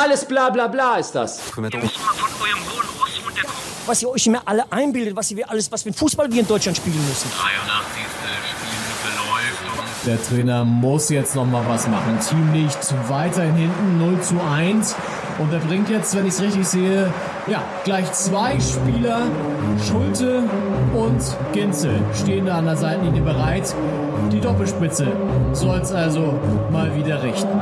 Alles bla bla bla ist das. Ihr müsst mal von eurem hohen Ross runterkommen. Was ihr euch immer alle einbildet, was wir alles, was für Fußball wir in Deutschland spielen müssen. 83. Spielminute läuft und Der Trainer muss jetzt noch mal was machen. Team liegt weiterhin hinten 0 zu 1. Und er bringt jetzt, wenn ich es richtig sehe, ja, gleich zwei Spieler. Schulte und Ginzel stehen da an der Seitenlinie bereit. Die Doppelspitze soll es also mal wieder richten.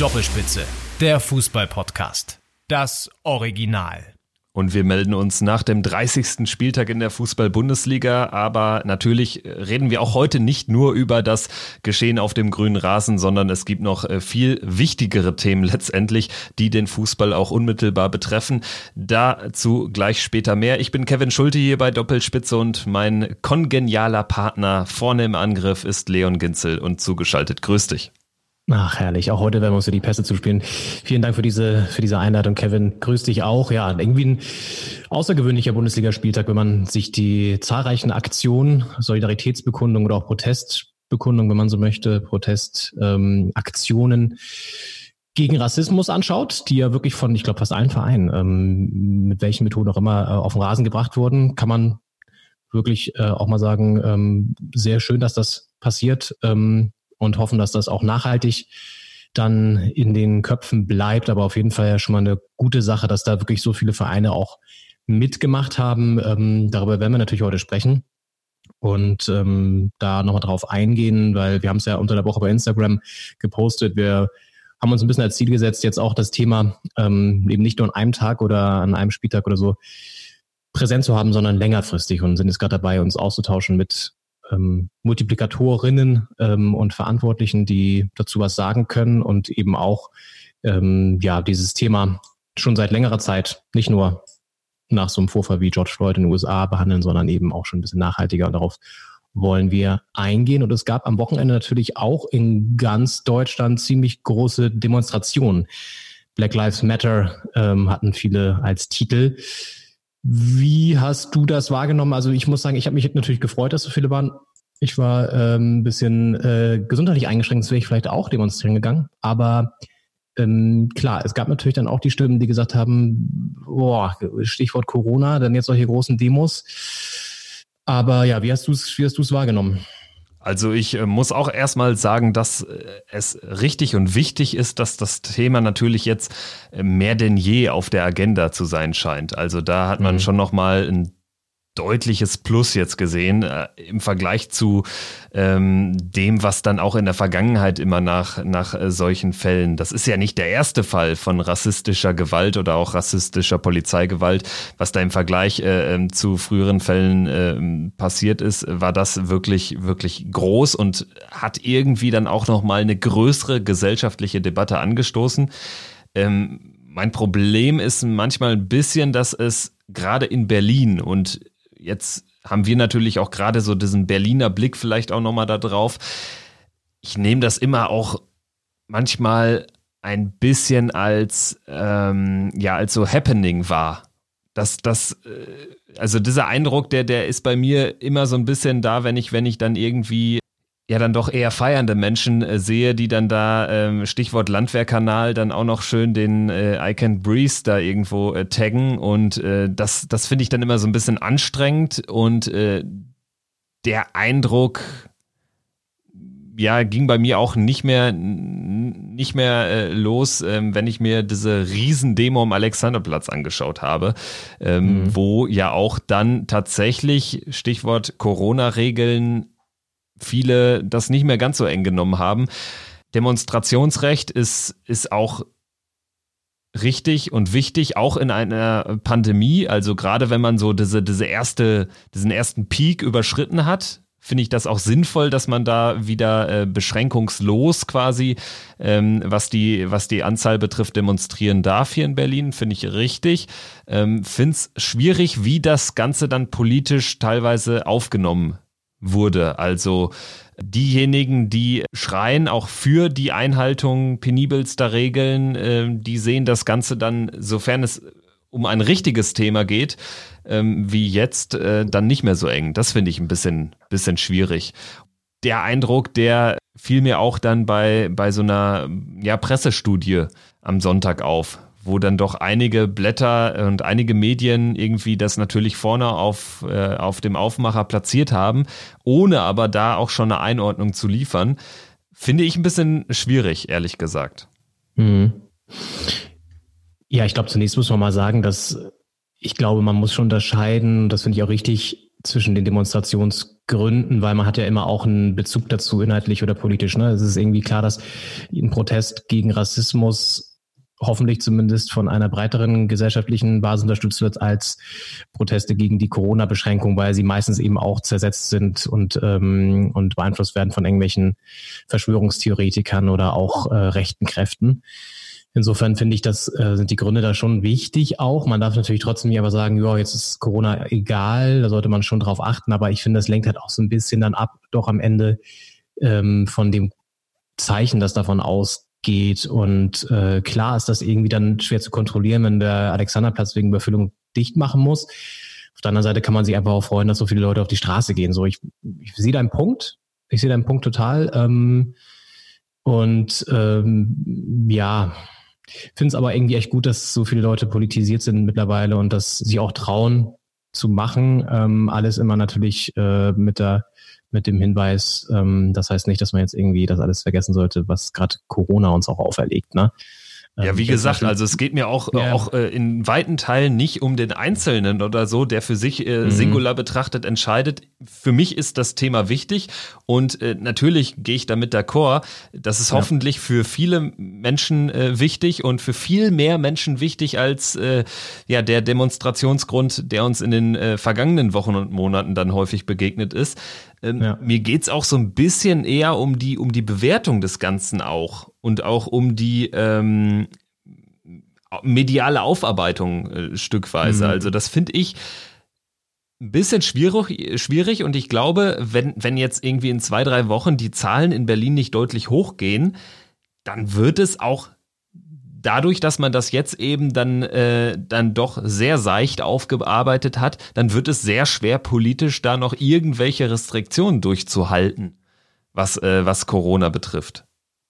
Doppelspitze, der Fußball-Podcast. Das Original. Und wir melden uns nach dem 30. Spieltag in der Fußball-Bundesliga. Aber natürlich reden wir auch heute nicht nur über das Geschehen auf dem grünen Rasen, sondern es gibt noch äh, viel wichtigere Themen letztendlich, die den Fußball auch unmittelbar betreffen. Dazu gleich später mehr. Ich bin Kevin Schulte hier bei Doppelspitze und mein kongenialer Partner vorne im Angriff ist Leon Ginzel und zugeschaltet. Grüß dich. Ach, herrlich. Auch heute werden wir uns ja die Pässe zuspielen. Vielen Dank für diese, für diese Einladung, Kevin. Grüß dich auch. Ja, irgendwie ein außergewöhnlicher Bundesligaspieltag, wenn man sich die zahlreichen Aktionen, Solidaritätsbekundungen oder auch Protestbekundungen, wenn man so möchte, Protestaktionen ähm, gegen Rassismus anschaut, die ja wirklich von, ich glaube, fast allen Vereinen, ähm, mit welchen Methoden auch immer, äh, auf den Rasen gebracht wurden, kann man wirklich äh, auch mal sagen, ähm, sehr schön, dass das passiert. Ähm, und hoffen, dass das auch nachhaltig dann in den Köpfen bleibt. Aber auf jeden Fall ja schon mal eine gute Sache, dass da wirklich so viele Vereine auch mitgemacht haben. Ähm, darüber werden wir natürlich heute sprechen und ähm, da nochmal drauf eingehen, weil wir haben es ja unter der Woche bei Instagram gepostet. Wir haben uns ein bisschen als Ziel gesetzt, jetzt auch das Thema ähm, eben nicht nur an einem Tag oder an einem Spieltag oder so präsent zu haben, sondern längerfristig und sind jetzt gerade dabei, uns auszutauschen mit ähm, Multiplikatorinnen ähm, und Verantwortlichen, die dazu was sagen können und eben auch ähm, ja dieses Thema schon seit längerer Zeit nicht nur nach so einem Vorfall wie George Floyd in den USA behandeln, sondern eben auch schon ein bisschen nachhaltiger und darauf wollen wir eingehen. Und es gab am Wochenende natürlich auch in ganz Deutschland ziemlich große Demonstrationen. Black Lives Matter ähm, hatten viele als Titel. Wie hast du das wahrgenommen? Also ich muss sagen, ich habe mich natürlich gefreut, dass so viele waren. Ich war ähm, ein bisschen äh, gesundheitlich eingeschränkt, ich vielleicht auch demonstrieren gegangen. Aber ähm, klar, es gab natürlich dann auch die Stimmen, die gesagt haben, boah, Stichwort Corona, dann jetzt solche großen Demos. Aber ja, wie hast du wie hast du es wahrgenommen? Also ich äh, muss auch erstmal sagen, dass äh, es richtig und wichtig ist, dass das Thema natürlich jetzt äh, mehr denn je auf der Agenda zu sein scheint. Also da hat man mhm. schon noch mal ein deutliches Plus jetzt gesehen äh, im Vergleich zu ähm, dem, was dann auch in der Vergangenheit immer nach, nach äh, solchen Fällen, das ist ja nicht der erste Fall von rassistischer Gewalt oder auch rassistischer Polizeigewalt, was da im Vergleich äh, ähm, zu früheren Fällen äh, passiert ist, war das wirklich, wirklich groß und hat irgendwie dann auch nochmal eine größere gesellschaftliche Debatte angestoßen. Ähm, mein Problem ist manchmal ein bisschen, dass es gerade in Berlin und jetzt haben wir natürlich auch gerade so diesen Berliner Blick vielleicht auch nochmal da drauf. Ich nehme das immer auch manchmal ein bisschen als, ähm, ja, als so Happening wahr. Das, das, äh, also dieser Eindruck, der, der ist bei mir immer so ein bisschen da, wenn ich, wenn ich dann irgendwie ja dann doch eher feiernde Menschen äh, sehe, die dann da, ähm, Stichwort Landwehrkanal, dann auch noch schön den äh, I Can't Breathe da irgendwo äh, taggen und äh, das, das finde ich dann immer so ein bisschen anstrengend und äh, der Eindruck, ja, ging bei mir auch nicht mehr, nicht mehr äh, los, ähm, wenn ich mir diese Riesendemo am Alexanderplatz angeschaut habe, ähm, mhm. wo ja auch dann tatsächlich, Stichwort Corona-Regeln, viele das nicht mehr ganz so eng genommen haben. Demonstrationsrecht ist, ist auch richtig und wichtig, auch in einer Pandemie. Also gerade wenn man so diese, diese erste, diesen ersten Peak überschritten hat, finde ich das auch sinnvoll, dass man da wieder äh, beschränkungslos quasi, ähm, was die, was die Anzahl betrifft, demonstrieren darf hier in Berlin, finde ich richtig. Ähm, finde es schwierig, wie das Ganze dann politisch teilweise aufgenommen wurde. Also diejenigen, die schreien auch für die Einhaltung penibelster Regeln, äh, die sehen das Ganze dann, sofern es um ein richtiges Thema geht, ähm, wie jetzt, äh, dann nicht mehr so eng. Das finde ich ein bisschen, bisschen schwierig. Der Eindruck, der fiel mir auch dann bei, bei so einer ja, Pressestudie am Sonntag auf, wo dann doch einige Blätter und einige Medien irgendwie das natürlich vorne auf, äh, auf dem Aufmacher platziert haben, ohne aber da auch schon eine Einordnung zu liefern, finde ich ein bisschen schwierig, ehrlich gesagt. Mhm. Ja, ich glaube, zunächst muss man mal sagen, dass ich glaube, man muss schon unterscheiden, das finde ich auch richtig, zwischen den Demonstrationsgründen, weil man hat ja immer auch einen Bezug dazu, inhaltlich oder politisch. Ne? Es ist irgendwie klar, dass ein Protest gegen Rassismus hoffentlich zumindest von einer breiteren gesellschaftlichen Basis unterstützt wird als Proteste gegen die Corona-Beschränkung, weil sie meistens eben auch zersetzt sind und, ähm, und beeinflusst werden von irgendwelchen Verschwörungstheoretikern oder auch äh, rechten Kräften. Insofern finde ich, das äh, sind die Gründe da schon wichtig auch. Man darf natürlich trotzdem nicht aber sagen, ja, jetzt ist Corona egal, da sollte man schon drauf achten, aber ich finde, das lenkt halt auch so ein bisschen dann ab, doch am Ende ähm, von dem Zeichen, das davon ausgeht. Und äh, klar ist das irgendwie dann schwer zu kontrollieren, wenn der Alexanderplatz wegen Überfüllung dicht machen muss. Auf der anderen Seite kann man sich einfach auch freuen, dass so viele Leute auf die Straße gehen. So, ich, ich sehe deinen Punkt. Ich sehe deinen Punkt total. Ähm, und ähm, ja, finde es aber irgendwie echt gut, dass so viele Leute politisiert sind mittlerweile und dass sie auch trauen zu machen. Ähm, alles immer natürlich äh, mit der mit dem Hinweis, ähm, das heißt nicht, dass man jetzt irgendwie das alles vergessen sollte, was gerade Corona uns auch auferlegt. Ne? Ja, wie gesagt, also es geht mir auch, ja. auch äh, in weiten Teilen nicht um den Einzelnen oder so, der für sich äh, mhm. singular betrachtet entscheidet. Für mich ist das Thema wichtig und äh, natürlich gehe ich damit d'accord. Das ist ja. hoffentlich für viele Menschen äh, wichtig und für viel mehr Menschen wichtig als äh, ja der Demonstrationsgrund, der uns in den äh, vergangenen Wochen und Monaten dann häufig begegnet ist. Ähm, ja. Mir geht's auch so ein bisschen eher um die, um die Bewertung des Ganzen auch und auch um die ähm, mediale Aufarbeitung äh, stückweise. Mhm. Also das finde ich ein bisschen schwierig, schwierig und ich glaube, wenn, wenn jetzt irgendwie in zwei, drei Wochen die Zahlen in Berlin nicht deutlich hochgehen, dann wird es auch dadurch, dass man das jetzt eben dann, äh, dann doch sehr seicht aufgearbeitet hat, dann wird es sehr schwer politisch da noch irgendwelche Restriktionen durchzuhalten, was, äh, was Corona betrifft.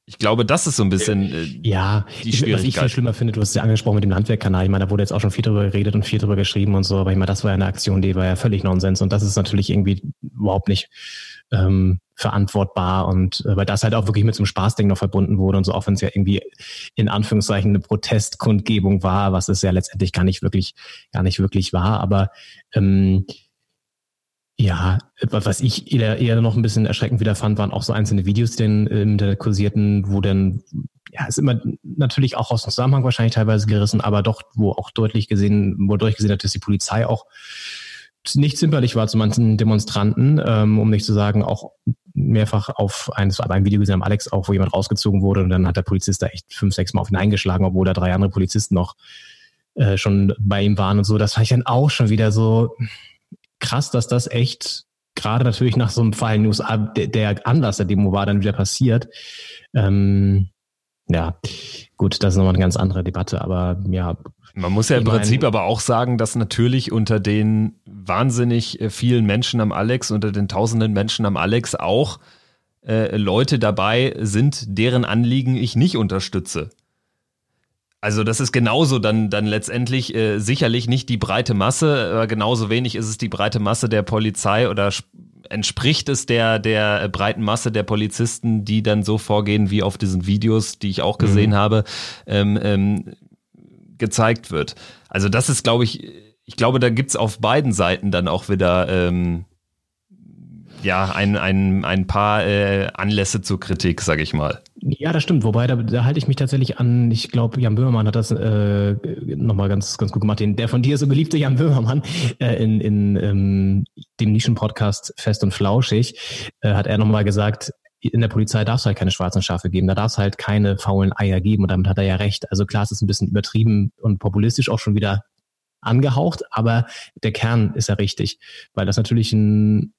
Ich glaube, das ist so ein bisschen äh, ja, die Schwierigkeit. Was ich viel schlimmer finde, du hast es ja angesprochen mit dem Handwerkkanal. Ich meine, da wurde jetzt auch schon viel drüber geredet und viel drüber geschrieben und so, aber ich meine, das war ja eine Aktion, die war ja völlig Nonsens und das ist natürlich irgendwie überhaupt nicht ähm, verantwortbar und äh, weil das halt auch wirklich mit so einem Spaßding noch verbunden wurde und so, auch wenn es ja irgendwie in Anführungszeichen eine Protestkundgebung war, was es ja letztendlich gar nicht wirklich, gar nicht wirklich war, aber ähm, ja, was ich eher, eher noch ein bisschen erschreckend wieder fand, waren auch so einzelne Videos, die dann im Internet kursierten, wo dann, ja, ist immer natürlich auch aus dem Zusammenhang wahrscheinlich teilweise gerissen, aber doch, wo auch deutlich gesehen, wo deutlich gesehen hat, dass die Polizei auch nicht zimperlich war zu manchen Demonstranten, ähm, um nicht zu sagen, auch mehrfach auf ein, ein Video gesehen am Alex auch, wo jemand rausgezogen wurde und dann hat der Polizist da echt fünf, sechs Mal auf ihn eingeschlagen, obwohl da drei andere Polizisten noch äh, schon bei ihm waren und so. Das fand ich dann auch schon wieder so krass, dass das echt gerade natürlich nach so einem Fall USA der, der Anlass der Demo war dann wieder passiert. Ähm, ja, gut, das ist nochmal eine ganz andere Debatte, aber ja, man muss ja im Prinzip aber auch sagen, dass natürlich unter den wahnsinnig äh, vielen Menschen am Alex, unter den tausenden Menschen am Alex auch äh, Leute dabei sind, deren Anliegen ich nicht unterstütze. Also das ist genauso dann, dann letztendlich äh, sicherlich nicht die breite Masse, aber genauso wenig ist es die breite Masse der Polizei oder entspricht es der, der breiten Masse der Polizisten, die dann so vorgehen wie auf diesen Videos, die ich auch gesehen mhm. habe. Ähm, ähm, gezeigt wird. Also das ist, glaube ich, ich glaube, da gibt's auf beiden Seiten dann auch wieder ähm, ja ein, ein, ein paar äh, Anlässe zur Kritik, sage ich mal. Ja, das stimmt. Wobei, da, da halte ich mich tatsächlich an, ich glaube, Jan Böhmermann hat das äh, nochmal ganz, ganz gut gemacht. Den, der von dir so beliebte Jan Böhmermann äh, in, in ähm, dem Nischen-Podcast Fest und Flauschig äh, hat er nochmal gesagt, in der Polizei darf es halt keine schwarzen Schafe geben, da darf es halt keine faulen Eier geben und damit hat er ja recht. Also klar, es ist ein bisschen übertrieben und populistisch auch schon wieder angehaucht, aber der Kern ist ja richtig, weil das natürlich ein,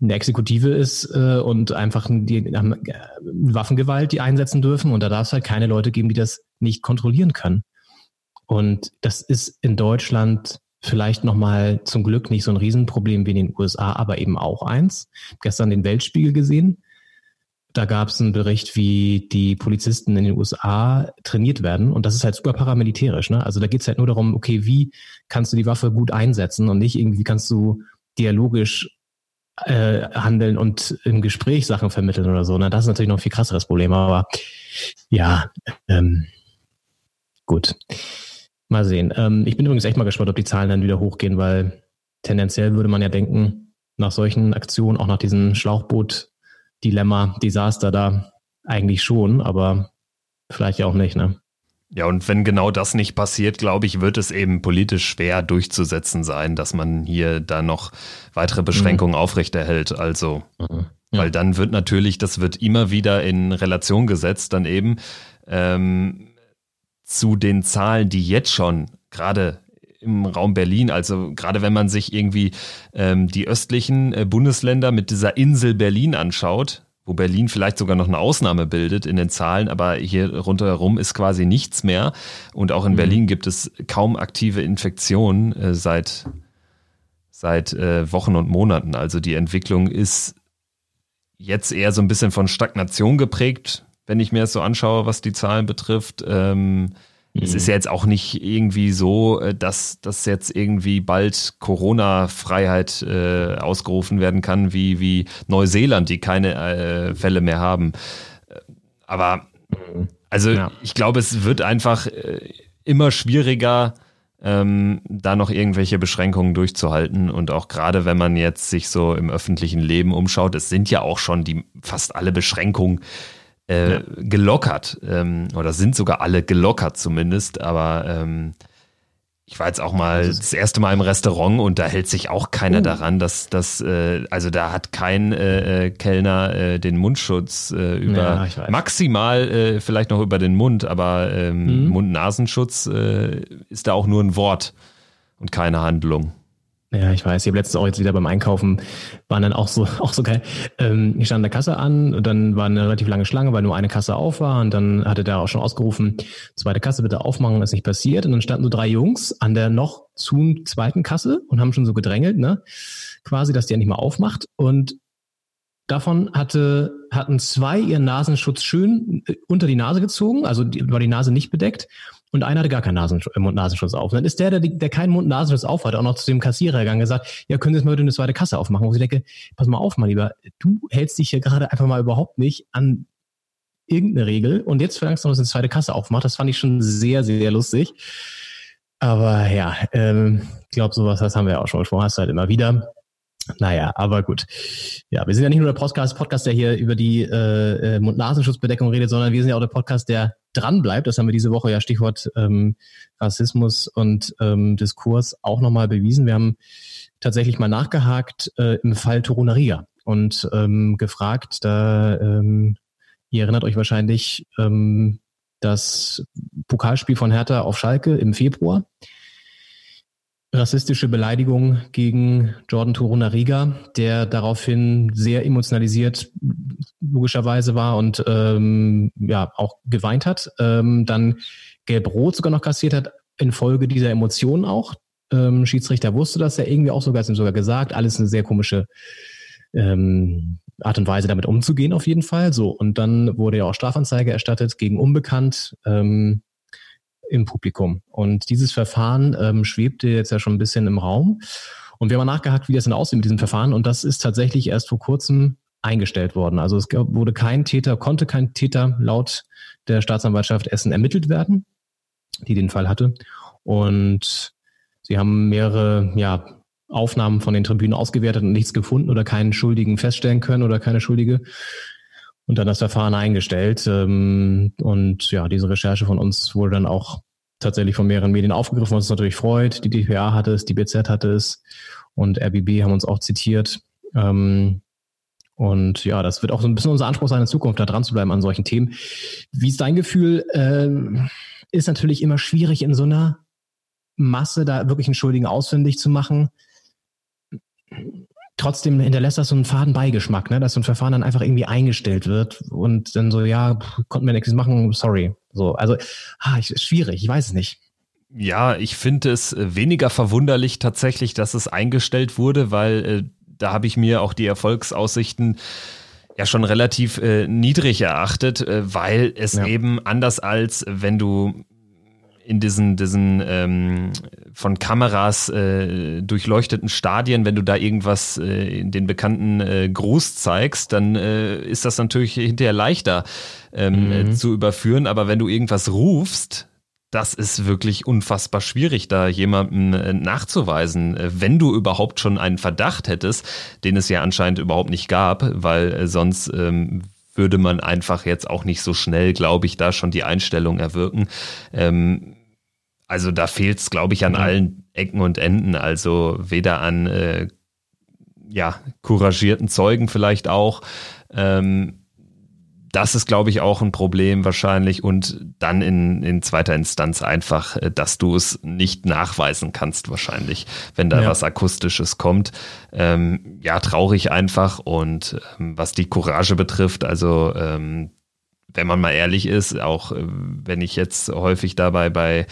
eine Exekutive ist äh, und einfach die äh, Waffengewalt, die einsetzen dürfen und da darf es halt keine Leute geben, die das nicht kontrollieren können. Und das ist in Deutschland vielleicht nochmal zum Glück nicht so ein Riesenproblem wie in den USA, aber eben auch eins. Gestern den Weltspiegel gesehen. Da gab es einen Bericht, wie die Polizisten in den USA trainiert werden. Und das ist halt super paramilitärisch. Ne? Also da geht es halt nur darum, okay, wie kannst du die Waffe gut einsetzen und nicht irgendwie, wie kannst du dialogisch äh, handeln und im Gespräch Sachen vermitteln oder so. Na, das ist natürlich noch ein viel krasseres Problem. Aber ja, ähm, gut. Mal sehen. Ähm, ich bin übrigens echt mal gespannt, ob die Zahlen dann wieder hochgehen, weil tendenziell würde man ja denken, nach solchen Aktionen, auch nach diesem Schlauchboot-Dilemma, Desaster da, eigentlich schon, aber vielleicht ja auch nicht, ne? Ja, und wenn genau das nicht passiert, glaube ich, wird es eben politisch schwer durchzusetzen sein, dass man hier da noch weitere Beschränkungen mhm. aufrechterhält. Also, mhm. ja. weil dann wird natürlich, das wird immer wieder in Relation gesetzt, dann eben, ähm, zu den Zahlen, die jetzt schon gerade im Raum Berlin, also gerade wenn man sich irgendwie ähm, die östlichen äh, Bundesländer mit dieser Insel Berlin anschaut, wo Berlin vielleicht sogar noch eine Ausnahme bildet in den Zahlen, aber hier rundherum ist quasi nichts mehr. Und auch in mhm. Berlin gibt es kaum aktive Infektionen äh, seit, seit äh, Wochen und Monaten. Also die Entwicklung ist jetzt eher so ein bisschen von Stagnation geprägt wenn ich mir das so anschaue, was die Zahlen betrifft. Ähm. Es ist ja jetzt auch nicht irgendwie so, äh, dass das jetzt irgendwie bald Corona-Freiheit äh, ausgerufen werden kann, wie, wie Neuseeland, die keine äh, Fälle mehr haben. Aber also ja. ich glaube, es wird einfach äh, immer schwieriger, ähm, da noch irgendwelche Beschränkungen durchzuhalten. Und auch gerade wenn man jetzt sich so im öffentlichen Leben umschaut, es sind ja auch schon die fast alle Beschränkungen äh, ja. gelockert ähm, oder sind sogar alle gelockert zumindest, aber ähm, ich war jetzt auch mal das erste Mal im Restaurant und da hält sich auch keiner uh. daran, dass das, äh, also da hat kein äh, äh Kellner äh, den Mundschutz äh, über ja, maximal äh, vielleicht noch über den Mund, aber ähm, mhm. Mund-Nasenschutz ist da auch nur ein Wort und keine Handlung. Ja, ich weiß. Ich habe letztens auch jetzt wieder beim Einkaufen, waren dann auch so, auch so geil. Ähm, ich stand an der Kasse an und dann war eine relativ lange Schlange, weil nur eine Kasse auf war und dann hatte der auch schon ausgerufen, zweite Kasse bitte aufmachen, ist nicht passiert. Und dann standen so drei Jungs an der noch zu zweiten Kasse und haben schon so gedrängelt, ne? Quasi, dass die ja nicht mal aufmacht. Und Davon hatte, hatten zwei ihren Nasenschutz schön äh, unter die Nase gezogen, also die, war die Nase nicht bedeckt und einer hatte gar keinen Nasen, äh, Mund-Nasenschutz auf. Und dann ist der, der, der keinen Mund-Nasenschutz auf hat, auch noch zu dem Kassierer gegangen und gesagt, ja, können Sie jetzt mal bitte eine zweite Kasse aufmachen? Wo ich denke, pass mal auf, mein Lieber, du hältst dich hier gerade einfach mal überhaupt nicht an irgendeine Regel und jetzt verlangst du dass eine zweite Kasse aufmacht. Das fand ich schon sehr, sehr lustig. Aber ja, ähm, ich glaube, sowas das haben wir auch schon besprochen, hast du halt immer wieder. Naja, aber gut. Ja, wir sind ja nicht nur der Podcast, Podcast der hier über die äh, äh, Mund-Nasenschutzbedeckung redet, sondern wir sind ja auch der Podcast, der dran bleibt. Das haben wir diese Woche ja Stichwort ähm, Rassismus und ähm, Diskurs auch nochmal bewiesen. Wir haben tatsächlich mal nachgehakt äh, im Fall Torunariga und ähm, gefragt, da ähm, ihr erinnert euch wahrscheinlich ähm, das Pokalspiel von Hertha auf Schalke im Februar rassistische Beleidigung gegen Jordan Torunariga, der daraufhin sehr emotionalisiert logischerweise war und ähm, ja auch geweint hat, ähm, dann gelb-rot sogar noch kassiert hat infolge dieser Emotionen auch. Ähm, Schiedsrichter wusste das ja irgendwie auch sogar, hat ihm sogar gesagt, alles eine sehr komische ähm, Art und Weise damit umzugehen auf jeden Fall. So und dann wurde ja auch Strafanzeige erstattet gegen Unbekannt. Ähm, im Publikum. Und dieses Verfahren ähm, schwebte jetzt ja schon ein bisschen im Raum. Und wir haben nachgehakt, wie das denn aussieht mit diesem Verfahren. Und das ist tatsächlich erst vor kurzem eingestellt worden. Also es wurde kein Täter, konnte kein Täter laut der Staatsanwaltschaft Essen ermittelt werden, die den Fall hatte. Und sie haben mehrere ja, Aufnahmen von den Tribünen ausgewertet und nichts gefunden oder keinen Schuldigen feststellen können oder keine Schuldige und dann das Verfahren eingestellt. Ähm, und ja, diese Recherche von uns wurde dann auch tatsächlich von mehreren Medien aufgegriffen, was uns natürlich freut. Die DPA hatte es, die BZ hatte es und RBB haben uns auch zitiert. Ähm, und ja, das wird auch so ein bisschen unser Anspruch sein, in Zukunft da dran zu bleiben an solchen Themen. Wie ist dein Gefühl? Äh, ist natürlich immer schwierig in so einer Masse da wirklich einen Schuldigen ausfindig zu machen trotzdem hinterlässt das so einen faden Beigeschmack, ne? dass so ein Verfahren dann einfach irgendwie eingestellt wird und dann so, ja, konnten wir nichts machen, sorry. So, also, ah, ich, schwierig, ich weiß es nicht. Ja, ich finde es weniger verwunderlich tatsächlich, dass es eingestellt wurde, weil äh, da habe ich mir auch die Erfolgsaussichten ja schon relativ äh, niedrig erachtet, äh, weil es ja. eben anders als wenn du in diesen, diesen ähm, von Kameras äh, durchleuchteten Stadien, wenn du da irgendwas äh, in den bekannten äh, Gruß zeigst, dann äh, ist das natürlich hinterher leichter ähm, mhm. äh, zu überführen. Aber wenn du irgendwas rufst, das ist wirklich unfassbar schwierig, da jemandem äh, nachzuweisen, äh, wenn du überhaupt schon einen Verdacht hättest, den es ja anscheinend überhaupt nicht gab, weil sonst ähm, würde man einfach jetzt auch nicht so schnell, glaube ich, da schon die Einstellung erwirken. Ähm, also da fehlt es, glaube ich, an ja. allen Ecken und Enden. Also weder an äh, ja, couragierten Zeugen vielleicht auch. Ähm, das ist, glaube ich, auch ein Problem wahrscheinlich. Und dann in, in zweiter Instanz einfach, äh, dass du es nicht nachweisen kannst wahrscheinlich, wenn da ja. was Akustisches kommt. Ähm, ja, traurig einfach. Und ähm, was die Courage betrifft, also ähm, wenn man mal ehrlich ist, auch äh, wenn ich jetzt häufig dabei bei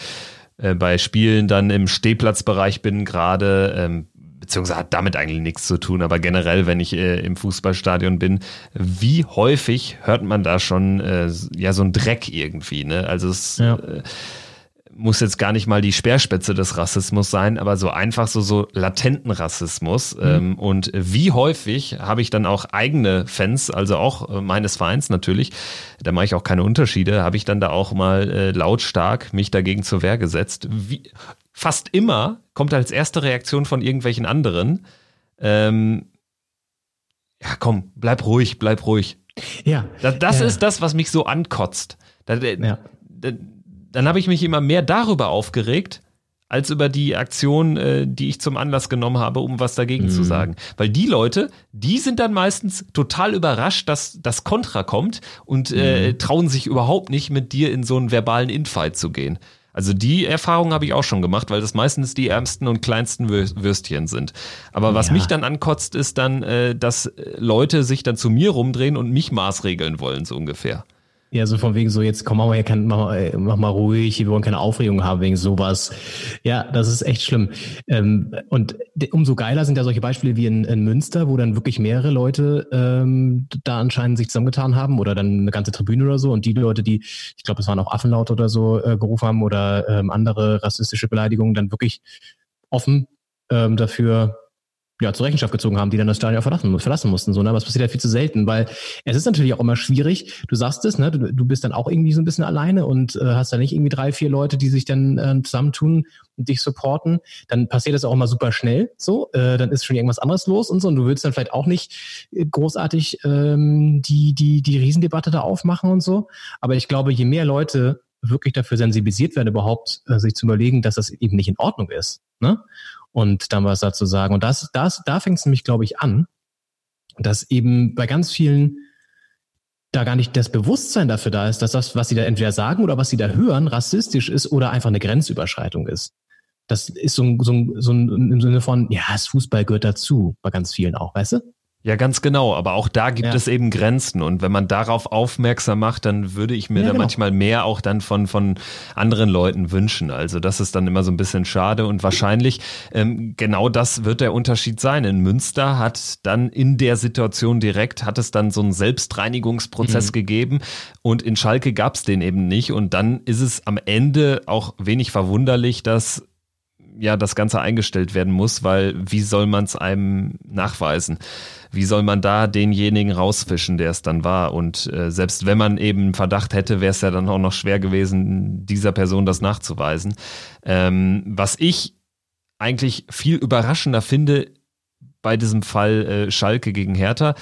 äh, bei Spielen dann im Stehplatzbereich bin gerade, ähm, beziehungsweise hat damit eigentlich nichts zu tun, aber generell, wenn ich äh, im Fußballstadion bin, wie häufig hört man da schon äh, ja so ein Dreck irgendwie, ne? Also es ja. äh, muss jetzt gar nicht mal die Speerspitze des Rassismus sein, aber so einfach so, so latenten Rassismus. Mhm. Ähm, und wie häufig habe ich dann auch eigene Fans, also auch äh, meines Vereins natürlich, da mache ich auch keine Unterschiede, habe ich dann da auch mal äh, lautstark mich dagegen zur Wehr gesetzt. Wie, fast immer kommt als erste Reaktion von irgendwelchen anderen, ähm, ja komm, bleib ruhig, bleib ruhig. Ja. Das, das ja. ist das, was mich so ankotzt. Da, ja. da, dann habe ich mich immer mehr darüber aufgeregt, als über die Aktion, äh, die ich zum Anlass genommen habe, um was dagegen mhm. zu sagen. Weil die Leute, die sind dann meistens total überrascht, dass das Kontra kommt und äh, mhm. trauen sich überhaupt nicht, mit dir in so einen verbalen Infight zu gehen. Also die Erfahrung habe ich auch schon gemacht, weil das meistens die ärmsten und kleinsten Würstchen sind. Aber was ja. mich dann ankotzt, ist dann, äh, dass Leute sich dann zu mir rumdrehen und mich maßregeln wollen, so ungefähr. Ja, so von wegen so, jetzt komm, mach mal, kein, mach, mal, mach mal ruhig, wir wollen keine Aufregung haben wegen sowas. Ja, das ist echt schlimm. Ähm, und umso geiler sind ja solche Beispiele wie in, in Münster, wo dann wirklich mehrere Leute ähm, da anscheinend sich zusammengetan haben oder dann eine ganze Tribüne oder so. Und die Leute, die, ich glaube, es waren auch Affenlaut oder so äh, gerufen haben oder ähm, andere rassistische Beleidigungen, dann wirklich offen ähm, dafür ja, zur Rechenschaft gezogen haben, die dann das Stadion verlassen, verlassen mussten. So, ne? Aber es passiert ja viel zu selten, weil es ist natürlich auch immer schwierig. Du sagst es, ne? du, du bist dann auch irgendwie so ein bisschen alleine und äh, hast da nicht irgendwie drei, vier Leute, die sich dann äh, zusammentun und dich supporten. Dann passiert das auch immer super schnell. So, äh, dann ist schon irgendwas anderes los und so. Und du willst dann vielleicht auch nicht äh, großartig ähm, die, die, die Riesendebatte da aufmachen und so. Aber ich glaube, je mehr Leute wirklich dafür sensibilisiert werden, überhaupt äh, sich zu überlegen, dass das eben nicht in Ordnung ist. Ne? Und dann was dazu sagen. Und das, das, da fängt es nämlich, glaube ich, an, dass eben bei ganz vielen da gar nicht das Bewusstsein dafür da ist, dass das, was sie da entweder sagen oder was sie da hören, rassistisch ist oder einfach eine Grenzüberschreitung ist. Das ist so, so, so im Sinne von, ja, das Fußball gehört dazu, bei ganz vielen auch, weißt du? Ja, ganz genau. Aber auch da gibt ja. es eben Grenzen. Und wenn man darauf aufmerksam macht, dann würde ich mir ja, da genau. manchmal mehr auch dann von, von anderen Leuten wünschen. Also das ist dann immer so ein bisschen schade. Und wahrscheinlich ähm, genau das wird der Unterschied sein. In Münster hat dann in der Situation direkt, hat es dann so einen Selbstreinigungsprozess mhm. gegeben. Und in Schalke gab es den eben nicht. Und dann ist es am Ende auch wenig verwunderlich, dass ja das Ganze eingestellt werden muss, weil wie soll man es einem nachweisen? Wie soll man da denjenigen rausfischen, der es dann war? Und äh, selbst wenn man eben Verdacht hätte, wäre es ja dann auch noch schwer gewesen, dieser Person das nachzuweisen. Ähm, was ich eigentlich viel überraschender finde bei diesem Fall äh, Schalke gegen Hertha,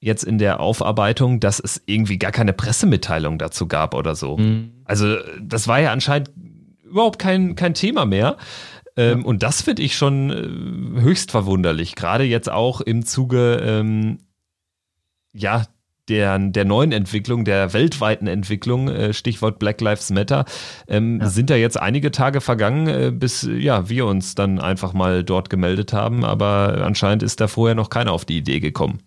jetzt in der Aufarbeitung, dass es irgendwie gar keine Pressemitteilung dazu gab oder so. Mhm. Also das war ja anscheinend überhaupt kein, kein Thema mehr. Ähm, ja. Und das finde ich schon äh, höchst verwunderlich, gerade jetzt auch im Zuge ähm, ja, der, der neuen Entwicklung, der weltweiten Entwicklung, äh, Stichwort Black Lives Matter, ähm, ja. sind da jetzt einige Tage vergangen, äh, bis ja, wir uns dann einfach mal dort gemeldet haben, aber anscheinend ist da vorher noch keiner auf die Idee gekommen.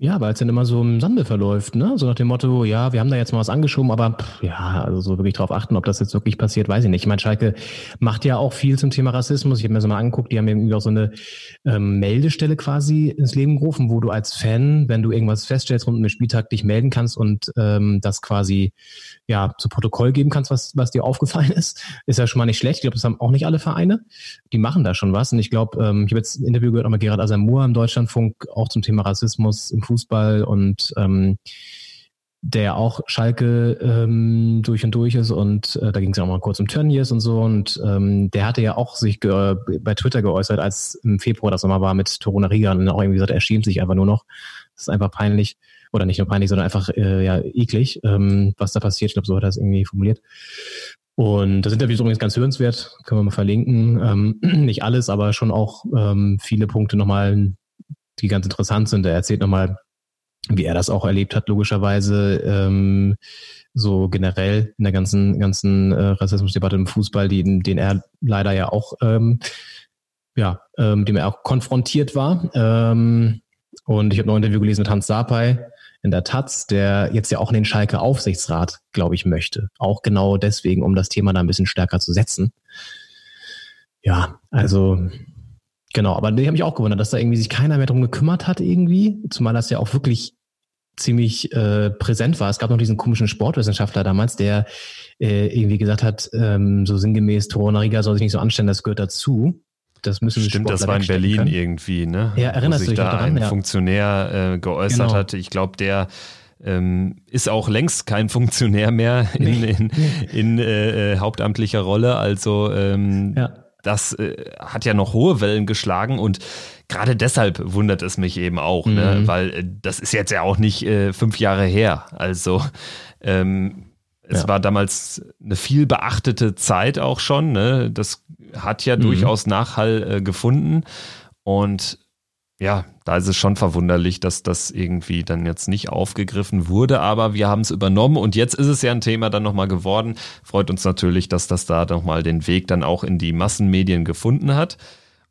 Ja, weil es dann immer so im Sande verläuft, ne? So nach dem Motto, ja, wir haben da jetzt mal was angeschoben, aber pff, ja, also so wirklich drauf achten, ob das jetzt wirklich passiert, weiß ich nicht. Ich meine, Schalke macht ja auch viel zum Thema Rassismus. Ich habe mir das mal angeguckt, die haben irgendwie auch so eine ähm, Meldestelle quasi ins Leben gerufen, wo du als Fan, wenn du irgendwas feststellst rund um den Spieltag, dich melden kannst und ähm, das quasi ja zu Protokoll geben kannst, was, was dir aufgefallen ist. Ist ja schon mal nicht schlecht. Ich glaube, das haben auch nicht alle Vereine. Die machen da schon was. Und ich glaube, ähm, ich habe jetzt ein Interview gehört nochmal Gerard Asamoah im Deutschlandfunk, auch zum Thema Rassismus im Fußball und ähm, der auch Schalke ähm, durch und durch ist und äh, da ging es ja auch mal kurz um Tönnies und so und ähm, der hatte ja auch sich bei Twitter geäußert, als im Februar das nochmal war mit Toruna Riga und auch irgendwie gesagt, er schämt sich einfach nur noch. Das ist einfach peinlich oder nicht nur peinlich, sondern einfach äh, ja eklig, ähm, was da passiert. Ich glaube, so hat er es irgendwie formuliert. Und das Interview ist übrigens ganz hörenswert, können wir mal verlinken. Ähm, nicht alles, aber schon auch ähm, viele Punkte nochmal, die ganz interessant sind. Er erzählt nochmal, wie er das auch erlebt hat, logischerweise, ähm, so generell in der ganzen, ganzen äh, Rassismusdebatte im Fußball, die, den er leider ja auch, ähm, ja, ähm, dem er auch konfrontiert war. Ähm, und ich habe noch ein Interview gelesen mit Hans Sapai in der Taz, der jetzt ja auch in den Schalke Aufsichtsrat, glaube ich, möchte. Auch genau deswegen, um das Thema da ein bisschen stärker zu setzen. Ja, also Genau, aber die haben mich auch gewundert, dass da irgendwie sich keiner mehr drum gekümmert hat irgendwie, zumal das ja auch wirklich ziemlich äh, präsent war. Es gab noch diesen komischen Sportwissenschaftler damals, der äh, irgendwie gesagt hat, ähm, so sinngemäß, Torunariga soll sich nicht so anstellen, das gehört dazu. Das müssen Stimmt, das war in Berlin können. irgendwie, ne? Ja, erinnerst du sich dich da daran? ein Ja. Funktionär äh, geäußert Genau. hat. Ich glaube, der ähm, ist auch längst kein Funktionär mehr in, in, in äh, äh, hauptamtlicher Rolle. Also ähm, Ja. Das äh, hat ja noch hohe Wellen geschlagen und gerade deshalb wundert es mich eben auch, ne? Mhm. weil äh, das ist jetzt ja auch nicht äh, fünf Jahre her. Also ähm, es Ja. war damals eine viel beachtete Zeit auch schon. Ne? Das hat ja Mhm. durchaus Nachhall äh, gefunden und ja, da ist es schon verwunderlich, dass das irgendwie dann jetzt nicht aufgegriffen wurde, aber wir haben es übernommen und jetzt ist es ja ein Thema dann nochmal geworden. Freut uns natürlich, dass das da nochmal den Weg dann auch in die Massenmedien gefunden hat.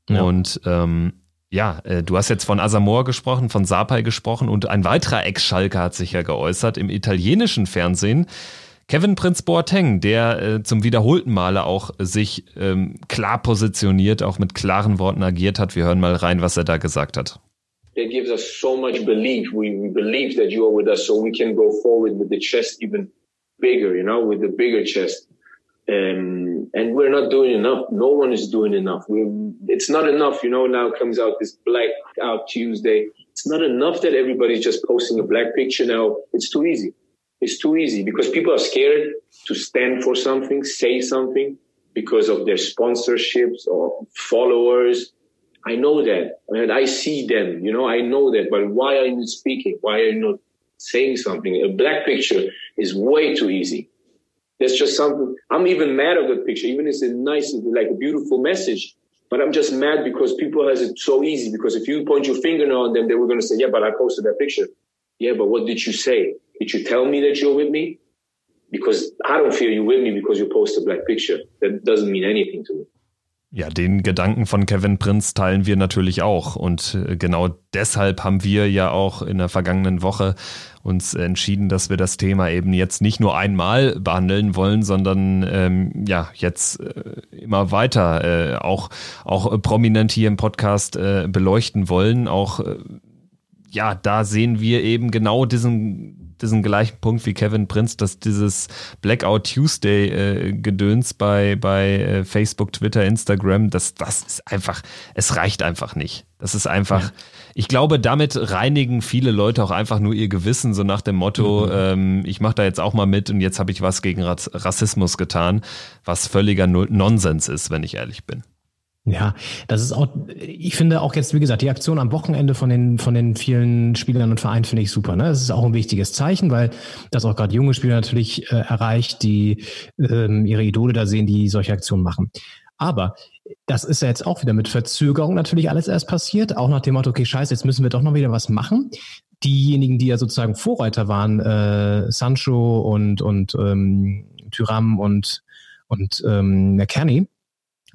Ja. Und ähm, ja, äh, du hast jetzt von Asamoah gesprochen, von Sapai gesprochen und ein weiterer Ex-Schalke hat sich ja geäußert im italienischen Fernsehen. Kevin Prinz Boateng, der äh, zum wiederholten Male auch sich ähm, klar positioniert, auch mit klaren Worten agiert hat. Wir hören mal rein, was er da gesagt hat. it gives us so much belief. We, we believe that you are with us, so we can go forward with the chest even bigger, you know, with the bigger chest. Um, and we're not doing enough. No one is doing enough. we it's not enough, you know. Now comes out this blackout Tuesday. It's not enough that everybody's just posting a black picture now. It's too easy. It's too easy because people are scared to stand for something, say something because of their sponsorships or followers. I know that and I see them, you know, I know that, but why are you speaking? Why are you not saying something? A black picture is way too easy. There's just something, I'm even mad of the picture, even if it's a nice, like a beautiful message, but I'm just mad because people has it so easy because if you point your finger on them, they were going to say, yeah, but I posted that picture. Yeah, but what did you say? Did you tell me that you're with me? Because I don't feel you're with me because you post a black picture. That doesn't mean anything to me. Ja, den Gedanken von Kevin Prinz teilen wir natürlich auch. Und äh, genau deshalb haben wir ja auch in der vergangenen Woche uns entschieden, dass wir das Thema eben jetzt nicht nur einmal behandeln wollen, sondern ähm, ja, jetzt äh, immer weiter äh, auch, auch äh, prominent hier im Podcast äh, beleuchten wollen. Auch äh, ja, da sehen wir eben genau diesen, diesen gleichen Punkt wie Kevin Prinz, dass dieses Blackout Tuesday äh, Gedöns bei, bei äh, Facebook, Twitter, Instagram, das, das ist einfach, es reicht einfach nicht. Das ist einfach, ich glaube, damit reinigen viele Leute auch einfach nur ihr Gewissen, so nach dem Motto, ähm, ich mache da jetzt auch mal mit und jetzt habe ich was gegen Ras Rassismus getan, was völliger Nonsens ist, wenn ich ehrlich bin. Ja, das ist auch, ich finde auch jetzt, wie gesagt, die Aktion am Wochenende von den, von den vielen Spielern und Vereinen finde ich super. Ne? Das ist auch ein wichtiges Zeichen, weil das auch gerade junge Spieler natürlich äh, erreicht, die ähm, ihre Idole da sehen, die solche Aktionen machen. Aber das ist ja jetzt auch wieder mit Verzögerung natürlich alles erst passiert, auch nach dem Motto, okay, scheiße, jetzt müssen wir doch noch wieder was machen. Diejenigen, die ja sozusagen Vorreiter waren, äh, Sancho und, und ähm, Tyram und, und ähm, McKenny,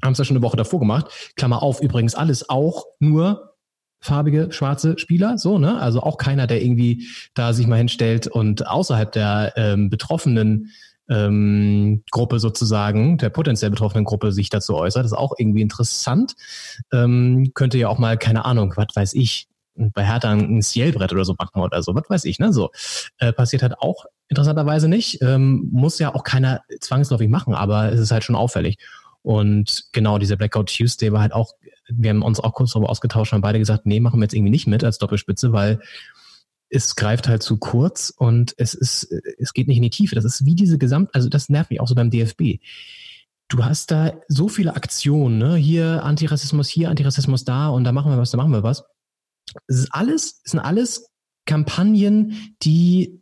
haben es ja schon eine Woche davor gemacht. Klammer auf, übrigens alles auch nur farbige, schwarze Spieler, so, ne? Also auch keiner, der irgendwie da sich mal hinstellt und außerhalb der ähm, betroffenen ähm, Gruppe sozusagen, der potenziell betroffenen Gruppe sich dazu äußert. Ist auch irgendwie interessant. Ähm, könnte ja auch mal, keine Ahnung, was weiß ich, bei Hertha ein Cielbrett oder so machen oder so, was weiß ich, ne? So. Äh, passiert halt auch interessanterweise nicht. Ähm, muss ja auch keiner zwangsläufig machen, aber es ist halt schon auffällig. Und genau, dieser Blackout Tuesday war halt auch, wir haben uns auch kurz darüber ausgetauscht, haben beide gesagt, nee, machen wir jetzt irgendwie nicht mit als Doppelspitze, weil es greift halt zu kurz und es ist, es geht nicht in die Tiefe. Das ist wie diese Gesamt, also das nervt mich auch so beim DFB. Du hast da so viele Aktionen, ne? Hier Antirassismus, hier Antirassismus da und da machen wir was, da machen wir was. Es ist alles, es sind alles Kampagnen, die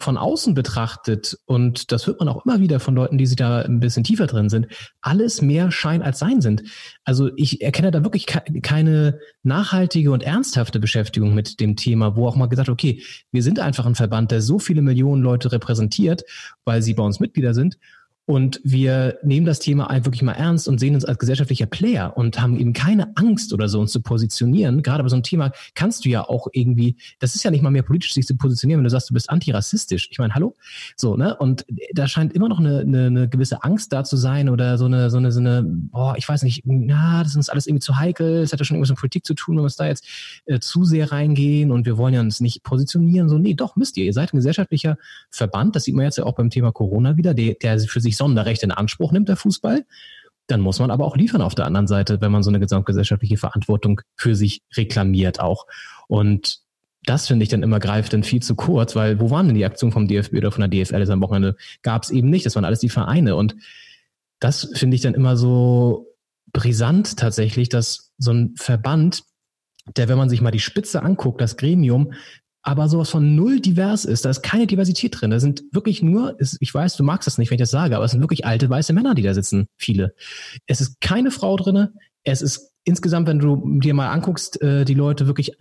von außen betrachtet, und das hört man auch immer wieder von Leuten, die sich da ein bisschen tiefer drin sind, alles mehr Schein als Sein sind. Also ich erkenne da wirklich keine nachhaltige und ernsthafte Beschäftigung mit dem Thema, wo auch mal gesagt, okay, wir sind einfach ein Verband, der so viele Millionen Leute repräsentiert, weil sie bei uns Mitglieder sind. Und wir nehmen das Thema wirklich mal ernst und sehen uns als gesellschaftlicher Player und haben eben keine Angst oder so, uns zu positionieren. Gerade bei so einem Thema kannst du ja auch irgendwie, das ist ja nicht mal mehr politisch, sich zu positionieren, wenn du sagst, du bist antirassistisch. Ich meine, hallo? So, ne? Und da scheint immer noch eine, eine, eine gewisse Angst da zu sein oder so eine, so eine, so eine, boah, ich weiß nicht, na, das ist alles irgendwie zu heikel, es hat ja schon irgendwas mit Politik zu tun, wenn wir uns da jetzt äh, zu sehr reingehen und wir wollen ja uns nicht positionieren. So, nee, doch, müsst ihr. Ihr seid ein gesellschaftlicher Verband, das sieht man jetzt ja auch beim Thema Corona wieder, der, der für sich Sonderrechte in Anspruch nimmt, der Fußball, dann muss man aber auch liefern auf der anderen Seite, wenn man so eine gesamtgesellschaftliche Verantwortung für sich reklamiert auch. Und das finde ich dann immer greift dann viel zu kurz, weil wo waren denn die Aktionen vom DFB oder von der DFL am Wochenende? Gab es eben nicht, das waren alles die Vereine. Und das finde ich dann immer so brisant tatsächlich, dass so ein Verband, der, wenn man sich mal die Spitze anguckt, das Gremium, aber sowas von null divers ist. Da ist keine Diversität drin. Da sind wirklich nur, ich weiß, du magst das nicht, wenn ich das sage, aber es sind wirklich alte weiße Männer, die da sitzen. Viele. Es ist keine Frau drinne. Es ist insgesamt, wenn du dir mal anguckst, äh, die Leute wirklich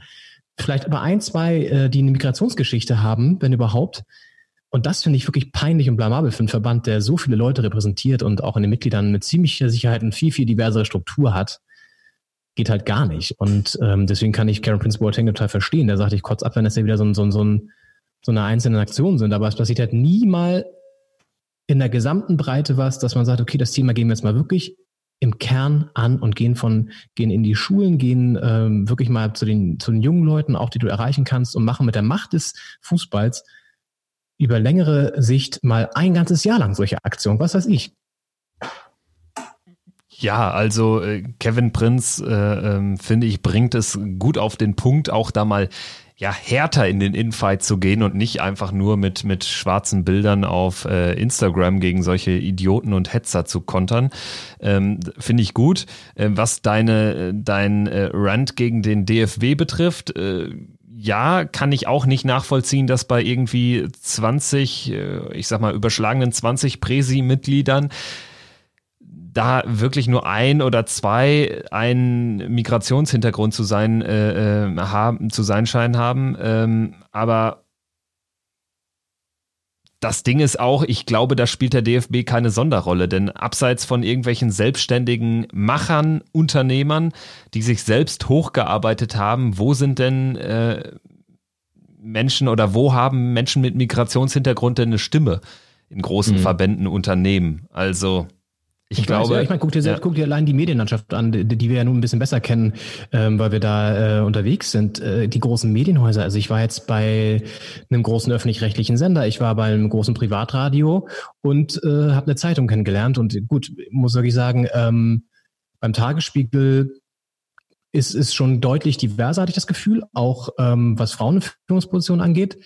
vielleicht aber ein, zwei, äh, die eine Migrationsgeschichte haben, wenn überhaupt. Und das finde ich wirklich peinlich und blamabel für einen Verband, der so viele Leute repräsentiert und auch in den Mitgliedern mit ziemlicher Sicherheit eine viel, viel diversere Struktur hat geht halt gar nicht. Und ähm, deswegen kann ich Karen Prince Boateng total verstehen. Der sagt ich kurz ab, wenn das ja wieder so, ein, so, ein, so, so eine einzelne Aktion sind. Aber es passiert halt nie mal in der gesamten Breite was, dass man sagt, okay, das Thema gehen wir jetzt mal wirklich im Kern an und gehen von gehen in die Schulen, gehen ähm, wirklich mal zu den zu den jungen Leuten, auch die du erreichen kannst und machen mit der Macht des Fußballs über längere Sicht mal ein ganzes Jahr lang solche Aktionen. Was weiß ich? Ja, also äh, Kevin Prinz, äh, äh, finde ich, bringt es gut auf den Punkt, auch da mal ja härter in den Infight zu gehen und nicht einfach nur mit mit schwarzen Bildern auf äh, Instagram gegen solche Idioten und Hetzer zu kontern, ähm, finde ich gut. Äh, was deine dein äh, Rant gegen den DFW betrifft. Äh, ja, kann ich auch nicht nachvollziehen, dass bei irgendwie 20, äh, ich sag mal, überschlagenen 20 Präsi-Mitgliedern da wirklich nur ein oder zwei einen Migrationshintergrund zu sein äh, äh, haben, zu sein scheinen haben. Ähm, aber das Ding ist auch, ich glaube, da spielt der DFB keine Sonderrolle, denn abseits von irgendwelchen selbstständigen Machern, Unternehmern, die sich selbst hochgearbeitet haben, wo sind denn äh, Menschen oder wo haben Menschen mit Migrationshintergrund denn eine Stimme in großen mhm. Verbänden, Unternehmen? Also ich, ich glaube, weiß, ja, ich meine, guck dir, ja. guck dir allein die Medienlandschaft an, die, die wir ja nun ein bisschen besser kennen, ähm, weil wir da äh, unterwegs sind. Äh, die großen Medienhäuser. Also ich war jetzt bei einem großen öffentlich-rechtlichen Sender, ich war bei einem großen Privatradio und äh, habe eine Zeitung kennengelernt. Und gut, muss wirklich sagen, ähm, beim Tagesspiegel ist es schon deutlich diverser, hatte ich das Gefühl, auch ähm, was Frauenführungspositionen angeht.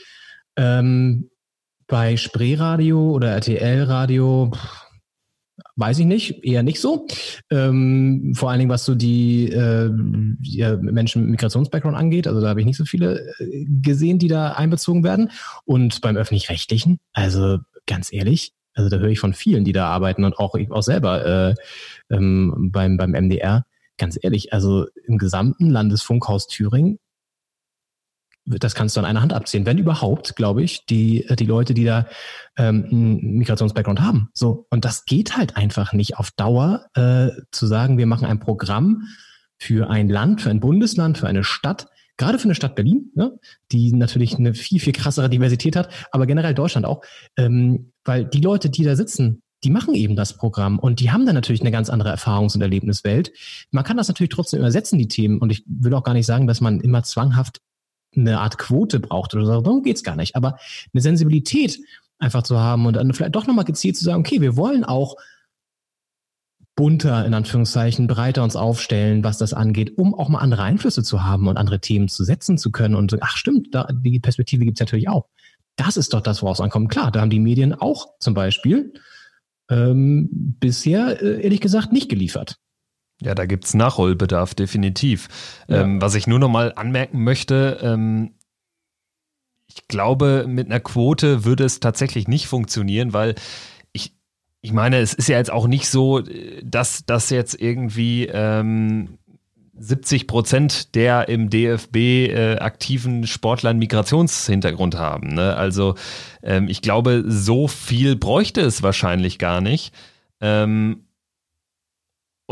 Ähm, bei Spreeradio oder RTL-Radio, Weiß ich nicht, eher nicht so. Ähm, vor allen Dingen, was so die äh, ja, Menschen mit Migrationsbackground angeht. Also da habe ich nicht so viele äh, gesehen, die da einbezogen werden. Und beim öffentlich-rechtlichen, also ganz ehrlich, also da höre ich von vielen, die da arbeiten und auch ich auch selber äh, ähm, beim, beim MDR. Ganz ehrlich, also im gesamten Landesfunkhaus Thüringen das kannst du an einer Hand abzählen, wenn überhaupt, glaube ich, die, die Leute, die da ähm, einen Migrationsbackground haben. So, und das geht halt einfach nicht auf Dauer äh, zu sagen, wir machen ein Programm für ein Land, für ein Bundesland, für eine Stadt, gerade für eine Stadt Berlin, ne, die natürlich eine viel, viel krassere Diversität hat, aber generell Deutschland auch, ähm, weil die Leute, die da sitzen, die machen eben das Programm und die haben dann natürlich eine ganz andere Erfahrungs- und Erlebniswelt. Man kann das natürlich trotzdem übersetzen, die Themen. Und ich will auch gar nicht sagen, dass man immer zwanghaft eine Art Quote braucht oder so. Darum geht's gar nicht. Aber eine Sensibilität einfach zu haben und dann vielleicht doch nochmal gezielt zu sagen, okay, wir wollen auch bunter, in Anführungszeichen, breiter uns aufstellen, was das angeht, um auch mal andere Einflüsse zu haben und andere Themen zu setzen zu können und ach stimmt, da, die Perspektive gibt's natürlich auch. Das ist doch das, woraus ankommt. Klar, da haben die Medien auch zum Beispiel ähm, bisher, äh, ehrlich gesagt, nicht geliefert. Ja, da gibt's Nachholbedarf, definitiv. Ja. Ähm, was ich nur noch mal anmerken möchte, ähm, ich glaube, mit einer Quote würde es tatsächlich nicht funktionieren, weil ich, ich meine, es ist ja jetzt auch nicht so, dass das jetzt irgendwie ähm, 70 Prozent der im DFB äh, aktiven Sportler einen Migrationshintergrund haben. Ne? Also ähm, ich glaube, so viel bräuchte es wahrscheinlich gar nicht. Ähm,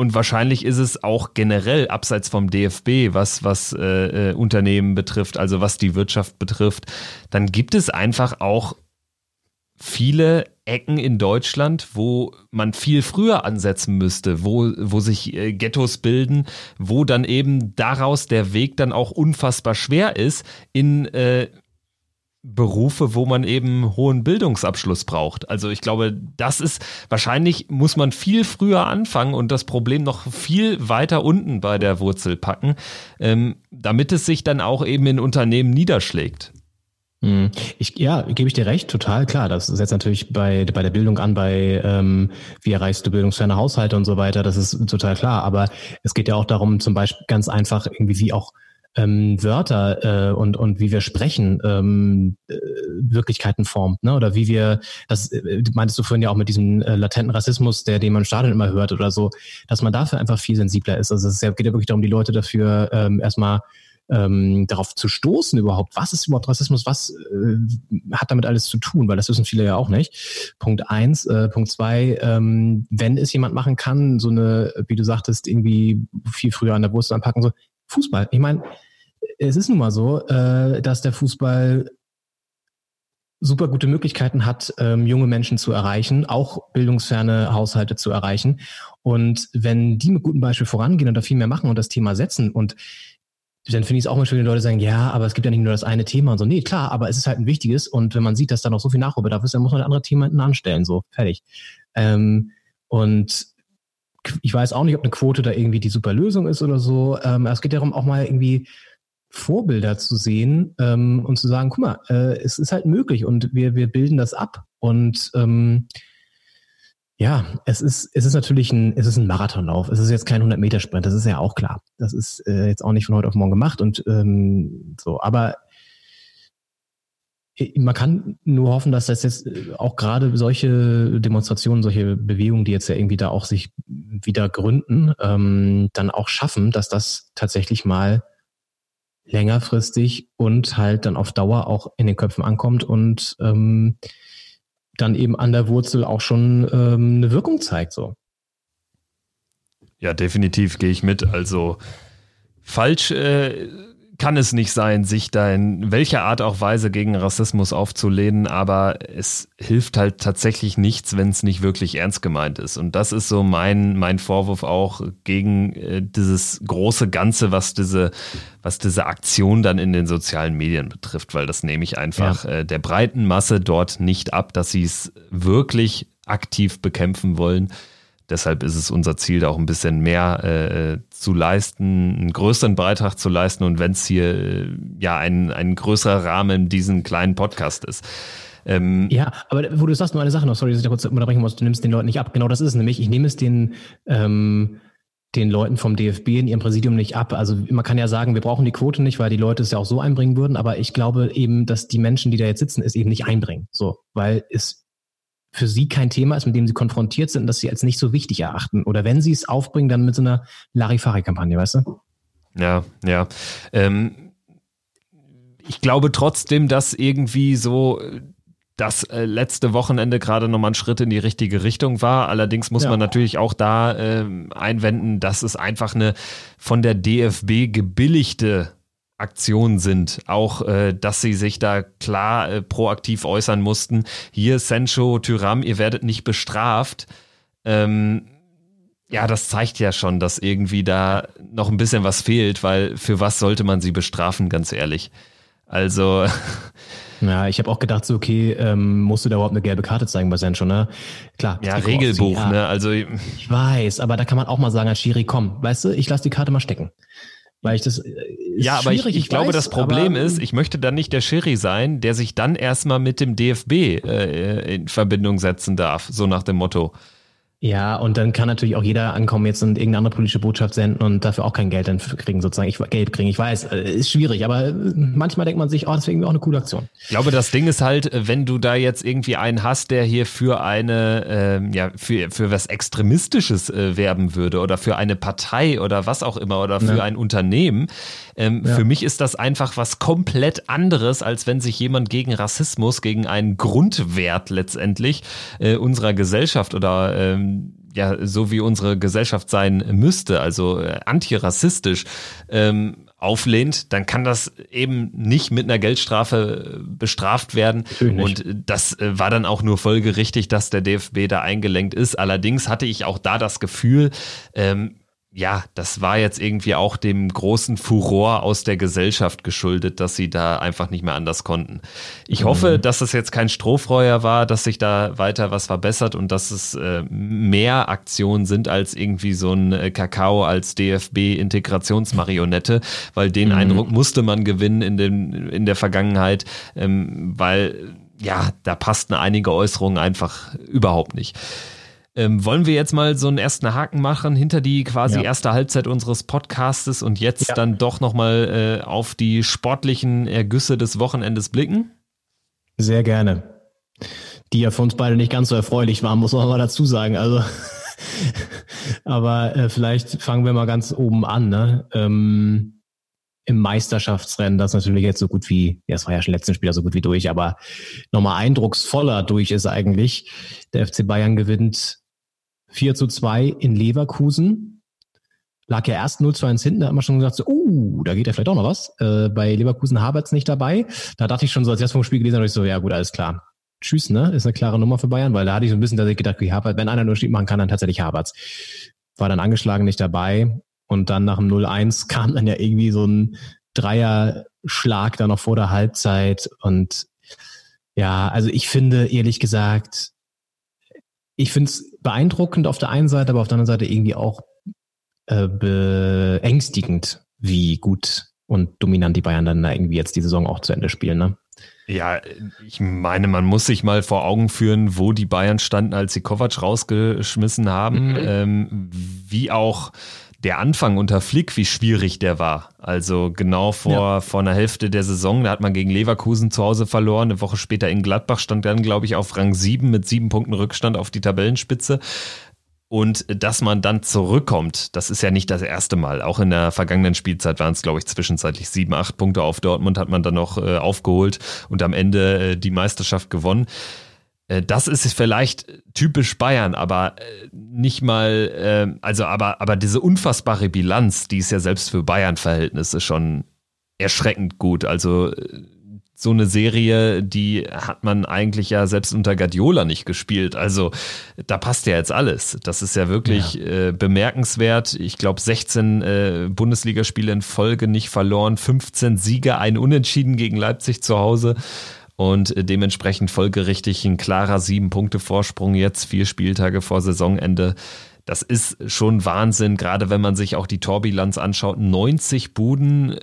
und wahrscheinlich ist es auch generell abseits vom DFB, was, was äh, äh, Unternehmen betrifft, also was die Wirtschaft betrifft, dann gibt es einfach auch viele Ecken in Deutschland, wo man viel früher ansetzen müsste, wo, wo sich äh, Ghettos bilden, wo dann eben daraus der Weg dann auch unfassbar schwer ist in äh, Berufe, wo man eben hohen Bildungsabschluss braucht. Also ich glaube, das ist wahrscheinlich muss man viel früher anfangen und das Problem noch viel weiter unten bei der Wurzel packen, ähm, damit es sich dann auch eben in Unternehmen niederschlägt. Hm. Ich, ja, gebe ich dir recht, total klar. Das setzt natürlich bei, bei der Bildung an, bei ähm, wie erreichst du bildungsferne Haushalte und so weiter, das ist total klar. Aber es geht ja auch darum, zum Beispiel ganz einfach irgendwie wie auch ähm, Wörter äh, und, und wie wir sprechen ähm, äh, Wirklichkeiten formt, ne? Oder wie wir, das äh, meintest du vorhin ja auch mit diesem äh, latenten Rassismus, der, den man im Stadion immer hört oder so, dass man dafür einfach viel sensibler ist. Also es geht ja wirklich darum, die Leute dafür ähm, erstmal ähm, darauf zu stoßen überhaupt, was ist überhaupt Rassismus, was äh, hat damit alles zu tun, weil das wissen viele ja auch nicht. Punkt eins. Äh, Punkt zwei, ähm, wenn es jemand machen kann, so eine, wie du sagtest, irgendwie viel früher an der Wurst anpacken, so Fußball. Ich meine, es ist nun mal so, äh, dass der Fußball super gute Möglichkeiten hat, ähm, junge Menschen zu erreichen, auch bildungsferne Haushalte zu erreichen. Und wenn die mit gutem Beispiel vorangehen und da viel mehr machen und das Thema setzen und dann finde ich es auch mal schön, wenn Leute sagen, ja, aber es gibt ja nicht nur das eine Thema und so. Nee, klar, aber es ist halt ein wichtiges und wenn man sieht, dass da noch so viel Nachholbedarf ist, dann muss man andere Themen anstellen, so, fertig. Ähm, und ich weiß auch nicht, ob eine Quote da irgendwie die super Lösung ist oder so. Ähm, es geht darum, auch mal irgendwie Vorbilder zu sehen ähm, und zu sagen, guck mal, äh, es ist halt möglich und wir, wir bilden das ab. Und ähm, ja, es ist, es ist natürlich ein, es ist ein Marathonlauf. Es ist jetzt kein 100-Meter-Sprint, das ist ja auch klar. Das ist äh, jetzt auch nicht von heute auf morgen gemacht und ähm, so. Aber man kann nur hoffen, dass das jetzt äh, auch gerade solche Demonstrationen, solche Bewegungen, die jetzt ja irgendwie da auch sich wieder gründen, ähm, dann auch schaffen, dass das tatsächlich mal längerfristig und halt dann auf Dauer auch in den Köpfen ankommt und ähm, dann eben an der Wurzel auch schon ähm, eine Wirkung zeigt. So. Ja, definitiv gehe ich mit. Also falsch äh, kann es nicht sein, sich da in welcher Art auch Weise gegen Rassismus aufzulehnen, aber es hilft halt tatsächlich nichts, wenn es nicht wirklich ernst gemeint ist. Und das ist so mein, mein Vorwurf auch gegen äh, dieses große Ganze, was diese, was diese Aktion dann in den sozialen Medien betrifft, weil das nehme ich einfach ja. äh, der breiten Masse dort nicht ab, dass sie es wirklich aktiv bekämpfen wollen. Deshalb ist es unser Ziel, da auch ein bisschen mehr äh, zu leisten, einen größeren Beitrag zu leisten und wenn es hier äh, ja ein, ein größerer Rahmen in diesem kleinen Podcast ist. Ähm, ja, aber wo du sagst, nur eine Sache noch, sorry, dass ich da kurz unterbrechen muss, du nimmst den Leuten nicht ab. Genau das ist es nämlich. Ich nehme es den, ähm, den Leuten vom DFB in ihrem Präsidium nicht ab. Also man kann ja sagen, wir brauchen die Quote nicht, weil die Leute es ja auch so einbringen würden, aber ich glaube eben, dass die Menschen, die da jetzt sitzen, es eben nicht einbringen. So, weil es für sie kein Thema ist, mit dem sie konfrontiert sind und das sie als nicht so wichtig erachten. Oder wenn sie es aufbringen, dann mit so einer Larifari-Kampagne, weißt du? Ja, ja. Ähm, ich glaube trotzdem, dass irgendwie so das äh, letzte Wochenende gerade nochmal ein Schritt in die richtige Richtung war. Allerdings muss Ja. man natürlich auch da ähm, einwenden, dass es einfach eine von der DFB gebilligte Aktion sind. Auch, äh, dass sie sich da klar äh, proaktiv äußern mussten. Hier, Sancho, Tyram, ihr werdet nicht bestraft. Ähm, ja, das zeigt ja schon, dass irgendwie da noch ein bisschen was fehlt, weil für was sollte man sie bestrafen, ganz ehrlich. Also, Ja, ich habe auch gedacht, so, okay, ähm, musst du da überhaupt eine gelbe Karte zeigen bei Sancho, ne? Klar. ja, Regelbuch, ja. ne? Also, Ich weiß, aber da kann man auch mal sagen als Schiri, komm, weißt du, ich lasse die Karte mal stecken. Weil ich das. äh, ist ja, aber ich, schwierig, ich, glaube, weiß, das Problem aber, ist, ich möchte dann nicht der Schiri sein, der sich dann erstmal mit dem DFB äh, in Verbindung setzen darf, so nach dem Motto. Ja, und dann kann natürlich auch jeder ankommen jetzt und irgendeine andere politische Botschaft senden und dafür auch kein Geld dann kriegen, sozusagen. Ich Geld kriegen. Ich weiß, äh, ist schwierig, aber äh, manchmal denkt man sich, oh, das wäre irgendwie auch eine coole Aktion. Ich glaube, das Ding ist halt, äh, wenn du da jetzt irgendwie einen hast, der hier für eine, ähm, ja, für, für was Extremistisches äh, werben würde oder für eine Partei oder was auch immer oder für Ja. ein Unternehmen, ähm, Ja. für mich ist das einfach was komplett anderes, als wenn sich jemand gegen Rassismus, gegen einen Grundwert letztendlich äh, unserer Gesellschaft oder ähm, ja, so wie unsere Gesellschaft sein müsste, also äh, antirassistisch ähm, auflehnt, dann kann das eben nicht mit einer Geldstrafe äh, bestraft werden. Und das äh, war dann auch nur folgerichtig, dass der DFB da eingelenkt ist. Allerdings hatte ich auch da das Gefühl, ähm, ja, das war jetzt irgendwie auch dem großen Furor aus der Gesellschaft geschuldet, dass sie da einfach nicht mehr anders konnten. Ich hoffe, dass es jetzt kein Strohfeuer war, dass sich da weiter was verbessert und dass es äh, mehr Aktionen sind als irgendwie so ein äh, Kakao als DFB-Integrationsmarionette, weil den Eindruck musste man gewinnen in, den, in der Vergangenheit, ähm, weil ja, da passten einige Äußerungen einfach überhaupt nicht. Ähm, wollen wir jetzt mal so einen ersten Haken machen hinter die quasi Ja. erste Halbzeit unseres Podcastes und jetzt Ja. dann doch nochmal äh, auf die sportlichen Ergüsse des Wochenendes blicken? Sehr gerne. Die ja für uns beide nicht ganz so erfreulich waren, muss man mal dazu sagen. Also, aber äh, vielleicht fangen wir mal ganz oben an. Ne? Ähm, Im Meisterschaftsrennen, das natürlich jetzt so gut wie, ja, es war ja schon letzten Spieler so gut wie durch, aber nochmal eindrucksvoller durch ist eigentlich. Der FC Bayern gewinnt 4 zu 2 in Leverkusen. Lag ja erst 0 zu 1 hinten, da hat man schon gesagt, so, uh, da geht ja vielleicht auch noch was. Äh, bei Leverkusen Havertz nicht dabei. Da dachte ich schon so, als ich das vom Spiel gelesen habe, ich so, ja gut, alles klar. Tschüss, ne? Ist eine klare Nummer für Bayern, weil da hatte ich so ein bisschen dass ich gedacht, okay, Havertz, wenn einer nur Stieg machen kann, dann tatsächlich Havertz. War dann angeschlagen, nicht dabei. Und dann nach dem 0-1 kam dann ja irgendwie so ein Dreier-Schlag da noch vor der Halbzeit. Und ja, also ich finde, ehrlich gesagt, ich finde es beeindruckend auf der einen Seite, aber auf der anderen Seite irgendwie auch äh, beängstigend, wie gut und dominant die Bayern dann da irgendwie jetzt die Saison auch zu Ende spielen. Ne? Ja, ich meine, man muss sich mal vor Augen führen, wo die Bayern standen, als sie Kovac rausgeschmissen haben, ähm, wie auch der Anfang unter Flick, wie schwierig der war. Also genau vor, vor einer Hälfte der Saison, da hat man gegen Leverkusen zu Hause verloren. Eine Woche später in Gladbach stand dann, glaube ich, auf Rang 7 mit sieben Punkten Rückstand auf die Tabellenspitze. Und dass man dann zurückkommt, das ist ja nicht das erste Mal. Auch in der vergangenen Spielzeit waren es, glaube ich, zwischenzeitlich sieben, acht Punkte auf Dortmund hat man dann noch äh, aufgeholt und am Ende äh, die Meisterschaft gewonnen. Äh, das ist vielleicht typisch Bayern, aber äh, nicht mal, äh, also aber, aber diese unfassbare Bilanz, die ist ja selbst für Bayern-Verhältnisse schon erschreckend gut. Also so eine Serie, die hat man eigentlich ja selbst unter Guardiola nicht gespielt. Also da passt ja jetzt alles. Das ist ja wirklich Äh, bemerkenswert. Ich glaube 16 äh, Bundesligaspiele in Folge nicht verloren, 15 Siege, ein Unentschieden gegen Leipzig zu Hause und dementsprechend folgerichtig ein klarer sieben Punkte Vorsprung jetzt vier Spieltage vor Saisonende. Das ist schon Wahnsinn, gerade wenn man sich auch die Torbilanz anschaut. 90 Buden.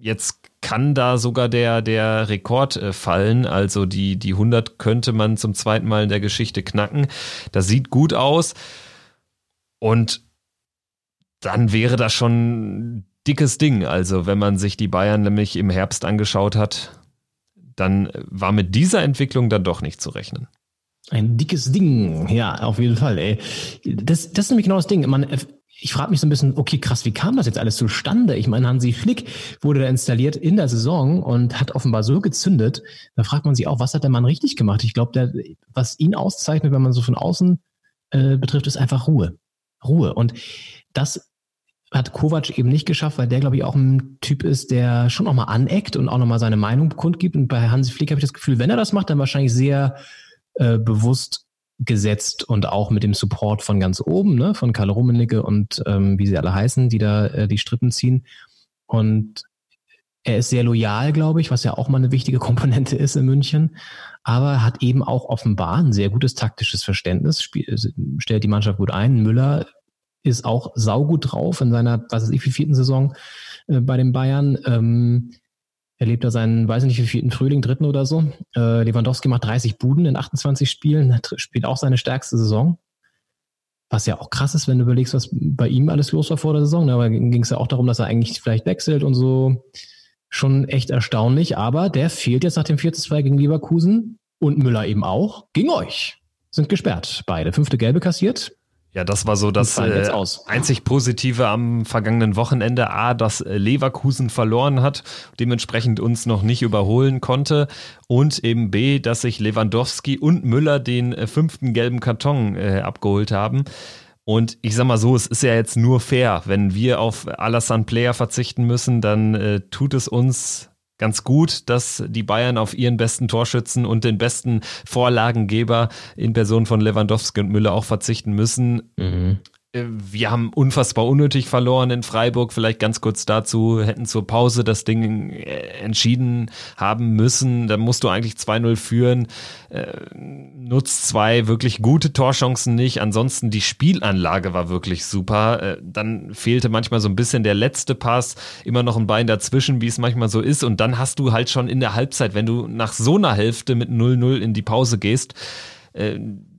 Jetzt kann da sogar der, der Rekord äh, fallen. Also die, die 100 könnte man zum zweiten Mal in der Geschichte knacken. Das sieht gut aus. Und dann wäre das schon ein dickes Ding. Also wenn man sich die Bayern nämlich im Herbst angeschaut hat, dann war mit dieser Entwicklung dann doch nicht zu rechnen. Ein dickes Ding, ja, auf jeden Fall, ey. Das, das ist nämlich genau das Ding. Man, ich frage mich so ein bisschen, okay, krass, wie kam das jetzt alles zustande? Ich meine, Hansi Flick wurde da installiert in der Saison und hat offenbar so gezündet. Da fragt man sich auch, was hat der Mann richtig gemacht? Ich glaube, was ihn auszeichnet, wenn man so von außen äh, betrifft, ist einfach Ruhe. Ruhe. Und das hat Kovac eben nicht geschafft, weil der, glaube ich, auch ein Typ ist, der schon auch mal aneckt und auch nochmal seine Meinung kundgibt. Und bei Hansi Flick habe ich das Gefühl, wenn er das macht, dann wahrscheinlich sehr äh, bewusst gesetzt und auch mit dem Support von ganz oben, ne, von Karl Rummenigge und ähm, wie sie alle heißen, die da äh, die Strippen ziehen. Und er ist sehr loyal, glaube ich, was ja auch mal eine wichtige Komponente ist in München, aber hat eben auch offenbar ein sehr gutes taktisches Verständnis, spiel, äh, stellt die Mannschaft gut ein. Müller ist auch saugut drauf in seiner, was weiß ich, wie vierten Saison äh, bei den Bayern. Ähm, er seinen, weiß nicht wie vierten Frühling, dritten oder so. Äh, Lewandowski macht 30 Buden in 28 Spielen, spielt auch seine stärkste Saison. Was ja auch krass ist, wenn du überlegst, was bei ihm alles los war vor der Saison. Aber ging es ja auch darum, dass er eigentlich vielleicht wechselt und so. Schon echt erstaunlich. Aber der fehlt jetzt nach dem 4-2 gegen Leverkusen und Müller eben auch. Gegen euch. Sind gesperrt. Beide. Fünfte Gelbe kassiert. Ja, das war so das äh, einzig Positive am vergangenen Wochenende. A, dass äh, Leverkusen verloren hat, dementsprechend uns noch nicht überholen konnte. Und eben B, dass sich Lewandowski und Müller den äh, fünften gelben Karton äh, abgeholt haben. Und ich sag mal so, es ist ja jetzt nur fair, wenn wir auf Alassane Player verzichten müssen, dann äh, tut es uns ganz gut, dass die Bayern auf ihren besten Torschützen und den besten Vorlagengeber in Person von Lewandowski und Müller auch verzichten müssen. Mhm. Wir haben unfassbar unnötig verloren in Freiburg. Vielleicht ganz kurz dazu, hätten zur Pause das Ding äh, entschieden haben müssen. Da musst du eigentlich 2-0 führen. Äh, nutzt zwei wirklich gute Torchancen nicht. Ansonsten die Spielanlage war wirklich super. Äh, dann fehlte manchmal so ein bisschen der letzte Pass, immer noch ein Bein dazwischen, wie es manchmal so ist. Und dann hast du halt schon in der Halbzeit, wenn du nach so einer Hälfte mit 0-0 in die Pause gehst,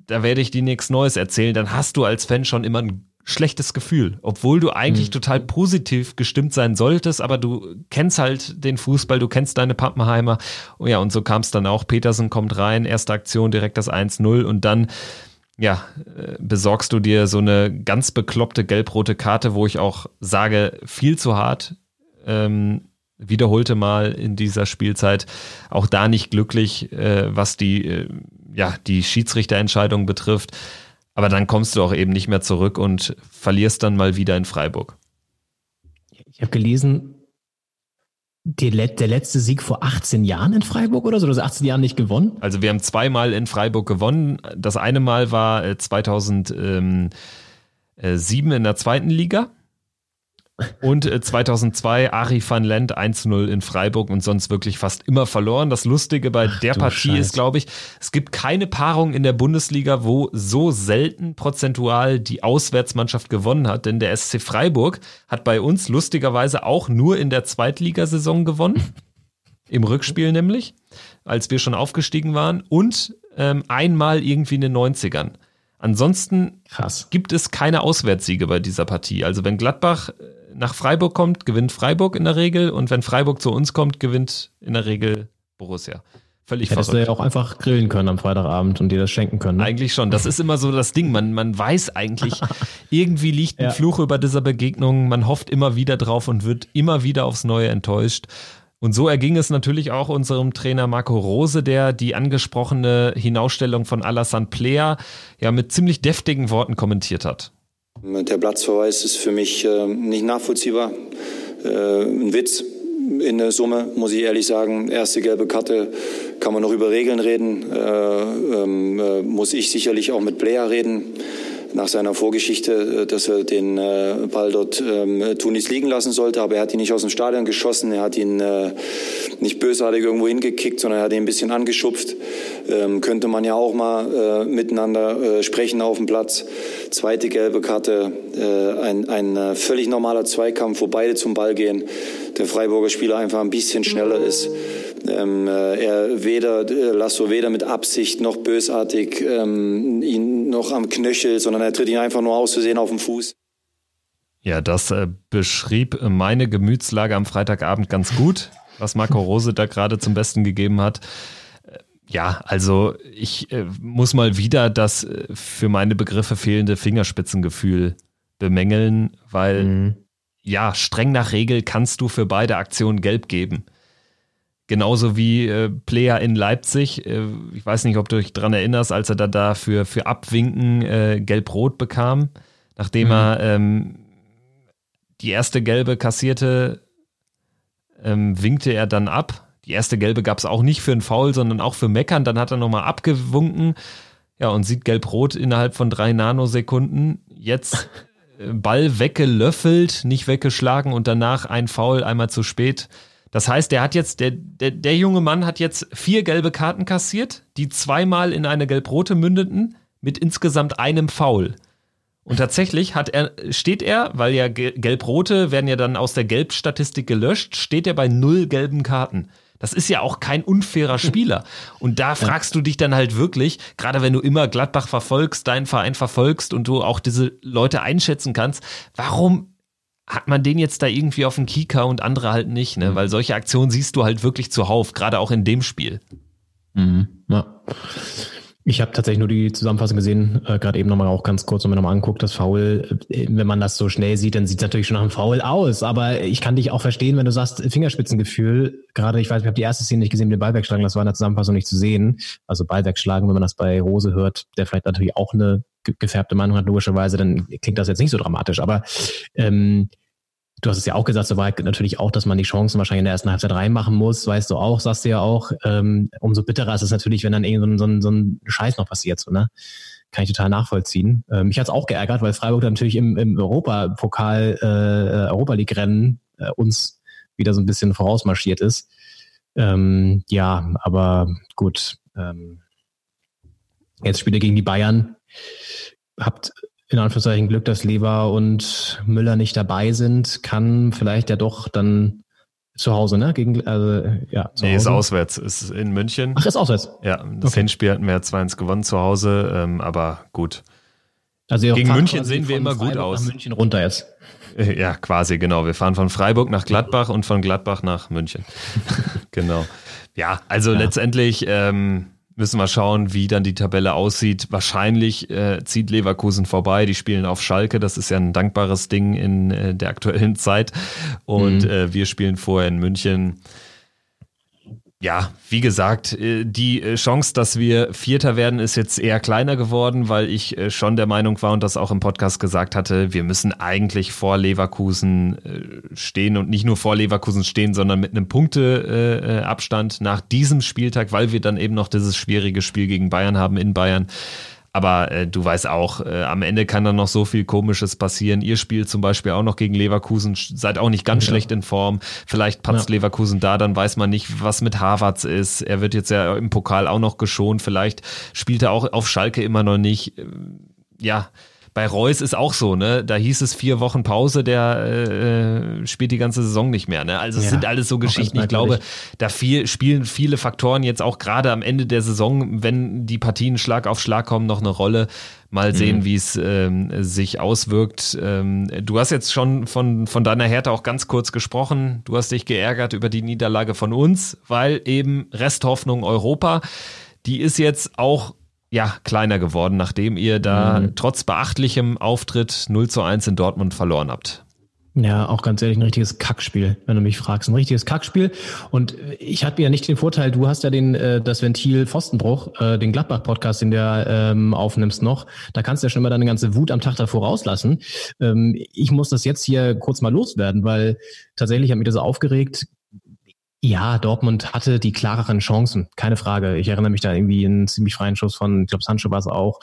da werde ich dir nichts Neues erzählen, dann hast du als Fan schon immer ein schlechtes Gefühl, obwohl du eigentlich mhm. total positiv gestimmt sein solltest, aber du kennst halt den Fußball, du kennst deine Pappenheimer. Oh ja, und so kam es dann auch. Petersen kommt rein, erste Aktion, direkt das 1-0 und dann ja, äh, besorgst du dir so eine ganz bekloppte gelb-rote Karte, wo ich auch sage, viel zu hart. Ähm, wiederholte Mal in dieser Spielzeit auch da nicht glücklich, äh, was die äh, ja, die Schiedsrichterentscheidung betrifft. Aber dann kommst du auch eben nicht mehr zurück und verlierst dann mal wieder in Freiburg. Ich habe gelesen, die, der letzte Sieg vor 18 Jahren in Freiburg oder so, oder 18 Jahren nicht gewonnen? Also wir haben zweimal in Freiburg gewonnen. Das eine Mal war 2007 äh, in der zweiten Liga. Und 2002 äh, Ari van Lent 1-0 in Freiburg und sonst wirklich fast immer verloren. Das Lustige bei Ach, der Partie Scheiß. ist, glaube ich, es gibt keine Paarung in der Bundesliga, wo so selten prozentual die Auswärtsmannschaft gewonnen hat. Denn der SC Freiburg hat bei uns lustigerweise auch nur in der Zweitligasaison gewonnen. Im Rückspiel nämlich, als wir schon aufgestiegen waren. Und ähm, einmal irgendwie in den 90ern. Ansonsten Krass. gibt es keine Auswärtssiege bei dieser Partie. Also wenn Gladbach nach Freiburg kommt, gewinnt Freiburg in der Regel und wenn Freiburg zu uns kommt, gewinnt in der Regel Borussia. Völlig Hättest verrückt. du ja auch einfach grillen können am Freitagabend und dir das schenken können. Ne? Eigentlich schon. Das ist immer so das Ding. Man, man weiß eigentlich, irgendwie liegt ein ja. Fluch über dieser Begegnung. Man hofft immer wieder drauf und wird immer wieder aufs Neue enttäuscht. Und so erging es natürlich auch unserem Trainer Marco Rose, der die angesprochene Hinausstellung von Alassane Player ja mit ziemlich deftigen Worten kommentiert hat. Der Platzverweis ist für mich äh, nicht nachvollziehbar. Äh, ein Witz in der Summe, muss ich ehrlich sagen. Erste gelbe Karte, kann man noch über Regeln reden. Äh, ähm, äh muss ich sicherlich auch mit Player reden nach seiner Vorgeschichte, äh, dass er den äh, Ball dort ähm, Tunis liegen lassen sollte. Aber er hat ihn nicht aus dem Stadion geschossen, er hat ihn äh, nicht bösartig irgendwo hingekickt, sondern er hat ihn ein bisschen angeschupft. Ähm, könnte man ja auch mal miteinander sprechen auf dem Platz. Zweite gelbe Karte, ein, ein völlig normaler Zweikampf, wo beide zum Ball gehen. Der Freiburger Spieler einfach ein bisschen schneller ist ähm, äh, er weder Lasso weder mit Absicht noch bösartig ihn noch am Knöchel, sondern er tritt ihn einfach nur aus Versehen auf den Fuß. Ja, das äh, beschrieb meine Gemütslage am Freitagabend ganz gut, was Marco Rose da gerade zum Besten gegeben hat. Äh, ja, also ich äh, muss mal wieder das äh, für meine Begriffe fehlende Fingerspitzengefühl bemängeln, weil mhm. ja, streng nach Regel kannst du für beide Aktionen gelb geben. Genauso wie äh, Player in Leipzig. Äh, ich weiß nicht, ob du dich daran erinnerst, als er da, da für, für Abwinken äh, gelb-rot bekam, nachdem mhm. er ähm, die erste gelbe kassierte, ähm, winkte er dann ab. Die erste gelbe gab es auch nicht für einen Foul, sondern auch für Meckern. Dann hat er nochmal abgewunken. Ja, und sieht gelb-rot innerhalb von drei Nanosekunden. Jetzt äh, Ball weggelöffelt, nicht weggeschlagen und danach ein Foul einmal zu spät. Das heißt, der hat jetzt, der, der, der junge Mann hat jetzt vier gelbe Karten kassiert, die zweimal in eine gelb-rote mündeten, mit insgesamt einem Foul. Und tatsächlich hat er, steht er, weil ja gelb-rote werden ja dann aus der Gelbstatistik gelöscht, steht er bei null gelben Karten. Das ist ja auch kein unfairer Spieler. Und da fragst du dich dann halt wirklich, gerade wenn du immer Gladbach verfolgst, deinen Verein verfolgst und du auch diese Leute einschätzen kannst, warum hat man den jetzt da irgendwie auf dem Kika und andere halt nicht, ne? Mhm. Weil solche Aktionen siehst du halt wirklich zuhauf, gerade auch in dem Spiel. Mhm. Ja. Ich habe tatsächlich nur die Zusammenfassung gesehen, äh, gerade eben nochmal auch ganz kurz, wenn man nochmal anguckt, das Foul, äh, wenn man das so schnell sieht, dann sieht es natürlich schon nach einem Foul aus. Aber ich kann dich auch verstehen, wenn du sagst, Fingerspitzengefühl, gerade, ich weiß, ich habe die erste Szene nicht gesehen mit dem Ball wegschlagen, das war in der Zusammenfassung nicht zu sehen. Also Ball wegschlagen, wenn man das bei Rose hört, der vielleicht natürlich auch eine gefärbte Meinung hat, logischerweise, dann klingt das jetzt nicht so dramatisch. Aber ähm, Du hast es ja auch gesagt, so war natürlich auch, dass man die Chancen wahrscheinlich in der ersten Halbzeit reinmachen muss, weißt du auch, sagst du ja auch. Ähm, umso bitterer ist es natürlich, wenn dann irgendwie so ein, so ein Scheiß noch passiert, so, ne? Kann ich total nachvollziehen. Ähm, mich hat's auch geärgert, weil Freiburg dann natürlich im, im Europapokal, äh, Europa League-Rennen äh, uns wieder so ein bisschen vorausmarschiert ist. Ähm, ja, aber gut. Ähm, jetzt spielt er gegen die Bayern. Habt in Anführungszeichen Glück, dass Lever und Müller nicht dabei sind, kann vielleicht ja doch dann zu Hause, ne? Gegen, also, ja, zu nee, Hause. ist auswärts. Ist in München. Ach, ist auswärts. Ja, das okay. Hinspiel hatten wir 2-1 gewonnen zu Hause, ähm, aber gut. Also Gegen München sehen wir immer gut aus. Nach München runter jetzt. Äh, ja, quasi, genau. Wir fahren von Freiburg nach Gladbach und von Gladbach nach München. genau. Ja, also ja. letztendlich, ähm, Müssen wir schauen, wie dann die Tabelle aussieht. Wahrscheinlich äh, zieht Leverkusen vorbei. Die spielen auf Schalke. Das ist ja ein dankbares Ding in äh, der aktuellen Zeit. Und mhm. äh, wir spielen vorher in München ja, wie gesagt, äh, die äh, Chance, dass wir Vierter werden, ist jetzt eher kleiner geworden, weil ich äh, schon der Meinung war und das auch im Podcast gesagt hatte, wir müssen eigentlich vor Leverkusen stehen und nicht nur vor Leverkusen stehen, sondern mit einem Punkteabstand nach diesem Spieltag, weil wir dann eben noch dieses schwierige Spiel gegen Bayern haben in Bayern. Aber äh, du weißt auch, äh, am Ende kann dann noch so viel Komisches passieren. Ihr spielt zum Beispiel auch noch gegen Leverkusen, seid auch nicht ganz ja. schlecht in Form. Vielleicht patzt ja. Leverkusen da, dann weiß man nicht, was mit Harvards ist. Er wird jetzt ja im Pokal auch noch geschont. Vielleicht spielt er auch auf Schalke immer noch nicht. Ja, bei Reus ist auch so, ne? Da hieß es vier Wochen Pause, der äh, spielt die ganze Saison nicht mehr, ne? Also es ja, sind alles so Geschichten. Ich glaube, da viel, spielen viele Faktoren jetzt auch gerade am Ende der Saison, wenn die Partien Schlag auf Schlag kommen, noch eine Rolle. Mal mhm. sehen, mhm. wie es ähm, sich auswirkt. Ähm, du hast jetzt schon von, von deiner Härte auch ganz kurz gesprochen. Du hast dich geärgert über die Niederlage von uns, weil eben Resthoffnung Europa, die ist jetzt auch ja, kleiner geworden, nachdem ihr da mhm. trotz beachtlichem Auftritt 0 zu 1 in Dortmund verloren habt. Ja, auch ganz ehrlich, ein richtiges Kackspiel, wenn du mich fragst. Ein richtiges Kackspiel. Und ich hatte ja nicht den Vorteil, du hast ja den, äh, das Ventil Pfostenbruch, äh, den Gladbach-Podcast, den du ähm, aufnimmst noch. Da kannst du ja schon mal deine ganze Wut am Tag davor rauslassen. Ähm, ich muss das jetzt hier kurz mal loswerden, weil tatsächlich hat mich das aufgeregt. Ja, Dortmund hatte die klareren Chancen, keine Frage. Ich erinnere mich da irgendwie einen ziemlich freien Schuss von, ich glaube, Sancho war es auch,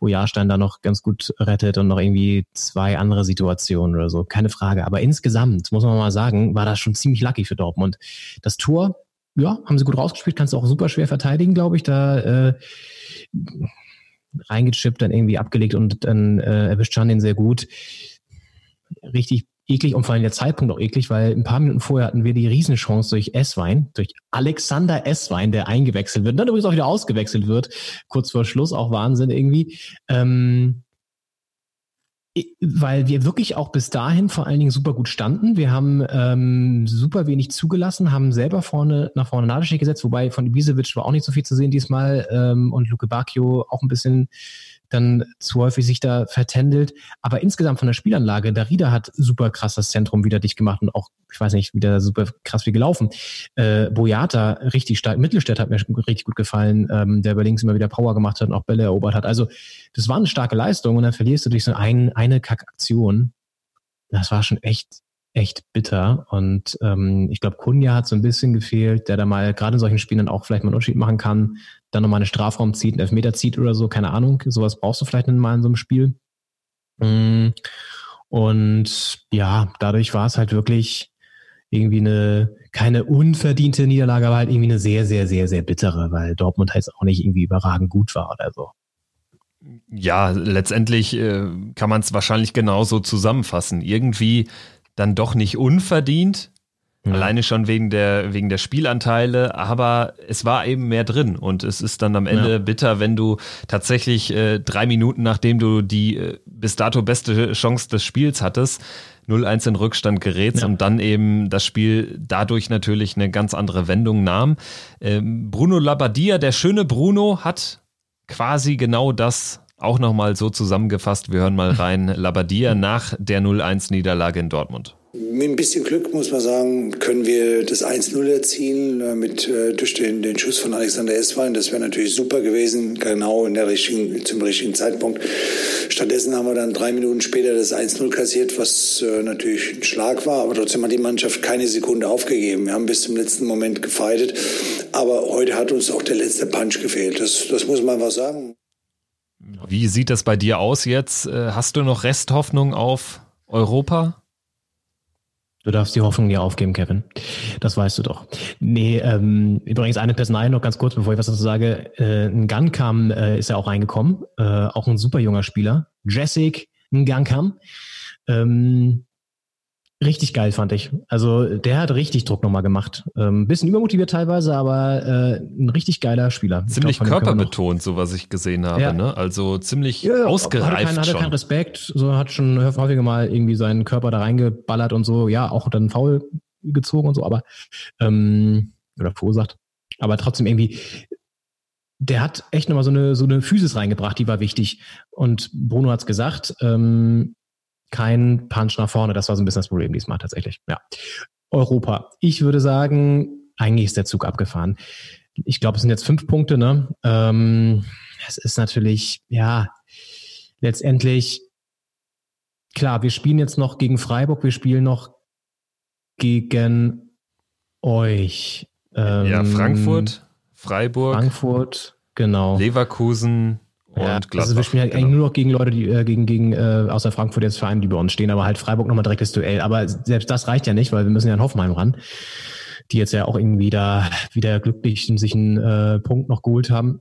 wo Jahrstein da noch ganz gut rettet und noch irgendwie zwei andere Situationen oder so, keine Frage. Aber insgesamt, muss man mal sagen, war das schon ziemlich lucky für Dortmund. Das Tor, ja, haben sie gut rausgespielt, kannst du auch super schwer verteidigen, glaube ich. Da äh, reingechippt, dann irgendwie abgelegt und dann äh, erwischt Can den sehr gut. Richtig eklig und vor allem der Zeitpunkt auch eklig, weil ein paar Minuten vorher hatten wir die Riesenchance durch S-Wein, durch Alexander S-Wein, der eingewechselt wird, und dann übrigens auch wieder ausgewechselt wird, kurz vor Schluss, auch Wahnsinn irgendwie. Ähm, weil wir wirklich auch bis dahin vor allen Dingen super gut standen. Wir haben ähm, super wenig zugelassen, haben selber vorne nach vorne Nadeschick gesetzt, wobei von Ibisevic war auch nicht so viel zu sehen diesmal ähm, und Luke Bacchio auch ein bisschen dann zu häufig sich da vertändelt. Aber insgesamt von der Spielanlage, Darida hat super krass das Zentrum wieder dicht gemacht und auch, ich weiß nicht, wieder super krass wie gelaufen. Äh, Boyata richtig stark, Mittelstädt hat mir richtig gut gefallen, ähm, der über links immer wieder Power gemacht hat und auch Bälle erobert hat. Also das war eine starke Leistung und dann verlierst du durch so ein, eine Kackaktion. Das war schon echt echt bitter. Und ähm, ich glaube, Kunja hat so ein bisschen gefehlt, der da mal gerade in solchen Spielen auch vielleicht mal einen Unterschied machen kann, dann nochmal einen Strafraum zieht, einen Elfmeter zieht oder so, keine Ahnung. Sowas brauchst du vielleicht mal in so einem Spiel. Mm, und ja, dadurch war es halt wirklich irgendwie eine, keine unverdiente Niederlage, aber halt irgendwie eine sehr, sehr, sehr, sehr bittere, weil Dortmund halt auch nicht irgendwie überragend gut war oder so. Ja, letztendlich äh, kann man es wahrscheinlich genauso zusammenfassen. Irgendwie dann doch nicht unverdient. Ja. Alleine schon wegen der, wegen der Spielanteile, aber es war eben mehr drin und es ist dann am Ende ja. bitter, wenn du tatsächlich äh, drei Minuten nachdem du die äh, bis dato beste Chance des Spiels hattest, 0-1 in Rückstand gerätst ja. und dann eben das Spiel dadurch natürlich eine ganz andere Wendung nahm. Ähm, Bruno Labbadia, der schöne Bruno, hat quasi genau das auch nochmal so zusammengefasst. Wir hören mal rein. Labadia nach der 0-1-Niederlage in Dortmund. Mit ein bisschen Glück, muss man sagen, können wir das 1-0 erzielen mit, äh, durch den, den Schuss von Alexander Esswein. Das wäre natürlich super gewesen, genau in der richtigen, zum richtigen Zeitpunkt. Stattdessen haben wir dann drei Minuten später das 1-0 kassiert, was äh, natürlich ein Schlag war. Aber trotzdem hat die Mannschaft keine Sekunde aufgegeben. Wir haben bis zum letzten Moment gefeitet. Aber heute hat uns auch der letzte Punch gefehlt. Das, das muss man einfach sagen. Wie sieht das bei dir aus jetzt? Äh, hast du noch Resthoffnung auf Europa? Du darfst die Hoffnung nie aufgeben, Kevin. Das weißt du doch. Nee, ähm, übrigens eine Personal noch ganz kurz, bevor ich was dazu sage. Äh, ein Gun äh, ist ja auch reingekommen. Äh, auch ein super junger Spieler. Jessic Ngankam. Ähm, Richtig geil, fand ich. Also der hat richtig Druck nochmal gemacht. Ähm, bisschen übermotiviert teilweise, aber äh, ein richtig geiler Spieler. Ziemlich glaub, körperbetont, so was ich gesehen habe. Ja. Ne? Also ziemlich ja, ausgereift hatte kein, hatte schon. keinen Respekt, so hat schon häufiger mal irgendwie seinen Körper da reingeballert und so. Ja, auch dann faul gezogen und so, aber ähm, oder verursacht. Aber trotzdem irgendwie, der hat echt nochmal so eine, so eine Physis reingebracht, die war wichtig. Und Bruno hat's gesagt, ähm, kein Punch nach vorne. Das war so ein bisschen das Problem diesmal tatsächlich. Ja. Europa. Ich würde sagen, eigentlich ist der Zug abgefahren. Ich glaube, es sind jetzt fünf Punkte, ne? Ähm, es ist natürlich, ja, letztendlich, klar, wir spielen jetzt noch gegen Freiburg, wir spielen noch gegen euch. Ähm, ja, Frankfurt, Freiburg. Frankfurt, genau. Leverkusen, ja, und Gladbach. Also wir spielen halt genau. eigentlich nur noch gegen Leute, die äh, gegen, gegen äh, außer Frankfurt jetzt Vereine, die bei uns stehen, aber halt Freiburg nochmal direktes Duell. Aber selbst das reicht ja nicht, weil wir müssen ja in Hoffenheim ran, die jetzt ja auch irgendwie da wieder glücklich sich einen äh, Punkt noch geholt haben.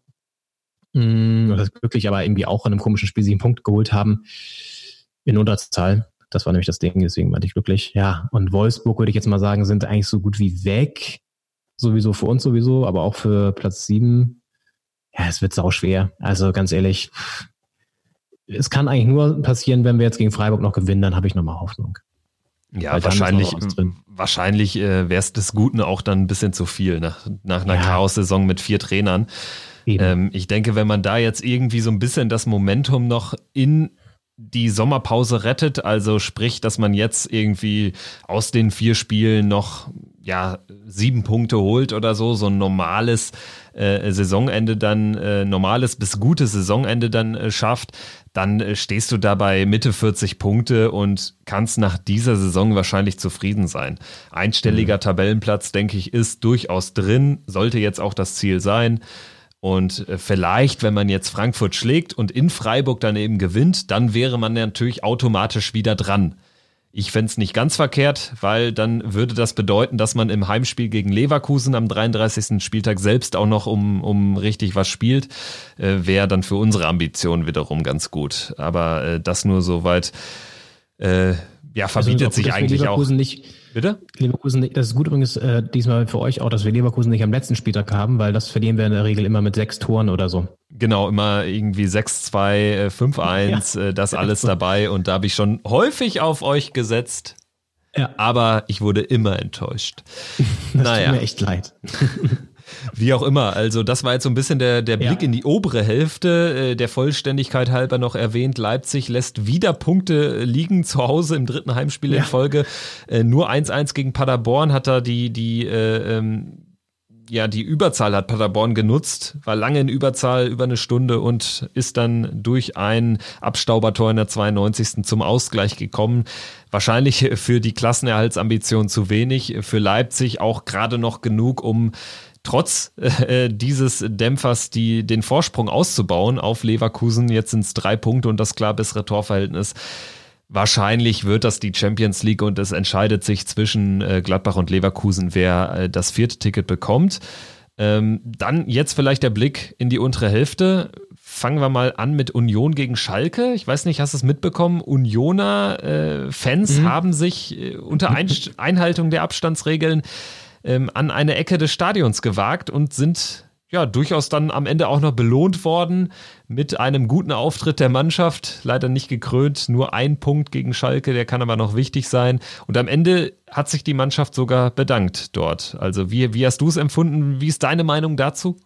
Mm, oder glücklich, aber irgendwie auch in einem komischen Spiel sich einen Punkt geholt haben. In Unterzahl. Das war nämlich das Ding, deswegen war ich glücklich. Ja, und Wolfsburg würde ich jetzt mal sagen, sind eigentlich so gut wie weg. Sowieso für uns sowieso, aber auch für Platz sieben ja, es wird sau schwer. Also ganz ehrlich, es kann eigentlich nur passieren, wenn wir jetzt gegen Freiburg noch gewinnen, dann habe ich nochmal Hoffnung. Ja, wahrscheinlich, wahrscheinlich äh, wäre es des Guten auch dann ein bisschen zu viel nach, nach einer ja. Chaos-Saison mit vier Trainern. Ähm, ich denke, wenn man da jetzt irgendwie so ein bisschen das Momentum noch in die Sommerpause rettet, also sprich, dass man jetzt irgendwie aus den vier Spielen noch ja sieben Punkte holt oder so, so ein normales äh, Saisonende dann, äh, normales bis gutes Saisonende dann äh, schafft, dann äh, stehst du dabei Mitte 40 Punkte und kannst nach dieser Saison wahrscheinlich zufrieden sein. Einstelliger mhm. Tabellenplatz, denke ich, ist durchaus drin, sollte jetzt auch das Ziel sein. Und äh, vielleicht, wenn man jetzt Frankfurt schlägt und in Freiburg dann eben gewinnt, dann wäre man natürlich automatisch wieder dran. Ich fände es nicht ganz verkehrt, weil dann würde das bedeuten, dass man im Heimspiel gegen Leverkusen am 33. Spieltag selbst auch noch um, um richtig was spielt. Äh, Wäre dann für unsere Ambition wiederum ganz gut. Aber äh, das nur soweit, äh, ja, also, verbietet also, sich eigentlich auch. Nicht Bitte? Leverkusen, das ist gut übrigens äh, diesmal für euch auch, dass wir Leverkusen nicht am letzten Spieltag haben, weil das verlieren wir in der Regel immer mit sechs Toren oder so. Genau, immer irgendwie 6-2, 5-1, ja. äh, das alles dabei und da habe ich schon häufig auf euch gesetzt. Ja. Aber ich wurde immer enttäuscht. das naja. tut mir echt leid. Wie auch immer, also das war jetzt so ein bisschen der, der Blick Ja. in die obere Hälfte, äh, der Vollständigkeit halber noch erwähnt. Leipzig lässt wieder Punkte liegen zu Hause im dritten Heimspiel in Folge. Äh, nur 1-1 gegen Paderborn hat da die, die, äh, ähm, ja, die Überzahl hat Paderborn genutzt, war lange in Überzahl über eine Stunde und ist dann durch ein Abstaubertor in der 92. zum Ausgleich gekommen. Wahrscheinlich für die Klassenerhaltsambition zu wenig, für Leipzig auch gerade noch genug, um trotz äh, dieses Dämpfers die, den Vorsprung auszubauen auf Leverkusen. Jetzt sind es drei Punkte und das klar bessere Torverhältnis. Wahrscheinlich wird das die Champions League und es entscheidet sich zwischen äh, Gladbach und Leverkusen, wer äh, das vierte Ticket bekommt. Ähm, dann jetzt vielleicht der Blick in die untere Hälfte. Fangen wir mal an mit Union gegen Schalke. Ich weiß nicht, hast du es mitbekommen? Unioner äh, Fans haben sich äh, unter Ein Einhaltung der Abstandsregeln ähm, an eine Ecke des Stadions gewagt und sind ja durchaus dann am Ende auch noch belohnt worden mit einem guten Auftritt der Mannschaft. Leider nicht gekrönt, nur ein Punkt gegen Schalke, der kann aber noch wichtig sein. Und am Ende hat sich die Mannschaft sogar bedankt dort. Also wie, wie hast du es empfunden? Wie ist deine Meinung dazu?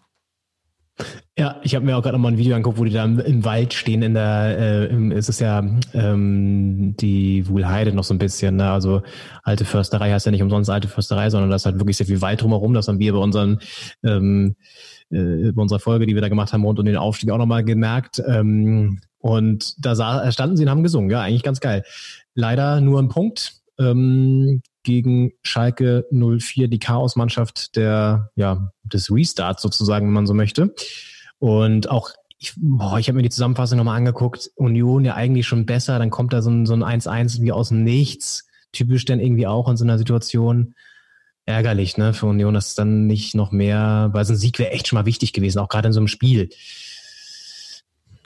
Ja, ich habe mir auch gerade nochmal ein Video angeguckt, wo die da im, Wald stehen. In der, äh, im, es ist ja ähm, die Wuhlheide noch so ein bisschen. Ne? Also alte Försterei heißt ja nicht umsonst alte Försterei, sondern das ist halt wirklich sehr viel Wald drumherum. Das haben wir bei unseren ähm, äh, bei unserer Folge, die wir da gemacht haben rund um den Aufstieg auch nochmal gemerkt. Ähm, und da sah, standen sie und haben gesungen. Ja, eigentlich ganz geil. Leider nur ein Punkt. Ähm, gegen Schalke 04, die Chaosmannschaft der, ja, des Restarts sozusagen, wenn man so möchte. Und auch, ich, boah, ich habe mir die Zusammenfassung nochmal angeguckt. Union ja eigentlich schon besser, dann kommt da so ein, so ein 1-1 wie aus dem Nichts. Typisch dann irgendwie auch in so einer Situation. Ärgerlich, ne, für Union, dass es dann nicht noch mehr, weil so ein Sieg wäre echt schon mal wichtig gewesen, auch gerade in so einem Spiel.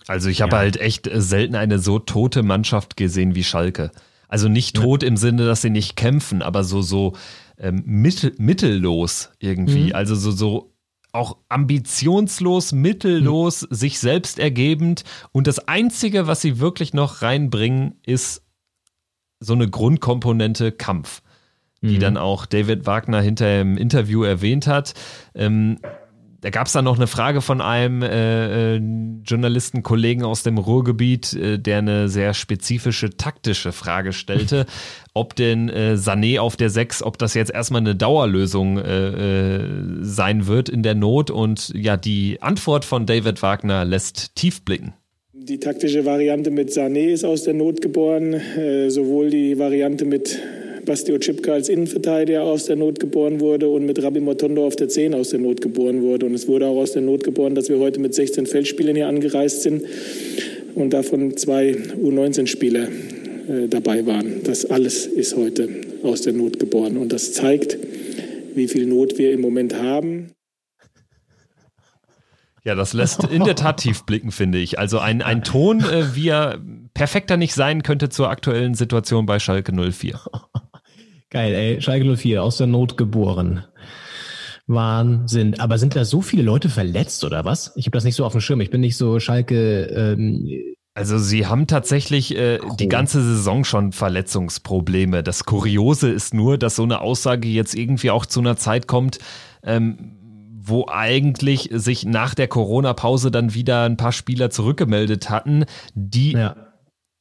Also ich habe halt echt selten eine so tote Mannschaft gesehen wie Schalke. Also nicht tot im Sinne, dass sie nicht kämpfen, aber so so ähm, mittel, mittellos irgendwie. Mhm. Also so so auch ambitionslos, mittellos, sich selbst ergebend. Und das Einzige, was sie wirklich noch reinbringen, ist so eine Grundkomponente Kampf, die Mhm. dann auch David Wagner hinter im Interview erwähnt hat. Ähm, da gab es dann noch eine Frage von einem äh, äh, Journalistenkollegen aus dem Ruhrgebiet, äh, der eine sehr spezifische taktische Frage stellte, ob denn äh, Sané auf der 6, ob das jetzt erstmal eine Dauerlösung äh, äh, sein wird in der Not. Und ja, die Antwort von David Wagner lässt tief blicken. Die taktische Variante mit Sané ist aus der Not geboren, äh, sowohl die Variante mit Bastio Chipka als Innenverteidiger aus der Not geboren wurde und mit Rabbi Motondo auf der 10 aus der Not geboren wurde. Und es wurde auch aus der Not geboren, dass wir heute mit 16 Feldspielern hier angereist sind und davon zwei U19-Spieler äh, dabei waren. Das alles ist heute aus der Not geboren. Und das zeigt, wie viel Not wir im Moment haben. Ja, das lässt in der Tat tief blicken, finde ich. Also ein, ein Ton, äh, wie er perfekter nicht sein könnte zur aktuellen Situation bei Schalke 04. Geil, ey. Schalke 04, aus der Not geboren. Wahnsinn. Aber sind da so viele Leute verletzt oder was? Ich habe das nicht so auf dem Schirm. Ich bin nicht so Schalke. Ähm, Also sie haben tatsächlich äh, die ganze Saison schon Verletzungsprobleme. Das Kuriose ist nur, dass so eine Aussage jetzt irgendwie auch zu einer Zeit kommt, ähm, wo eigentlich sich nach der Corona-Pause dann wieder ein paar Spieler zurückgemeldet hatten, die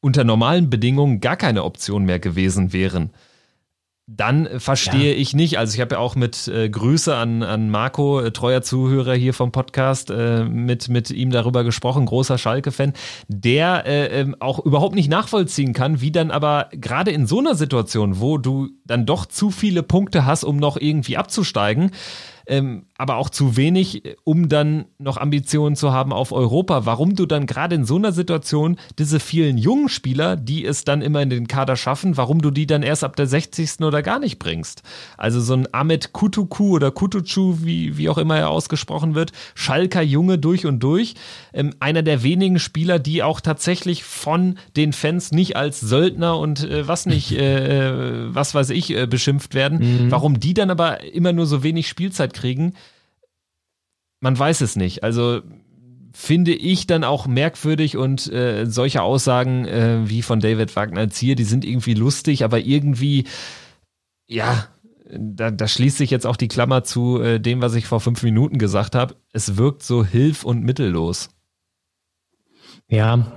unter normalen Bedingungen gar keine Option mehr gewesen wären. Dann äh, verstehe ich nicht, also ich habe ja auch mit äh, Grüße an, an Marco, äh, treuer Zuhörer hier vom Podcast, äh, mit, mit ihm darüber gesprochen, großer Schalke-Fan, der äh, ähm, auch überhaupt nicht nachvollziehen kann, wie dann aber gerade in so einer Situation, wo du dann doch zu viele Punkte hast, um noch irgendwie abzusteigen, ähm, aber auch zu wenig, äh, um dann noch Ambitionen zu haben auf Europa. Warum du dann gerade in so einer Situation diese vielen jungen Spieler, die es dann immer in den Kader schaffen, warum du die dann erst ab der 60. oder gar nicht bringst. Also so ein Ahmed Kutuku oder Kutucu, wie, wie auch immer er ausgesprochen wird, Schalker Junge durch und durch. Ähm, einer der wenigen Spieler, die auch tatsächlich von den Fans nicht als Söldner und äh, was nicht, äh, äh, was weiß ich, äh, beschimpft werden. Mhm. Warum die dann aber immer nur so wenig Spielzeit kriegen, man weiß es nicht. Also finde ich dann auch merkwürdig und äh, solche Aussagen äh, wie von David Wagner als hier, die sind irgendwie lustig, aber irgendwie, ja, da, da schließt sich jetzt auch die Klammer zu äh, dem, was ich vor fünf Minuten gesagt habe. Es wirkt so hilf- und mittellos. Ja,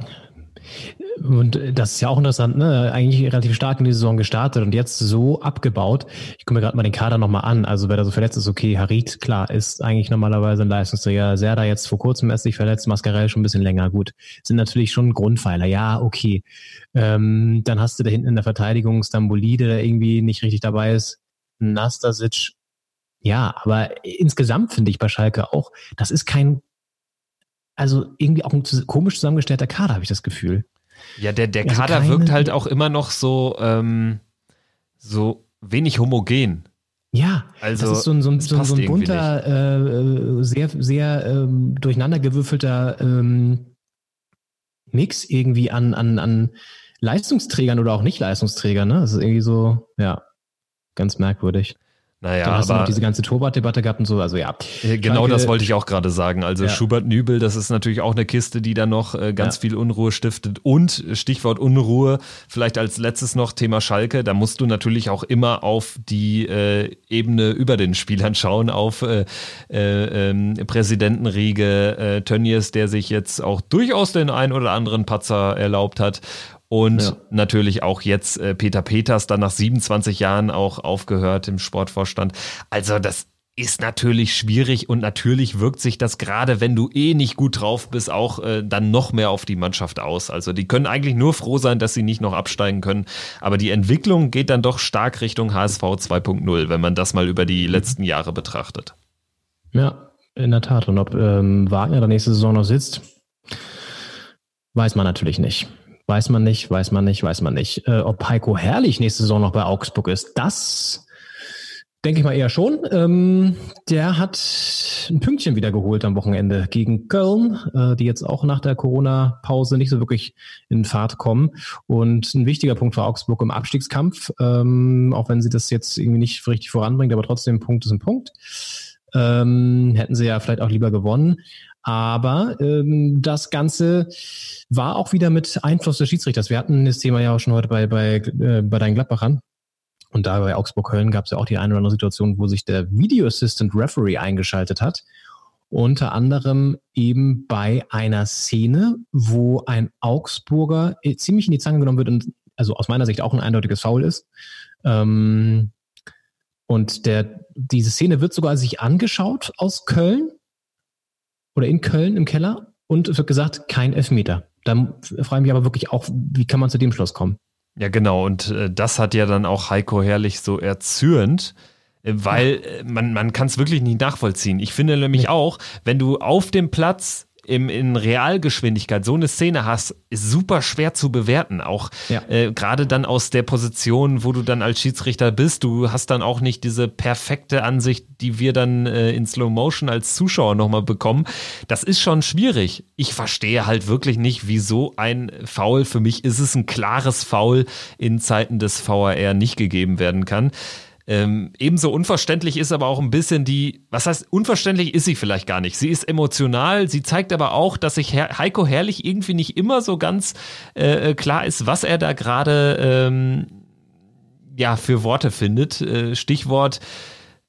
und das ist ja auch interessant, ne? Eigentlich relativ stark in die Saison gestartet und jetzt so abgebaut. Ich gucke mir gerade mal den Kader nochmal an. Also wer da so verletzt ist, okay, Harit, klar, ist eigentlich normalerweise ein Leistungsträger. Serda jetzt vor kurzem erst sich verletzt, Mascarell schon ein bisschen länger. Gut, sind natürlich schon Grundpfeiler. Ja, okay. Ähm, dann hast du da hinten in der Verteidigung Stamboli, der da irgendwie nicht richtig dabei ist. Nastasic. Ja, aber insgesamt finde ich bei Schalke auch, das ist kein also irgendwie auch ein komisch zusammengestellter Kader, habe ich das Gefühl. Ja, der, der also Kader keine, wirkt halt auch immer noch so, ähm, so wenig homogen. Ja, also das ist so ein, so ein, so so ein bunter, äh, sehr, sehr ähm, durcheinandergewürfelter ähm, Mix irgendwie an, an, an Leistungsträgern oder auch nicht Leistungsträgern. Ne? Das ist irgendwie so, ja, ganz merkwürdig. Naja, Dann hast aber du noch diese ganze Torwart-Debatte gehabt und so, also ja. Genau Schalke, das wollte ich auch gerade sagen. Also ja. Schubert Nübel, das ist natürlich auch eine Kiste, die da noch äh, ganz ja. viel Unruhe stiftet. Und Stichwort Unruhe, vielleicht als letztes noch Thema Schalke, da musst du natürlich auch immer auf die äh, Ebene über den Spielern schauen, auf äh, äh, ähm, Präsidentenriege äh, Tönnies, der sich jetzt auch durchaus den ein oder anderen Patzer erlaubt hat und ja. natürlich auch jetzt äh, Peter Peters, dann nach 27 Jahren auch aufgehört im Sportvorstand. Also das ist natürlich schwierig und natürlich wirkt sich das gerade, wenn du eh nicht gut drauf bist, auch äh, dann noch mehr auf die Mannschaft aus. Also die können eigentlich nur froh sein, dass sie nicht noch absteigen können. Aber die Entwicklung geht dann doch stark Richtung HSV 2.0, wenn man das mal über die letzten Jahre betrachtet. Ja, in der Tat. Und ob ähm, Wagner der nächste Saison noch sitzt, weiß man natürlich nicht. Weiß man nicht, weiß man nicht, weiß man nicht. Äh, ob Heiko Herrlich nächste Saison noch bei Augsburg ist, das denke ich mal eher schon. Ähm, der hat ein Pünktchen wieder geholt am Wochenende gegen Köln, äh, die jetzt auch nach der Corona-Pause nicht so wirklich in Fahrt kommen. Und ein wichtiger Punkt für Augsburg im Abstiegskampf, ähm, auch wenn sie das jetzt irgendwie nicht richtig voranbringt, aber trotzdem Punkt ist ein Punkt. Ähm, hätten sie ja vielleicht auch lieber gewonnen. Aber ähm, das Ganze war auch wieder mit Einfluss des Schiedsrichters. Wir hatten das Thema ja auch schon heute bei, bei, äh, bei deinen Gladbachern. Und da bei Augsburg-Köln gab es ja auch die eine oder andere Situation, wo sich der Video Assistant Referee eingeschaltet hat. Unter anderem eben bei einer Szene, wo ein Augsburger äh, ziemlich in die Zange genommen wird und also aus meiner Sicht auch ein eindeutiges Foul ist. Ähm, und der, diese Szene wird sogar sich angeschaut aus Köln oder in Köln im Keller und es wird gesagt, kein Elfmeter. Da frage ich mich aber wirklich auch, wie kann man zu dem Schluss kommen? Ja, genau. Und äh, das hat ja dann auch Heiko Herrlich so erzürnt, äh, weil äh, man, man kann es wirklich nicht nachvollziehen. Ich finde nämlich nee. auch, wenn du auf dem Platz im, in Realgeschwindigkeit so eine Szene hast, ist super schwer zu bewerten. Auch ja. äh, gerade dann aus der Position, wo du dann als Schiedsrichter bist. Du hast dann auch nicht diese perfekte Ansicht, die wir dann äh, in Slow Motion als Zuschauer nochmal bekommen. Das ist schon schwierig. Ich verstehe halt wirklich nicht, wieso ein Foul, für mich ist es ein klares Foul in Zeiten des VAR nicht gegeben werden kann. Ähm, ebenso unverständlich ist aber auch ein bisschen die, was heißt, unverständlich ist sie vielleicht gar nicht. Sie ist emotional, sie zeigt aber auch, dass sich Her Heiko Herrlich irgendwie nicht immer so ganz äh, äh, klar ist, was er da gerade ähm, ja, für Worte findet. Äh, Stichwort,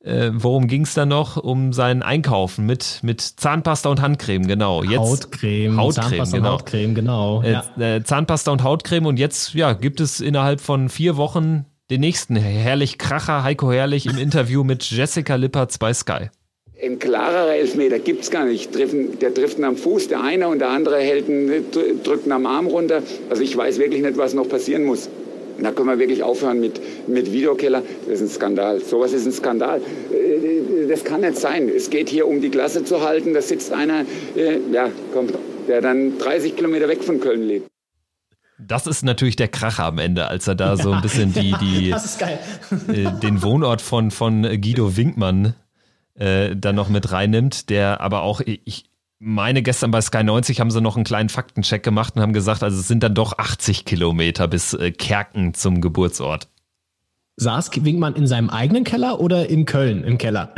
äh, worum ging es da noch? Um sein Einkaufen mit, mit Zahnpasta und Handcreme, genau. Jetzt, Hautcreme, Hautcreme, Zahnpasta genau. und Hautcreme, genau. Äh, ja. Äh, Zahnpasta und Hautcreme und jetzt ja, gibt es innerhalb von vier Wochen den nächsten Herrlich Kracher, Heiko Herrlich im Interview mit Jessica Lippertz bei Sky. Ein klarerer Elfmeter gibt es gar nicht. Der trifft ihn am Fuß, der eine und der andere hält ihn, drückt ihn am Arm runter. Also ich weiß wirklich nicht, was noch passieren muss. Da können wir wirklich aufhören mit, mit Videokeller. Das ist ein Skandal. Sowas ist ein Skandal. Äh, das kann nicht sein. Es geht hier um die Klasse zu halten. Da sitzt einer, äh, ja, komm, der dann 30 Kilometer weg von Köln lebt. Das ist natürlich der Kracher am Ende, als er da ja, so ein bisschen die, die äh, den Wohnort von, von Guido Winkmann äh, dann noch mit reinnimmt, der aber auch, ich meine, gestern bei Sky 90 haben sie noch einen kleinen Faktencheck gemacht und haben gesagt, also es sind dann doch 80 Kilometer bis äh, Kerken zum Geburtsort. Saß Winkmann in seinem eigenen Keller oder in Köln im Keller?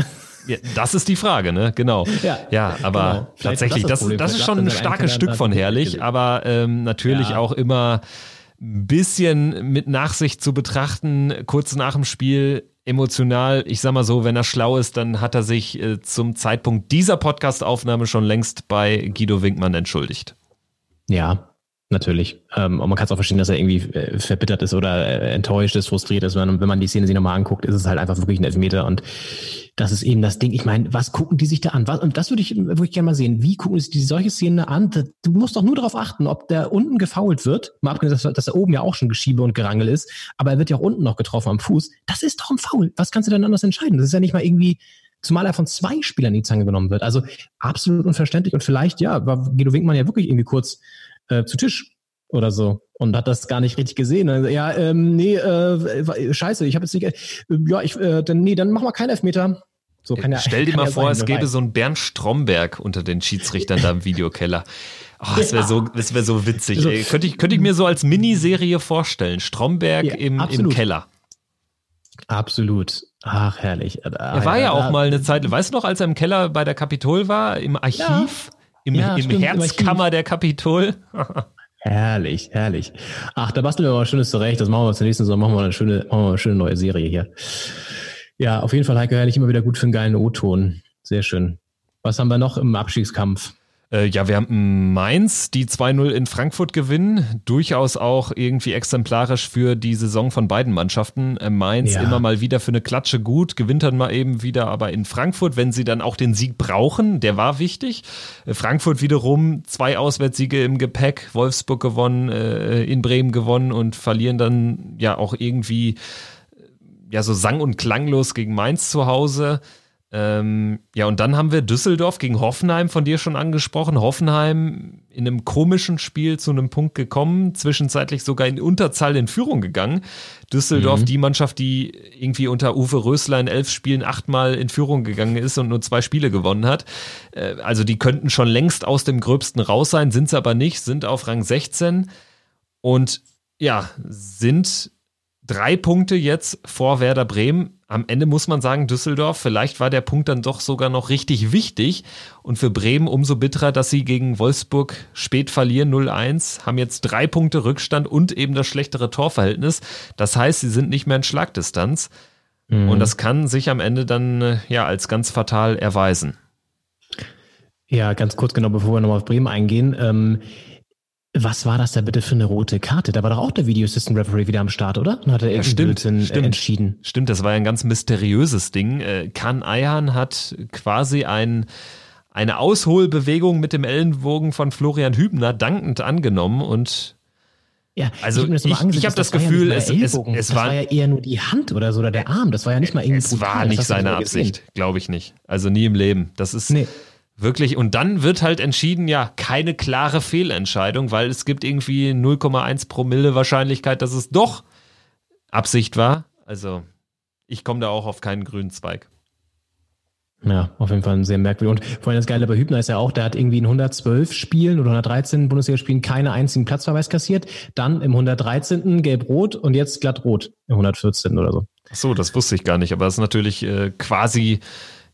Ja, das ist die Frage, ne? Genau. Ja, ja aber genau. tatsächlich, das, das, das, ist schon ein starkes Stück von Herrlich, aber ähm, natürlich ja. auch immer ein bisschen mit Nachsicht zu betrachten, kurz nach dem Spiel emotional. Ich sag mal so, wenn er schlau ist, dann hat er sich äh, zum Zeitpunkt dieser Podcast-Aufnahme schon längst bei Guido Winkmann entschuldigt. Ja, natürlich. Ähm, und man kann es auch verstehen, dass er irgendwie äh, verbittert ist oder äh, enttäuscht ist, frustriert ist. Wenn, wenn man die Szene sich nochmal anguckt, ist es halt einfach wirklich ein Elfmeter. Und das ist eben das Ding. Ich meine, was gucken die sich da an? Was, und das würde ich, würde ich gerne mal sehen. Wie gucken sich die solche Szenen an? Du musst doch nur darauf achten, ob der unten gefault wird. Mal abgesehen, dass, dass da oben ja auch schon Geschiebe und Gerangel ist. Aber er wird ja auch unten noch getroffen am Fuß. Das ist doch ein Foul. Was kannst du denn anders entscheiden? Das ist ja nicht mal irgendwie, zumal er von zwei Spielern in die Zange genommen wird. Also absolut unverständlich. Und vielleicht, ja, war Guido Winkmann ja wirklich irgendwie kurz äh, zu Tisch oder so und hat das gar nicht richtig gesehen. Also, ja, ähm, nee, äh, scheiße, ich habe jetzt nicht, äh, ja, ich, äh, dann, nee, dann machen wir keinen Elfmeter. So kann ja, Stell dir mal ja vor, sein, es gäbe so einen Bernd Stromberg unter den Schiedsrichtern da im Videokeller. Oh, das wäre so, das wäre so witzig. Also- ey. Könnte ich, könnte ich mir so als Miniserie vorstellen. Stromberg Ja, im, im. Keller. Absolut. Ach, herrlich. Er war ja auch mal eine Zeit, weißt du noch, als er im Keller bei der Kapitol war, im Archiv, Ja. Im, Ja, im stimmt, im Herzkammer der Kapitol? Herrlich, herrlich. Ach, da basteln wir mal was Schönes zurecht. Das machen wir zur nächsten Saison. Machen wir eine schöne, machen wir eine schöne neue Serie hier. Ja, auf jeden Fall Heiko Herrlich immer wieder gut für einen geilen O-Ton. Sehr schön. Was haben wir noch im Abstiegskampf? Äh, ja, wir haben Mainz, die 2-0 in Frankfurt gewinnen. Durchaus auch irgendwie exemplarisch für die Saison von beiden Mannschaften. Äh, Mainz Ja. immer mal wieder für eine Klatsche gut, gewinnt dann mal eben wieder aber in Frankfurt, wenn sie dann auch den Sieg brauchen. Der war wichtig. Äh, Frankfurt wiederum zwei Auswärtssiege im Gepäck. Wolfsburg gewonnen, äh, in Bremen gewonnen und verlieren dann ja auch irgendwie ja so sang- und klanglos gegen Mainz zu Hause. Ähm, ja, und dann haben wir Düsseldorf gegen Hoffenheim, von dir schon angesprochen. Hoffenheim in einem komischen Spiel zu einem Punkt gekommen, zwischenzeitlich sogar in Unterzahl in Führung gegangen. Düsseldorf, Mhm. die Mannschaft, die irgendwie unter Uwe Rösler in elf Spielen achtmal in Führung gegangen ist und nur zwei Spiele gewonnen hat. Äh, also die könnten schon längst aus dem Gröbsten raus sein, sind es aber nicht, sind auf Rang 16 und ja, sind drei Punkte jetzt vor Werder Bremen. Am Ende muss man sagen, Düsseldorf, vielleicht war der Punkt dann doch sogar noch richtig wichtig. Und für Bremen umso bitterer, dass sie gegen Wolfsburg spät verlieren, 0-1, haben jetzt drei Punkte Rückstand und eben das schlechtere Torverhältnis. Das heißt, sie sind nicht mehr in Schlagdistanz. Mhm. Und das kann sich am Ende dann äh, ja als ganz fatal erweisen. Ja, ganz kurz genau, bevor wir nochmal auf Bremen eingehen. Ähm, was war das da bitte für eine rote Karte? Da war doch auch der Video Assistant Referee wieder am Start, oder? Und hat er Ja, stimmt, äh, stimmt. entschieden. Stimmt, das war ja ein ganz mysteriöses Ding. Äh, Kan Ayhan hat quasi ein, eine Ausholbewegung mit dem Ellenbogen von Florian Hübner dankend angenommen und Ja, Also das ich- angesehen, ich hab das ja Gefühl, mal es- es- es das war- war ja eher nur die Hand oder so oder der Arm. Das war ja nicht mal irgendwie es brutal. war Das nicht seine. Absicht, glaube ich nicht. Also nie im Leben. Das ist Nee. Wirklich, und dann wird halt entschieden, ja, keine klare Fehlentscheidung, weil es gibt irgendwie 0,1 Promille Wahrscheinlichkeit, dass es doch Absicht war. Also ich komme da auch auf keinen grünen Zweig. Ja, auf jeden Fall sehr merkwürdig. Und vor allem das Geile bei Hübner ist ja auch, der hat irgendwie in 112 Spielen oder 113 Bundesligaspielen keinen einzigen Platzverweis kassiert. Dann im 113. gelb-rot und jetzt glatt-rot im 114. oder so. Ach so, das wusste ich gar nicht, aber das ist natürlich äh, quasi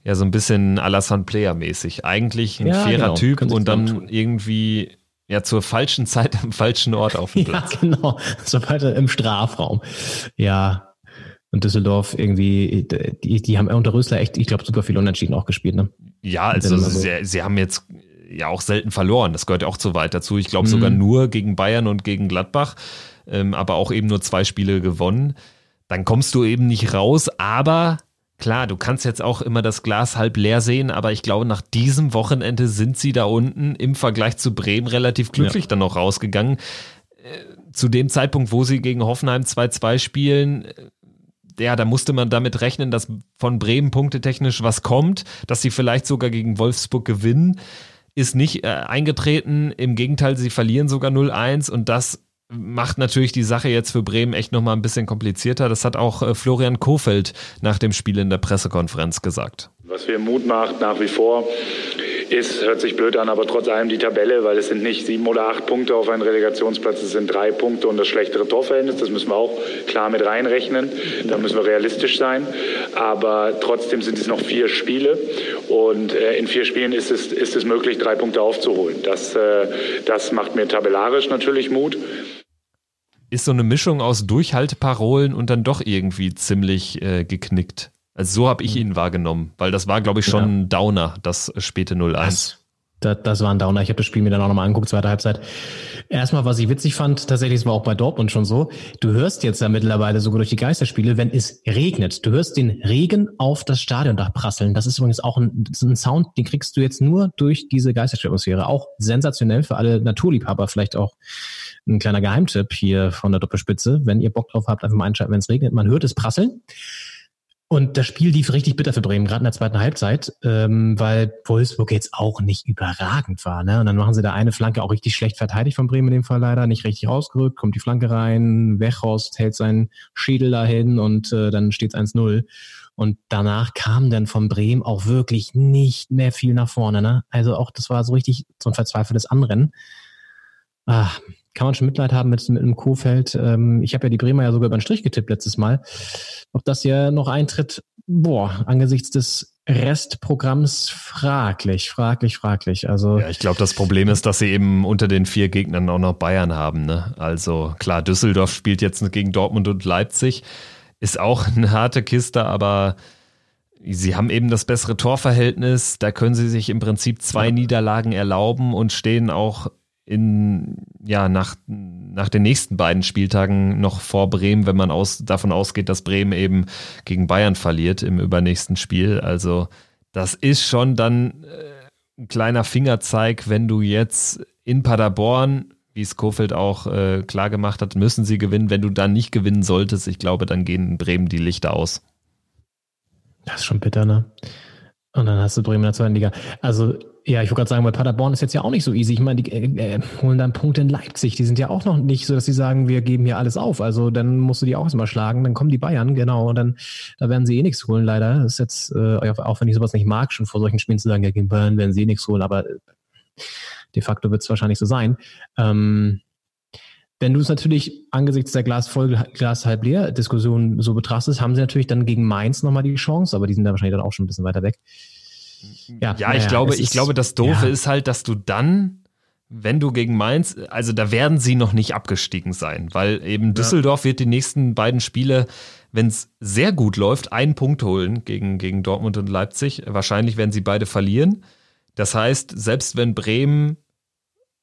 ja so ein bisschen Alassane Player mäßig. Eigentlich ein Ja, fairer genau. Typ und dann irgendwie ja zur falschen Zeit am falschen Ort auf dem Ja, Platz. genau. Sobald im Strafraum. Ja. Und Düsseldorf irgendwie, die, die haben unter Rösler echt, ich glaube, super viel unentschieden auch gespielt, ne? Ja, also Wenn immer so- sie, sie haben jetzt ja auch selten verloren. Das gehört ja auch zu weit dazu. Ich glaube Mhm. sogar nur gegen Bayern und gegen Gladbach, ähm, aber auch eben nur zwei Spiele gewonnen. Dann kommst du eben nicht raus, aber klar, du kannst jetzt auch immer das Glas halb leer sehen, aber ich glaube, nach diesem Wochenende sind sie da unten im Vergleich zu Bremen relativ glücklich dann noch rausgegangen. Äh, Zu dem Zeitpunkt, wo sie gegen Hoffenheim 2-2 spielen, äh, ja, da musste man damit rechnen, dass von Bremen punktetechnisch was kommt, dass sie vielleicht sogar gegen Wolfsburg gewinnen. Ist nicht äh, eingetreten. Im Gegenteil, sie verlieren sogar 0-1 und das macht natürlich die Sache jetzt für Bremen echt nochmal ein bisschen komplizierter. Das hat auch äh, Florian Kofeld nach dem Spiel in der Pressekonferenz gesagt. Was mir Mut macht nach wie vor ist, hört sich blöd an, aber trotz allem die Tabelle, weil es sind nicht sieben oder acht Punkte auf einen Relegationsplatz, es sind drei Punkte und das schlechtere Torverhältnis. Das müssen wir auch klar mit reinrechnen. Da müssen wir realistisch sein. Aber trotzdem sind es noch vier Spiele und äh, in vier Spielen ist es, ist es möglich, drei Punkte aufzuholen. Das, äh, das macht mir tabellarisch natürlich Mut. Ist so eine Mischung aus Durchhalteparolen und dann doch irgendwie ziemlich äh, geknickt. Also so habe ich ihn wahrgenommen, weil das war, glaube ich, schon Ja. ein Downer, das späte 0-1. Das, das war ein Downer. Ich habe das Spiel mir dann auch nochmal angeguckt, zweite Halbzeit. Erstmal, was ich witzig fand, tatsächlich, es war auch bei Dortmund schon so, du hörst jetzt ja mittlerweile sogar durch die Geisterspiele, wenn es regnet. Du hörst den Regen auf das Stadiondach prasseln. Das ist übrigens auch ein, ein Sound, den kriegst du jetzt nur durch diese Geisterspielatmosphäre. Auch sensationell für alle Naturliebhaber, vielleicht auch ein kleiner Geheimtipp hier von der Doppelspitze. Wenn ihr Bock drauf habt, einfach mal einschalten, wenn es regnet. Man hört es prasseln. Und das Spiel lief richtig bitter für Bremen, gerade in der zweiten Halbzeit, ähm, weil Wolfsburg jetzt auch nicht überragend war. Ne? Und dann machen sie da eine Flanke auch richtig schlecht verteidigt von Bremen in dem Fall leider, nicht richtig rausgerückt, kommt die Flanke rein, Wechhorst hält seinen Schädel dahin und äh, dann steht es 1-0. Und danach kam dann von Bremen auch wirklich nicht mehr viel nach vorne. Ne? Also auch, das war so richtig so ein verzweifeltes Anrennen. Ah, kann man schon Mitleid haben mit, mit einem Kofeld. Ähm, ich habe ja die Bremer ja sogar über den Strich getippt letztes Mal. Ob das ja noch eintritt, boah, angesichts des Restprogramms fraglich, fraglich, fraglich. Also Ja, ich glaube, das Problem ist, dass sie eben unter den vier Gegnern auch noch Bayern haben. Ne? Also klar, Düsseldorf spielt jetzt gegen Dortmund und Leipzig. Ist auch eine harte Kiste, aber sie haben eben das bessere Torverhältnis. Da können sie sich im Prinzip zwei Niederlagen erlauben und stehen auch in, ja, nach, nach den nächsten beiden Spieltagen noch vor Bremen, wenn man aus, davon ausgeht, dass Bremen eben gegen Bayern verliert im übernächsten Spiel. Also das ist schon dann äh, ein kleiner Fingerzeig, wenn du jetzt in Paderborn, wie es Kofeld auch äh, klar gemacht hat, müssen sie gewinnen. Wenn du dann nicht gewinnen solltest, ich glaube, dann gehen in Bremen die Lichter aus. Das ist schon bitter, ne? Und dann hast du Bremen in der zweiten Liga. Also, ja, ich wollte gerade sagen, bei Paderborn ist jetzt ja auch nicht so easy. Ich meine, die äh, äh, holen dann Punkte in Leipzig. Die sind ja auch noch nicht so, dass sie sagen, wir geben hier alles auf. Also dann musst du die auch erstmal schlagen. Dann kommen die Bayern, genau. Und dann, da werden sie eh nichts holen, leider. Das ist jetzt, äh, auch wenn ich sowas nicht mag, schon vor solchen Spielen zu sagen, ja, gegen Bayern werden sie eh nichts holen. Aber äh, de facto wird es wahrscheinlich so sein. Ähm, wenn du es natürlich angesichts der Glas voll, Glas halb leer Diskussion so betrachtest, haben sie natürlich dann gegen Mainz nochmal die Chance, aber die sind da wahrscheinlich dann auch schon ein bisschen weiter weg. Ja, naja, ich glaube, es ich ist- glaube, das Doofe ja. ist halt, dass du dann, wenn du gegen Mainz, also da werden sie noch nicht abgestiegen sein, weil eben Düsseldorf wird die nächsten beiden Spiele, wenn es sehr gut läuft, einen Punkt holen gegen, gegen Dortmund und Leipzig. Wahrscheinlich werden sie beide verlieren. Das heißt, selbst wenn Bremen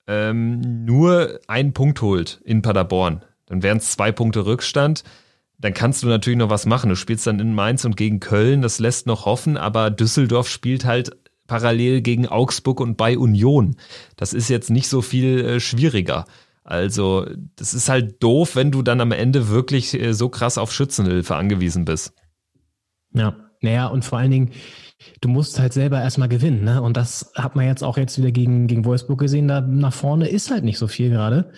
ähm, nur einen Punkt holt in Paderborn, dann wären es zwei Punkte Rückstand. Dann kannst du natürlich noch was machen. Du spielst dann in Mainz und gegen Köln, das lässt noch hoffen, aber Düsseldorf spielt halt parallel gegen Augsburg und bei Union. Das ist jetzt nicht so viel äh, schwieriger. Also, das ist halt doof, wenn du dann am Ende wirklich äh, so krass auf Schützenhilfe angewiesen bist. Ja, naja, und vor allen Dingen, du musst halt selber erstmal gewinnen, ne? Und das hat man jetzt auch jetzt wieder gegen, gegen Wolfsburg gesehen. Da nach vorne ist halt nicht so viel gerade,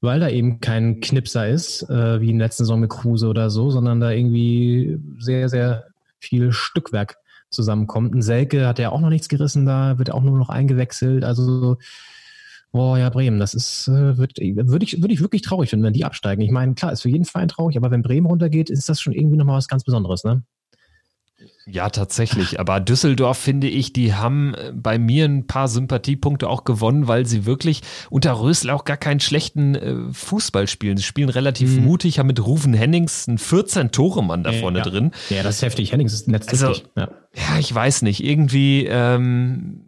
weil da eben kein Knipser ist, äh, wie in letzten Saison mit Kruse oder so, sondern da irgendwie sehr, sehr viel Stückwerk zusammenkommt. Ein Selke hat ja auch noch nichts gerissen da, wird auch nur noch eingewechselt. Also, boah, ja, Bremen, das ist, äh, würde würd ich, würde ich wirklich traurig finden, wenn die absteigen. Ich meine, klar, ist für jeden Verein traurig, aber wenn Bremen runtergeht, ist das schon irgendwie nochmal was ganz Besonderes, ne? Ja, tatsächlich. Aber Düsseldorf finde ich, die haben äh, bei mir ein paar Sympathiepunkte auch gewonnen, weil sie wirklich unter Rösel auch gar keinen schlechten äh, Fußball spielen. Sie spielen relativ mutig, haben mit Rufen Hennings einen 14-Tore-Mann da vorne ja. drin. Ja, das ist heftig. Hennings ist netz Also. Ja. Ja, ich weiß nicht. Irgendwie, ähm,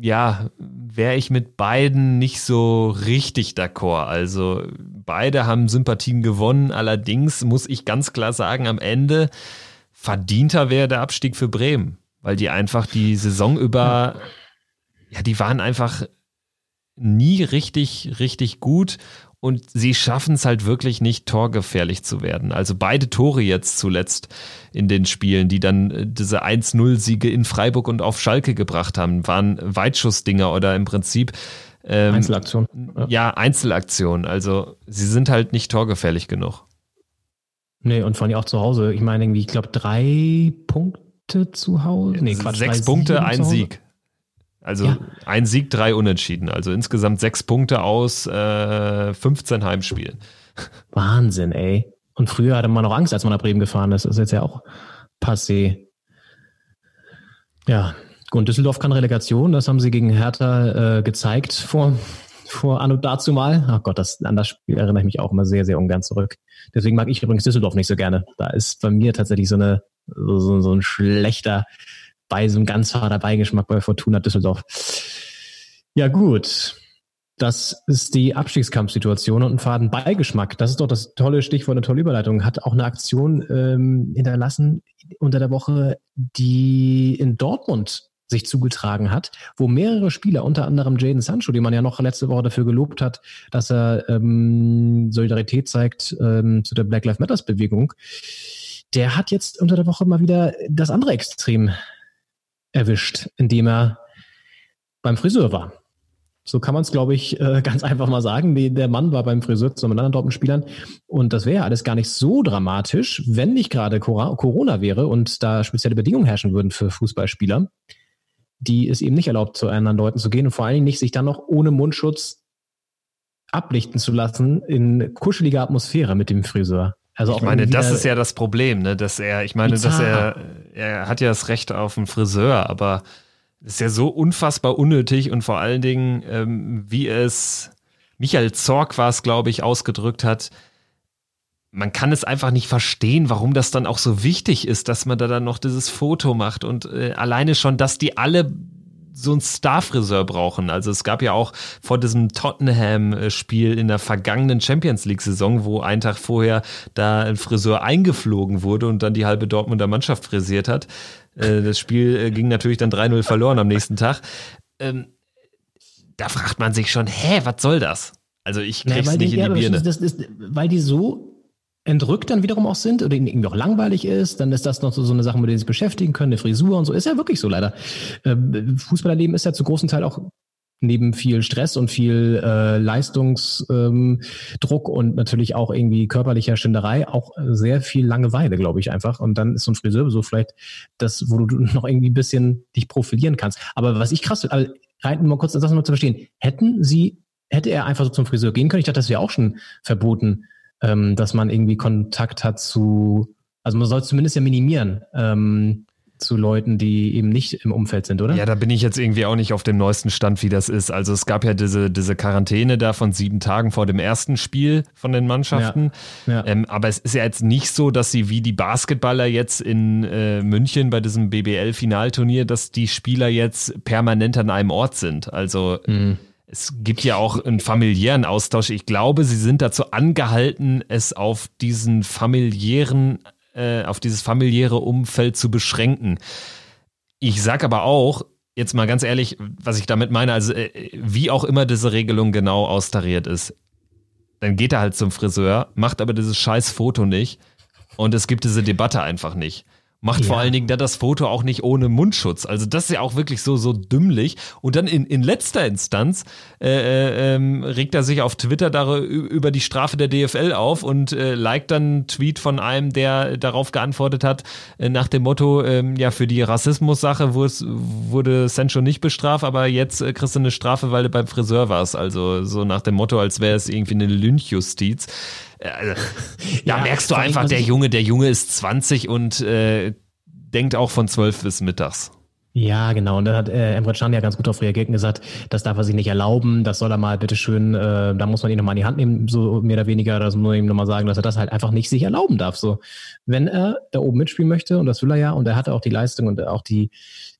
ja, wäre ich mit beiden nicht so richtig d'accord. Also beide haben Sympathien gewonnen. Allerdings muss ich ganz klar sagen, am Ende verdienter wäre der Abstieg für Bremen, weil die einfach die Saison über, ja, die waren einfach nie richtig, richtig gut und sie schaffen es halt wirklich nicht, torgefährlich zu werden. Also beide Tore jetzt zuletzt in den Spielen, die dann äh, diese 1-0-Siege in Freiburg und auf Schalke gebracht haben, waren Weitschussdinger oder im Prinzip ähm, Einzelaktion. Ja, Einzelaktion. Also sie sind halt nicht torgefährlich genug. Nee, und vor allem auch zu Hause. Ich meine, irgendwie, ich glaube, drei Punkte zu Hause. Nee, Quatsch, sechs drei Punkte, ein. Sieg. Also Ja. ein Sieg, drei Unentschieden. Also insgesamt sechs Punkte aus äh, 15 Heimspielen. Wahnsinn, ey. Und früher hatte man noch Angst, als man nach Bremen gefahren ist. Das ist jetzt ja auch passé. Ja, und Düsseldorf kann Relegation. Das haben sie gegen Hertha äh, gezeigt vor, vor Anno dazu mal. Ach Gott, das, an das Spiel erinnere ich mich auch immer sehr, sehr ungern zurück. Deswegen mag ich übrigens Düsseldorf nicht so gerne. Da ist bei mir tatsächlich so eine, so, so, so ein schlechter, bei so einem ganz fader Beigeschmack bei Fortuna Düsseldorf. Ja, gut. Das ist die Abstiegskampfsituation und ein faden Beigeschmack. Das ist doch das tolle Stichwort, eine tolle Überleitung. Hat auch eine Aktion ähm, hinterlassen unter der Woche, die in Dortmund sich zugetragen hat, wo mehrere Spieler, unter anderem Jaden Sancho, den man ja noch letzte Woche dafür gelobt hat, dass er ähm, Solidarität zeigt ähm, zu der Black Lives Matters Bewegung, der hat jetzt unter der Woche mal wieder das andere Extrem erwischt, indem er beim Friseur war. So kann man es, glaube ich, äh, ganz einfach mal sagen. Der Mann war beim Friseur zusammen mit anderen Dortmund-Spielern. Und das wäre ja alles gar nicht so dramatisch, wenn nicht gerade Corona wäre und da spezielle Bedingungen herrschen würden für Fußballspieler, die es eben nicht erlaubt, zu anderen Leuten zu gehen und vor allen Dingen nicht sich dann noch ohne Mundschutz ablichten zu lassen in kuscheliger Atmosphäre mit dem Friseur. Also ich meine, das ist ja das Problem, ne? Dass er, ich meine, dass er, er hat ja das Recht auf einen Friseur, aber ist ja so unfassbar unnötig und vor allen Dingen, ähm, wie es Michael Zorg war es, glaube ich, ausgedrückt hat, man kann es einfach nicht verstehen, warum das dann auch so wichtig ist, dass man da dann noch dieses Foto macht und äh, alleine schon, dass die alle so ein Starfriseur brauchen. Also es gab ja auch vor diesem Tottenham-Spiel in der vergangenen Champions League-Saison, wo ein Tag vorher da ein Friseur eingeflogen wurde und dann die halbe Dortmunder Mannschaft frisiert hat. Äh, das Spiel äh, ging natürlich dann 3-0 verloren am nächsten Tag. Ähm, da fragt man sich schon, hä, was soll das? Also ich krieg's nicht die, in die Birne. Das ist, weil die so entrückt dann wiederum auch sind oder ihnen irgendwie auch langweilig ist, dann ist das noch so, so eine Sache, mit der sie sich beschäftigen können, eine Frisur und so. Ist ja wirklich so leider. Ähm, Fußballerleben ist ja zu großen Teil auch neben viel Stress und viel äh, Leistungsdruck ähm, und natürlich auch irgendwie körperlicher Schinderei auch sehr viel Langeweile, glaube ich einfach. Und dann ist so ein Friseurbesuch vielleicht das, wo du noch irgendwie ein bisschen dich profilieren kannst. Aber was ich krass finde, also, rein mal kurz das noch zu verstehen, hätten sie, hätte er einfach so zum Friseur gehen können? Ich dachte, das wäre auch schon verboten, ähm, dass man irgendwie Kontakt hat zu, also man soll es zumindest ja minimieren. Ähm, zu Leuten, die eben nicht im Umfeld sind, oder? Ja, da bin ich jetzt irgendwie auch nicht auf dem neuesten Stand, wie das ist. Also es gab ja diese, diese Quarantäne da von sieben Tagen vor dem ersten Spiel von den Mannschaften. Ja, ja. Ähm, aber es ist ja jetzt nicht so, dass sie wie die Basketballer jetzt in äh, München bei diesem BBL-Finalturnier, dass die Spieler jetzt permanent an einem Ort sind. Also mhm. Es gibt ja auch einen familiären Austausch. Ich glaube, sie sind dazu angehalten, es auf diesen familiären äh, auf dieses familiäre Umfeld zu beschränken. Ich sag aber auch, jetzt mal ganz ehrlich, was ich damit meine, also äh, wie auch immer diese Regelung genau austariert ist, dann geht er halt zum Friseur, macht aber dieses scheiß Foto nicht und es gibt diese Debatte einfach nicht. Macht ja. vor allen Dingen da das Foto auch nicht ohne Mundschutz. Also das ist ja auch wirklich so so dümmlich. Und dann in, in letzter Instanz äh, äh, ähm, regt er sich auf Twitter darüber, über die Strafe der DFL auf und äh, liked dann einen Tweet von einem, der darauf geantwortet hat, äh, nach dem Motto, äh, ja, für die Rassismus-Sache wurde Sancho nicht bestraft, aber jetzt äh, kriegst du eine Strafe, weil du beim Friseur warst. Also so nach dem Motto, als wäre es irgendwie eine Lynchjustiz. Also, da ja, merkst du einfach, der Junge, der Junge ist 20 und äh, denkt auch von 12 bis mittags. Ja, genau. Und da hat äh, Emre Can ja ganz gut auf reagiert und gesagt, das darf er sich nicht erlauben, das soll er mal bitteschön, äh, da muss man ihn nochmal in die Hand nehmen, so mehr oder weniger, das muss man ihm nochmal sagen, dass er das halt einfach nicht sich erlauben darf. So, wenn er da oben mitspielen möchte, und das will er ja, und er hatte auch die Leistung und auch die,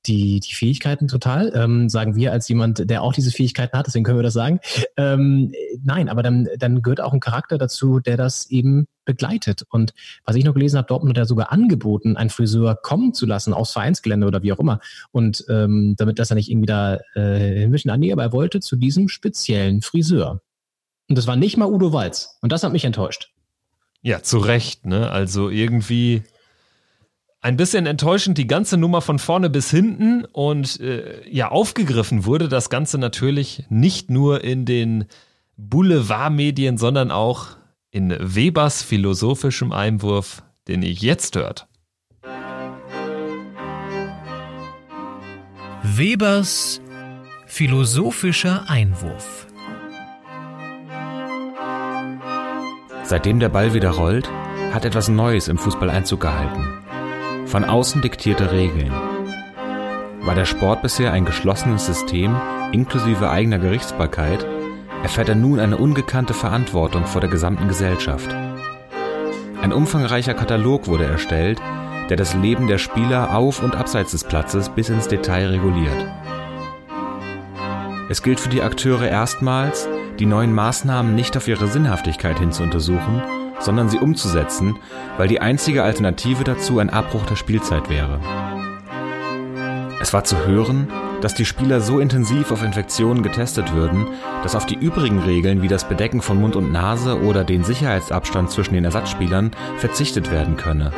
die, die Fähigkeiten total, ähm, sagen wir als jemand, der auch diese Fähigkeiten hat, deswegen können wir das sagen. Ähm, nein, aber dann, dann gehört auch ein Charakter dazu, der das eben begleitet. Und was ich noch gelesen habe, Dortmund hat ja sogar angeboten, einen Friseur kommen zu lassen aus Vereinsgelände oder wie auch immer. Und ähm, damit das er nicht irgendwie da äh, hinwischen an, nee, aber er wollte zu diesem speziellen Friseur. Und das war nicht mal Udo Walz. Und das hat mich enttäuscht. Ja, zu Recht, ne? Also irgendwie ein bisschen enttäuschend die ganze Nummer von vorne bis hinten und äh, ja, aufgegriffen wurde das Ganze natürlich nicht nur in den Boulevardmedien, sondern auch in Webers philosophischem Einwurf, den ihr jetzt hört. Webers philosophischer Einwurf. Seitdem der Ball wieder rollt, hat etwas Neues im Fußball Einzug gehalten von außen diktierte Regeln. War der Sport bisher ein geschlossenes System inklusive eigener Gerichtsbarkeit, erfährt er nun eine ungekannte Verantwortung vor der gesamten Gesellschaft. Ein umfangreicher Katalog wurde erstellt, der das Leben der Spieler auf und abseits des Platzes bis ins Detail reguliert. Es gilt für die Akteure erstmals, die neuen Maßnahmen nicht auf ihre Sinnhaftigkeit hin zu untersuchen, sondern sie umzusetzen, weil die einzige Alternative dazu ein Abbruch der Spielzeit wäre. Es war zu hören, dass die Spieler so intensiv auf Infektionen getestet würden, dass auf die übrigen Regeln wie das Bedecken von Mund und Nase oder den Sicherheitsabstand zwischen den Ersatzspielern verzichtet werden könne.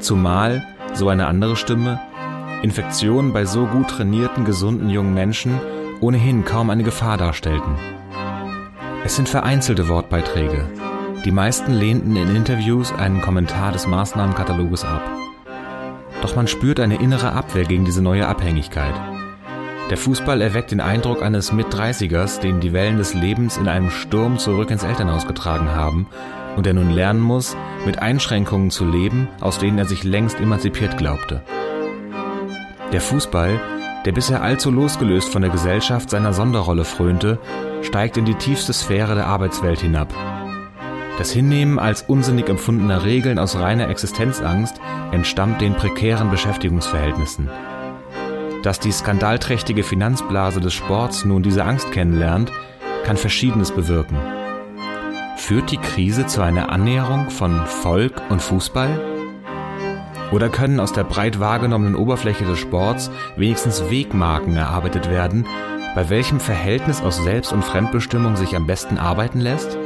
Zumal, so eine andere Stimme, Infektionen bei so gut trainierten, gesunden jungen Menschen ohnehin kaum eine Gefahr darstellten. Es sind vereinzelte Wortbeiträge. Die meisten lehnten in Interviews einen Kommentar des Maßnahmenkataloges ab. Doch man spürt eine innere Abwehr gegen diese neue Abhängigkeit. Der Fußball erweckt den Eindruck eines Mit-30ers, den die Wellen des Lebens in einem Sturm zurück ins Elternhaus getragen haben und der nun lernen muss, mit Einschränkungen zu leben, aus denen er sich längst emanzipiert glaubte. Der Fußball, der bisher allzu losgelöst von der Gesellschaft seiner Sonderrolle frönte, steigt in die tiefste Sphäre der Arbeitswelt hinab. Das Hinnehmen als unsinnig empfundener Regeln aus reiner Existenzangst entstammt den prekären Beschäftigungsverhältnissen. Dass die skandalträchtige Finanzblase des Sports nun diese Angst kennenlernt, kann Verschiedenes bewirken. Führt die Krise zu einer Annäherung von Volk und Fußball? Oder können aus der breit wahrgenommenen Oberfläche des Sports wenigstens Wegmarken erarbeitet werden, bei welchem Verhältnis aus Selbst- und Fremdbestimmung sich am besten arbeiten lässt?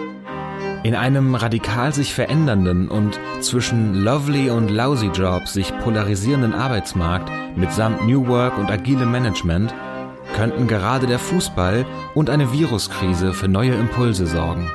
In einem radikal sich verändernden und zwischen lovely und lousy Jobs sich polarisierenden Arbeitsmarkt mitsamt New Work und agilem Management könnten gerade der Fußball und eine Viruskrise für neue Impulse sorgen.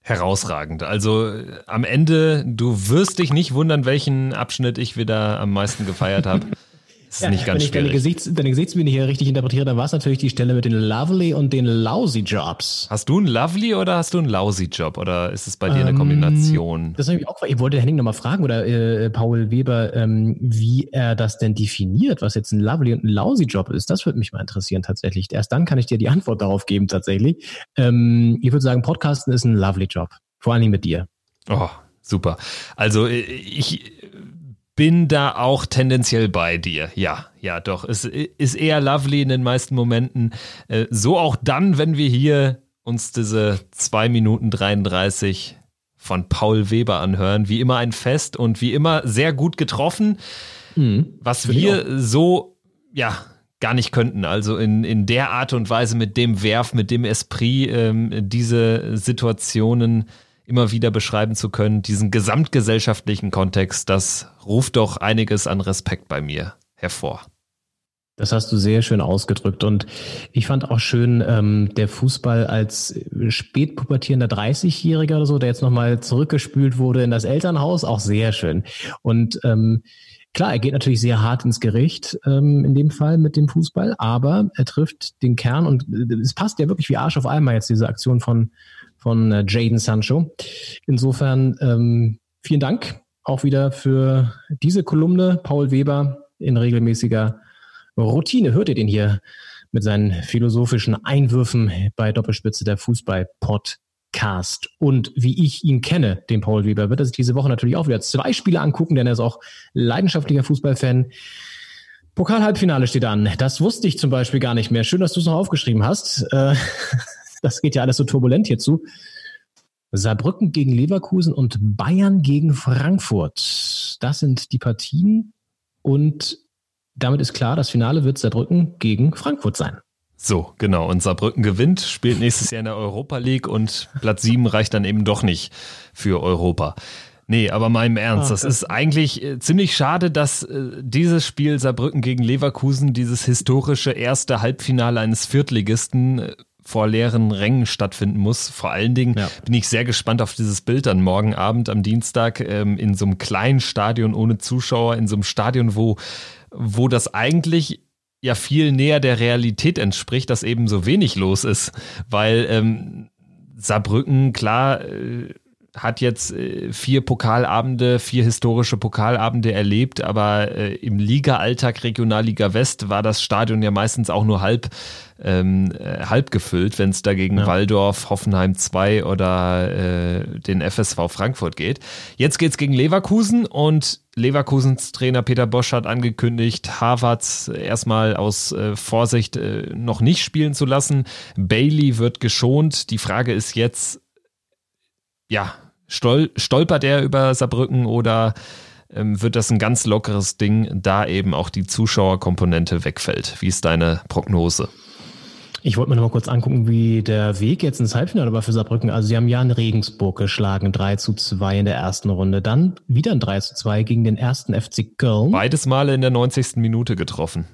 Herausragend. Also äh, am Ende, du wirst dich nicht wundern, welchen Abschnitt ich wieder am meisten gefeiert habe. Das ist Ja, nicht ganz wenn ich deine. Gesichts-, deine Gesichtsmiene hier richtig interpretiere, dann war es natürlich die Stelle mit den Lovely und den Lousy Jobs. Hast du einen Lovely oder hast du einen Lousy Job oder ist es bei dir eine Ähm, Kombination? Das habe ich auch. Ich wollte Henning nochmal fragen oder äh, Paul Weber, ähm, wie er das denn definiert, was jetzt ein Lovely und ein Lousy Job ist. Das würde mich mal interessieren tatsächlich. Erst dann kann ich dir die Antwort darauf geben tatsächlich. Ähm, ich würde sagen, Podcasten ist ein Lovely Job. Vor allen Dingen mit dir. Oh, super. Also äh, ich bin da auch tendenziell bei dir. Ja, ja, doch. Es ist eher lovely in den meisten Momenten. Äh, So auch dann, wenn wir hier uns diese 2 Minuten 33 von Paul Weber anhören. Wie immer ein Fest und wie immer sehr gut getroffen. Was Finde ich wir so, ja, gar nicht könnten. Also in, in der Art und Weise mit dem Werf, mit dem Esprit, ähm, diese Situationen immer wieder beschreiben zu können, diesen gesamtgesellschaftlichen Kontext, das ruft doch einiges an Respekt bei mir hervor. Das hast du sehr schön ausgedrückt. Und ich fand auch schön, ähm, der Fußball als spätpubertierender 30-Jähriger oder so, der jetzt nochmal zurückgespült wurde in das Elternhaus, auch sehr schön. Und ähm, klar, er geht natürlich sehr hart ins Gericht ähm, in dem Fall mit dem Fußball, aber er trifft den Kern und äh, es passt ja wirklich wie Arsch auf einmal jetzt diese Aktion von, von äh, Jaden Sancho. Insofern ähm, vielen Dank auch wieder für diese Kolumne, Paul Weber in regelmäßiger Routine. Hört ihr den hier mit seinen philosophischen Einwürfen bei Doppelspitze der Fußball-Podcast? Und wie ich ihn kenne, den Paul Weber, wird er sich diese Woche natürlich auch wieder zwei Spiele angucken, denn er ist auch leidenschaftlicher Fußballfan. Pokal-Halbfinale steht an. Das wusste ich zum Beispiel gar nicht mehr. Schön, dass du es noch aufgeschrieben hast. Äh, Das geht ja alles so turbulent hierzu. Saarbrücken gegen Leverkusen und Bayern gegen Frankfurt. Das sind die Partien. Und damit ist klar, das Finale wird Saarbrücken gegen Frankfurt sein. So, genau. Und Saarbrücken gewinnt, spielt nächstes Jahr in der Europa League und Platz 7 reicht dann eben doch nicht für Europa. Nee, aber mal im Ernst, Ah, das das- ist eigentlich äh, ziemlich schade, dass äh, dieses Spiel Saarbrücken gegen Leverkusen, dieses historische erste Halbfinale eines Viertligisten äh, vor leeren Rängen stattfinden muss. Vor allen Dingen bin ich sehr gespannt auf dieses Bild dann morgen Abend am Dienstag ähm, in so einem kleinen Stadion ohne Zuschauer, in so einem Stadion, wo, wo das eigentlich ja viel näher der Realität entspricht, dass eben so wenig los ist, weil ähm, Saarbrücken, klar, äh, hat jetzt äh, vier Pokalabende, vier historische Pokalabende erlebt, aber äh, im Liga-Alltag Regionalliga West war das Stadion ja meistens auch nur halb, ähm, äh, halb gefüllt, wenn es dagegen ja. Waldorf, Hoffenheim 2 oder äh, den FSV Frankfurt geht. Jetzt geht's gegen Leverkusen und Leverkusens Trainer Peter Bosch hat angekündigt, Harvards erstmal aus äh, Vorsicht äh, noch nicht spielen zu lassen. Bailey wird geschont. Die Frage ist jetzt, ja, stol stolpert er über Saarbrücken oder ähm, wird das ein ganz lockeres Ding, da eben auch die Zuschauerkomponente wegfällt? Wie ist deine Prognose? Ich wollte mir noch mal kurz angucken, wie der Weg jetzt ins Halbfinale war für Saarbrücken. Also sie haben ja in Regensburg geschlagen, 3 zu 2 in der ersten Runde. Dann wieder ein 3 zu 2 gegen den ersten FC Köln. Beides Male in der 90. Minute getroffen.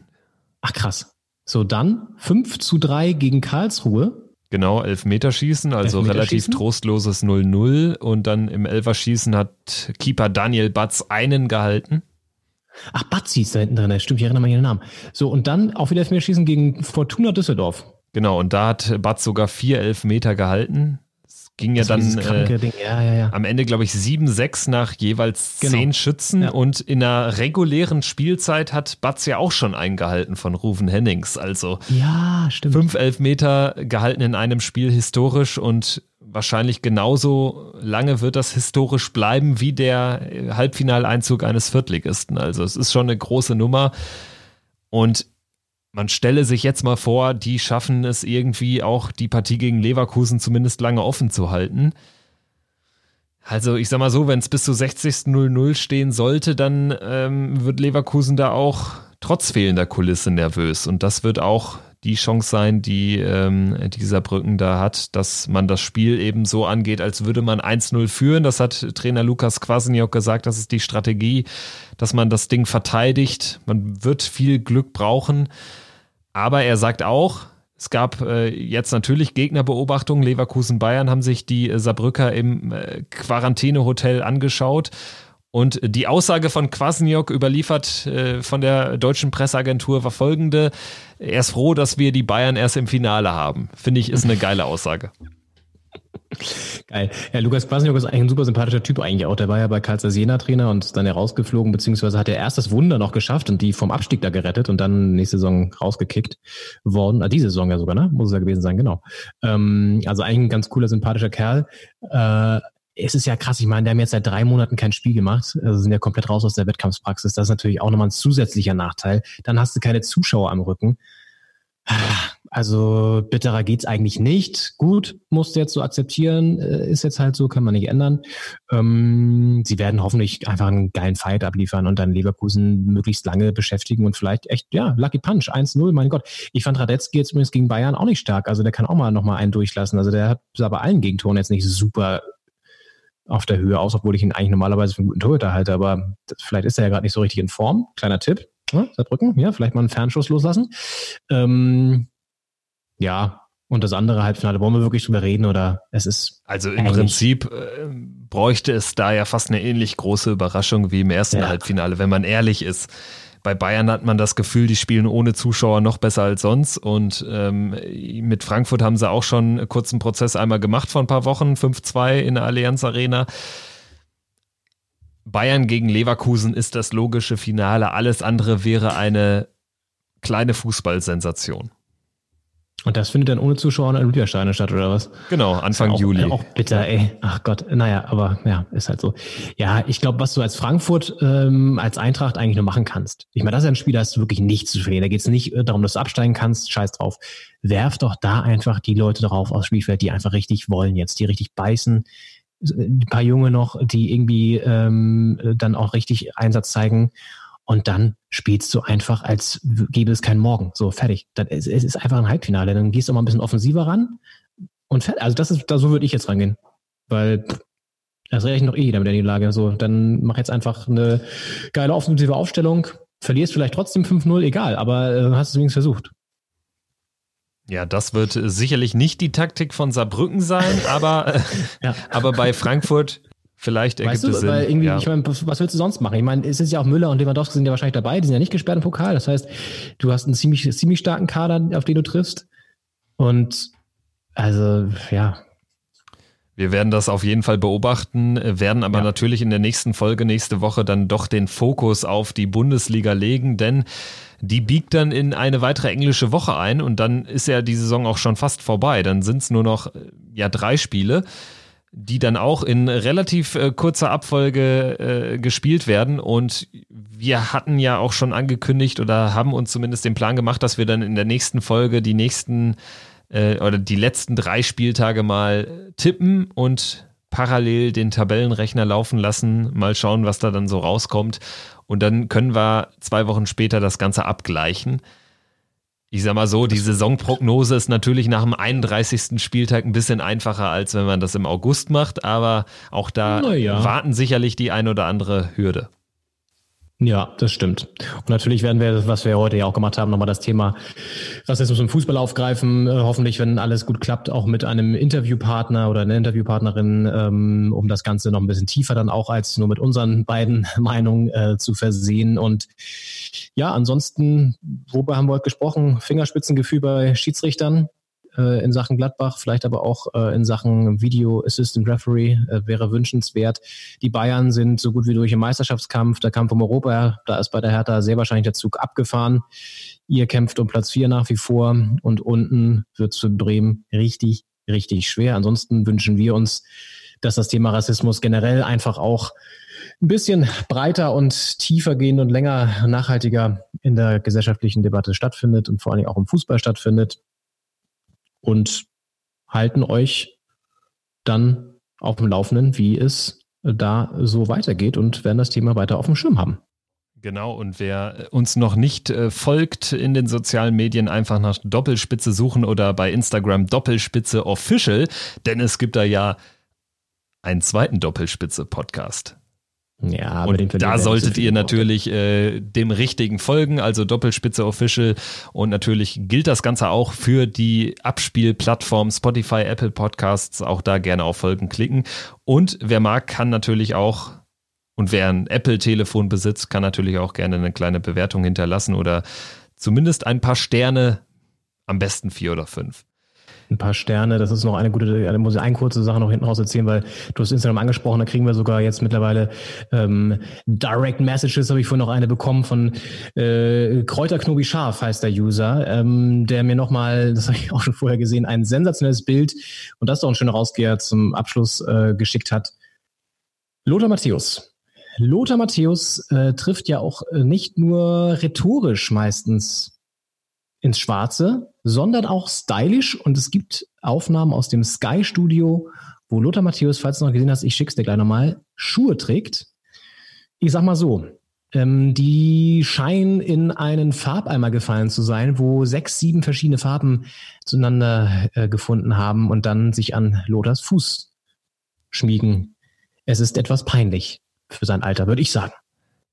Ach krass. So, dann 5 zu 3 gegen Karlsruhe. Genau, Elfmeterschießen, also relativ trostloses 0-0. Und dann im Elferschießen hat Keeper Daniel Batz einen gehalten. Ach, Batzi ist da hinten drin, stimmt, ich erinnere mich an den Namen. So, und dann auch wieder Elfmeterschießen gegen Fortuna Düsseldorf. Genau, und da hat Batz sogar vier Elfmeter gehalten ging ja dann äh, ja, ja, ja. am Ende, glaube ich, 7-6 nach jeweils genau. zehn Schützen. Und in einer regulären Spielzeit hat Batz ja auch schon eingehalten von Ruven Hennings. Also ja, stimmt. fünf Elfmeter gehalten in einem Spiel historisch und wahrscheinlich genauso lange wird das historisch bleiben wie der Halbfinaleinzug eines Viertligisten. Also es ist schon eine große Nummer. Und man stelle sich jetzt mal vor, die schaffen es irgendwie auch, die Partie gegen Leverkusen zumindest lange offen zu halten. Also ich sag mal so, wenn es bis zu 60. 0-0 stehen sollte, dann ähm, wird Leverkusen da auch trotz fehlender Kulisse nervös. Und das wird auch die Chance sein, die ähm, dieser Brücken da hat, dass man das Spiel eben so angeht, als würde man 1-0 führen. Das hat Trainer Lukas Kwasniok gesagt, das ist die Strategie, dass man das Ding verteidigt. Man wird viel Glück brauchen. Aber er sagt auch, es gab äh, jetzt natürlich Gegnerbeobachtungen. Leverkusen Bayern haben sich die äh, Saarbrücker im äh, Quarantänehotel angeschaut. Und die Aussage von Kwasniok überliefert äh, von der deutschen Presseagentur war folgende. Er ist froh, dass wir die Bayern erst im Finale haben. Finde ich, ist eine geile Aussage. Geil. Ja, Lukas Kwasniok ist eigentlich ein super sympathischer Typ eigentlich auch. Der war ja bei Karlsruhe Jena Trainer und ist dann herausgeflogen, beziehungsweise hat er erst das Wunder noch geschafft und die vom Abstieg da gerettet und dann nächste Saison rausgekickt worden. Ah, diese Saison ja sogar, ne? Muss es ja gewesen sein, genau. Ähm, also eigentlich ein ganz cooler, sympathischer Kerl. Äh, es ist ja krass, ich meine, der haben jetzt seit drei Monaten kein Spiel gemacht, also sind ja komplett raus aus der Wettkampfpraxis. Das ist natürlich auch nochmal ein zusätzlicher Nachteil. Dann hast du keine Zuschauer am Rücken. Also bitterer geht's eigentlich nicht. Gut, musst du jetzt so akzeptieren, äh, ist jetzt halt so, kann man nicht ändern. Ähm, sie werden hoffentlich einfach einen geilen Fight abliefern und dann Leverkusen möglichst lange beschäftigen und vielleicht echt, ja, Lucky Punch, 1-0, mein Gott. Ich fand Radetzky jetzt übrigens gegen Bayern auch nicht stark, also der kann auch mal nochmal einen durchlassen. Also der hat bei allen Gegentoren jetzt nicht super auf der Höhe aus, obwohl ich ihn eigentlich normalerweise für einen guten Torhüter halte, aber das, vielleicht ist er ja gerade nicht so richtig in Form. Kleiner Tipp. Ja, Saarbrücken, ja, vielleicht mal einen Fernschuss loslassen. Ähm, ja, und das andere Halbfinale, wollen wir wirklich drüber reden oder es ist. Also im Prinzip äh, bräuchte es da ja fast eine ähnlich große Überraschung wie im ersten ja. Halbfinale, wenn man ehrlich ist. Bei Bayern hat man das Gefühl, die spielen ohne Zuschauer noch besser als sonst. Und ähm, mit Frankfurt haben sie auch schon einen kurzen Prozess einmal gemacht vor ein paar Wochen, 5-2 in der Allianz Arena. Bayern gegen Leverkusen ist das logische Finale. Alles andere wäre eine kleine Fußballsensation. Und das findet dann ohne Zuschauer in Olympiastadion statt, oder was? Genau, Anfang auch, Juli. Auch bitter, ey. Ach Gott, naja, aber ja, ist halt so. Ja, ich glaube, was du als Frankfurt, ähm, als Eintracht eigentlich nur machen kannst. Ich meine, das ist ein Spiel, da hast du wirklich nichts zu verlieren. Da geht es nicht äh, darum, dass du absteigen kannst, scheiß drauf. Werf doch da einfach die Leute drauf aus Spielfeld, die einfach richtig wollen jetzt, die richtig beißen. Ein paar Junge noch, die irgendwie ähm, dann auch richtig Einsatz zeigen und dann spielst du einfach, als gäbe es keinen Morgen. So, fertig. Das ist, es ist einfach ein Halbfinale. Dann gehst du mal ein bisschen offensiver ran und fertig. Also das ist, da so würde ich jetzt rangehen. Weil das rechnet noch eh jeder mit der Niederlage. So, dann mach jetzt einfach eine geile offensive Aufstellung. Verlierst vielleicht trotzdem 5-0, egal, aber äh, hast es wenigstens versucht. Ja, das wird sicherlich nicht die Taktik von Saarbrücken sein, aber, äh, ja. aber bei Frankfurt Vielleicht ergibt weißt du, es Sinn. Weil irgendwie, ja. ich meine, was willst du sonst machen? Ich meine, es ist ja auch Müller und Lewandowski sind ja wahrscheinlich dabei, die sind ja nicht gesperrt im Pokal. Das heißt, du hast einen ziemlich, ziemlich starken Kader, auf den du triffst. Und also, ja. Wir werden das auf jeden Fall beobachten, werden aber ja. natürlich in der nächsten Folge nächste Woche dann doch den Fokus auf die Bundesliga legen, denn die biegt dann in eine weitere englische Woche ein und dann ist ja die Saison auch schon fast vorbei. Dann sind es nur noch ja drei Spiele, die dann auch in relativ äh, kurzer Abfolge äh, gespielt werden und wir hatten ja auch schon angekündigt oder haben uns zumindest den Plan gemacht, dass wir dann in der nächsten Folge die nächsten äh, oder die letzten drei Spieltage mal tippen und parallel den Tabellenrechner laufen lassen, mal schauen, was da dann so rauskommt. Und dann können wir zwei Wochen später das Ganze abgleichen. Ich sag mal so, die Saisonprognose ist natürlich nach dem 31. Spieltag ein bisschen einfacher, als wenn man das im August macht, aber auch da ja. warten sicherlich die ein oder andere Hürde. Ja, das stimmt. Und natürlich werden wir, was wir heute ja auch gemacht haben, nochmal das Thema Rassismus im Fußball aufgreifen. Äh, hoffentlich, wenn alles gut klappt, auch mit einem Interviewpartner oder einer Interviewpartnerin, ähm, um das Ganze noch ein bisschen tiefer dann auch als nur mit unseren beiden Meinungen äh, zu versehen. Und ja, ansonsten, worüber haben wir heute gesprochen? Fingerspitzengefühl bei Schiedsrichtern äh, in Sachen Gladbach, vielleicht aber auch äh, in Sachen Video Assistant Referee äh, wäre wünschenswert. Die Bayern sind so gut wie durch im Meisterschaftskampf, der Kampf um Europa, da ist bei der Hertha sehr wahrscheinlich der Zug abgefahren. Ihr kämpft um Platz vier nach wie vor und unten wird es für Bremen richtig, richtig schwer. Ansonsten wünschen wir uns, dass das Thema Rassismus generell einfach auch ein bisschen breiter und tiefer gehend und länger nachhaltiger in der gesellschaftlichen Debatte stattfindet und vor allem auch im Fußball stattfindet und halten euch dann auf dem Laufenden, wie es da so weitergeht und werden das Thema weiter auf dem Schirm haben. Genau, und wer uns noch nicht äh, folgt in den sozialen Medien, einfach nach Doppelspitze suchen oder bei Instagram Doppelspitze Official, denn es gibt da ja einen zweiten Doppelspitze-Podcast. Ja, und den da solltet ihr natürlich äh, dem richtigen folgen, also Doppelspitze Official. Und natürlich gilt das Ganze auch für die Abspielplattform Spotify, Apple Podcasts. Auch da gerne auf Folgen klicken. Und wer mag, kann natürlich auch und wer ein Apple-Telefon besitzt, kann natürlich auch gerne eine kleine Bewertung hinterlassen oder zumindest ein paar Sterne, am besten vier oder fünf ein paar Sterne. Das ist noch eine gute, da muss ich eine kurze Sache noch hinten raus erzählen, weil du hast Instagram angesprochen, da kriegen wir sogar jetzt mittlerweile ähm, Direct Messages, habe ich vorhin noch eine bekommen von äh, Kräuterknobi Scharf heißt der User, ähm, der mir nochmal, das habe ich auch schon vorher gesehen, ein sensationelles Bild und das auch ein schöner Rausgeher zum Abschluss äh, geschickt hat. Lothar Matthäus. Lothar Matthäus äh, trifft ja auch äh, nicht nur rhetorisch meistens ins Schwarze, sondern auch stylisch. Und es gibt Aufnahmen aus dem Sky Studio, wo Lothar Matthäus, falls du noch gesehen hast, ich schick's dir gleich nochmal, Schuhe trägt. Ich sag mal so, ähm, die scheinen in einen Farbeimer gefallen zu sein, wo sechs, sieben verschiedene Farben zueinander äh, gefunden haben und dann sich an Lothars Fuß schmiegen. Es ist etwas peinlich für sein Alter, würde ich sagen.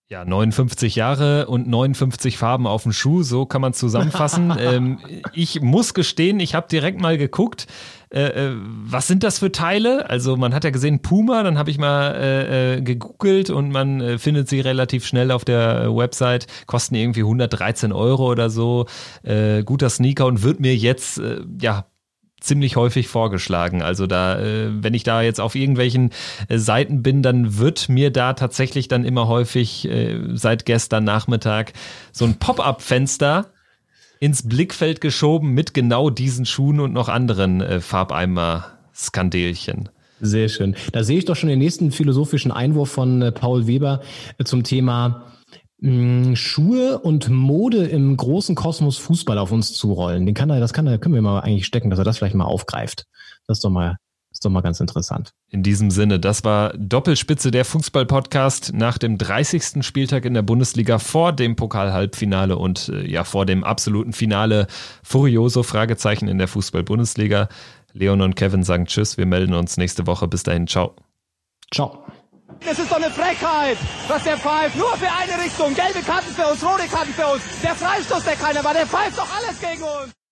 Ja, 59 Jahre und 59 Farben auf dem Schuh, so kann man zusammenfassen. ähm, ich muss gestehen, ich habe direkt mal geguckt, äh, äh, was sind das für Teile? Also man hat ja gesehen Puma, dann habe ich mal äh, äh, gegoogelt und man äh, findet sie relativ schnell auf der Website, kosten irgendwie 113 Euro oder so. Äh, guter Sneaker und wird mir jetzt ja ziemlich häufig vorgeschlagen. Also da, äh, wenn ich da jetzt auf irgendwelchen äh, Seiten bin, dann wird mir da tatsächlich dann immer häufig äh, seit gestern Nachmittag so ein Pop-up-Fenster ins Blickfeld geschoben mit genau diesen Schuhen und noch anderen äh, Farbeimer-Skandelchen. Sehr schön. Da sehe ich doch schon den nächsten philosophischen Einwurf von äh, Paul Weber äh, zum Thema Schuhe und Mode im großen Kosmos Fußball auf uns zurollen. Den kann er, das kann er, können wir mal eigentlich stecken, dass er das vielleicht mal aufgreift. Das ist doch mal, ist doch mal ganz interessant. In diesem Sinne, das war Doppelspitze der Fußball-Podcast nach dem 30. Spieltag in der Bundesliga vor dem Pokal-Halbfinale und äh, ja vor dem absoluten Finale Furioso Fragezeichen in der Fußball-Bundesliga. Leon und Kevin sagen Tschüss, wir melden uns nächste Woche. Bis dahin, ciao. Ciao. Es ist doch eine Frechheit, was der pfeift. Nur für eine Richtung. Gelbe Karten für uns, rote Karten für uns. Der Freistoß, der keiner war, der pfeift doch alles gegen uns.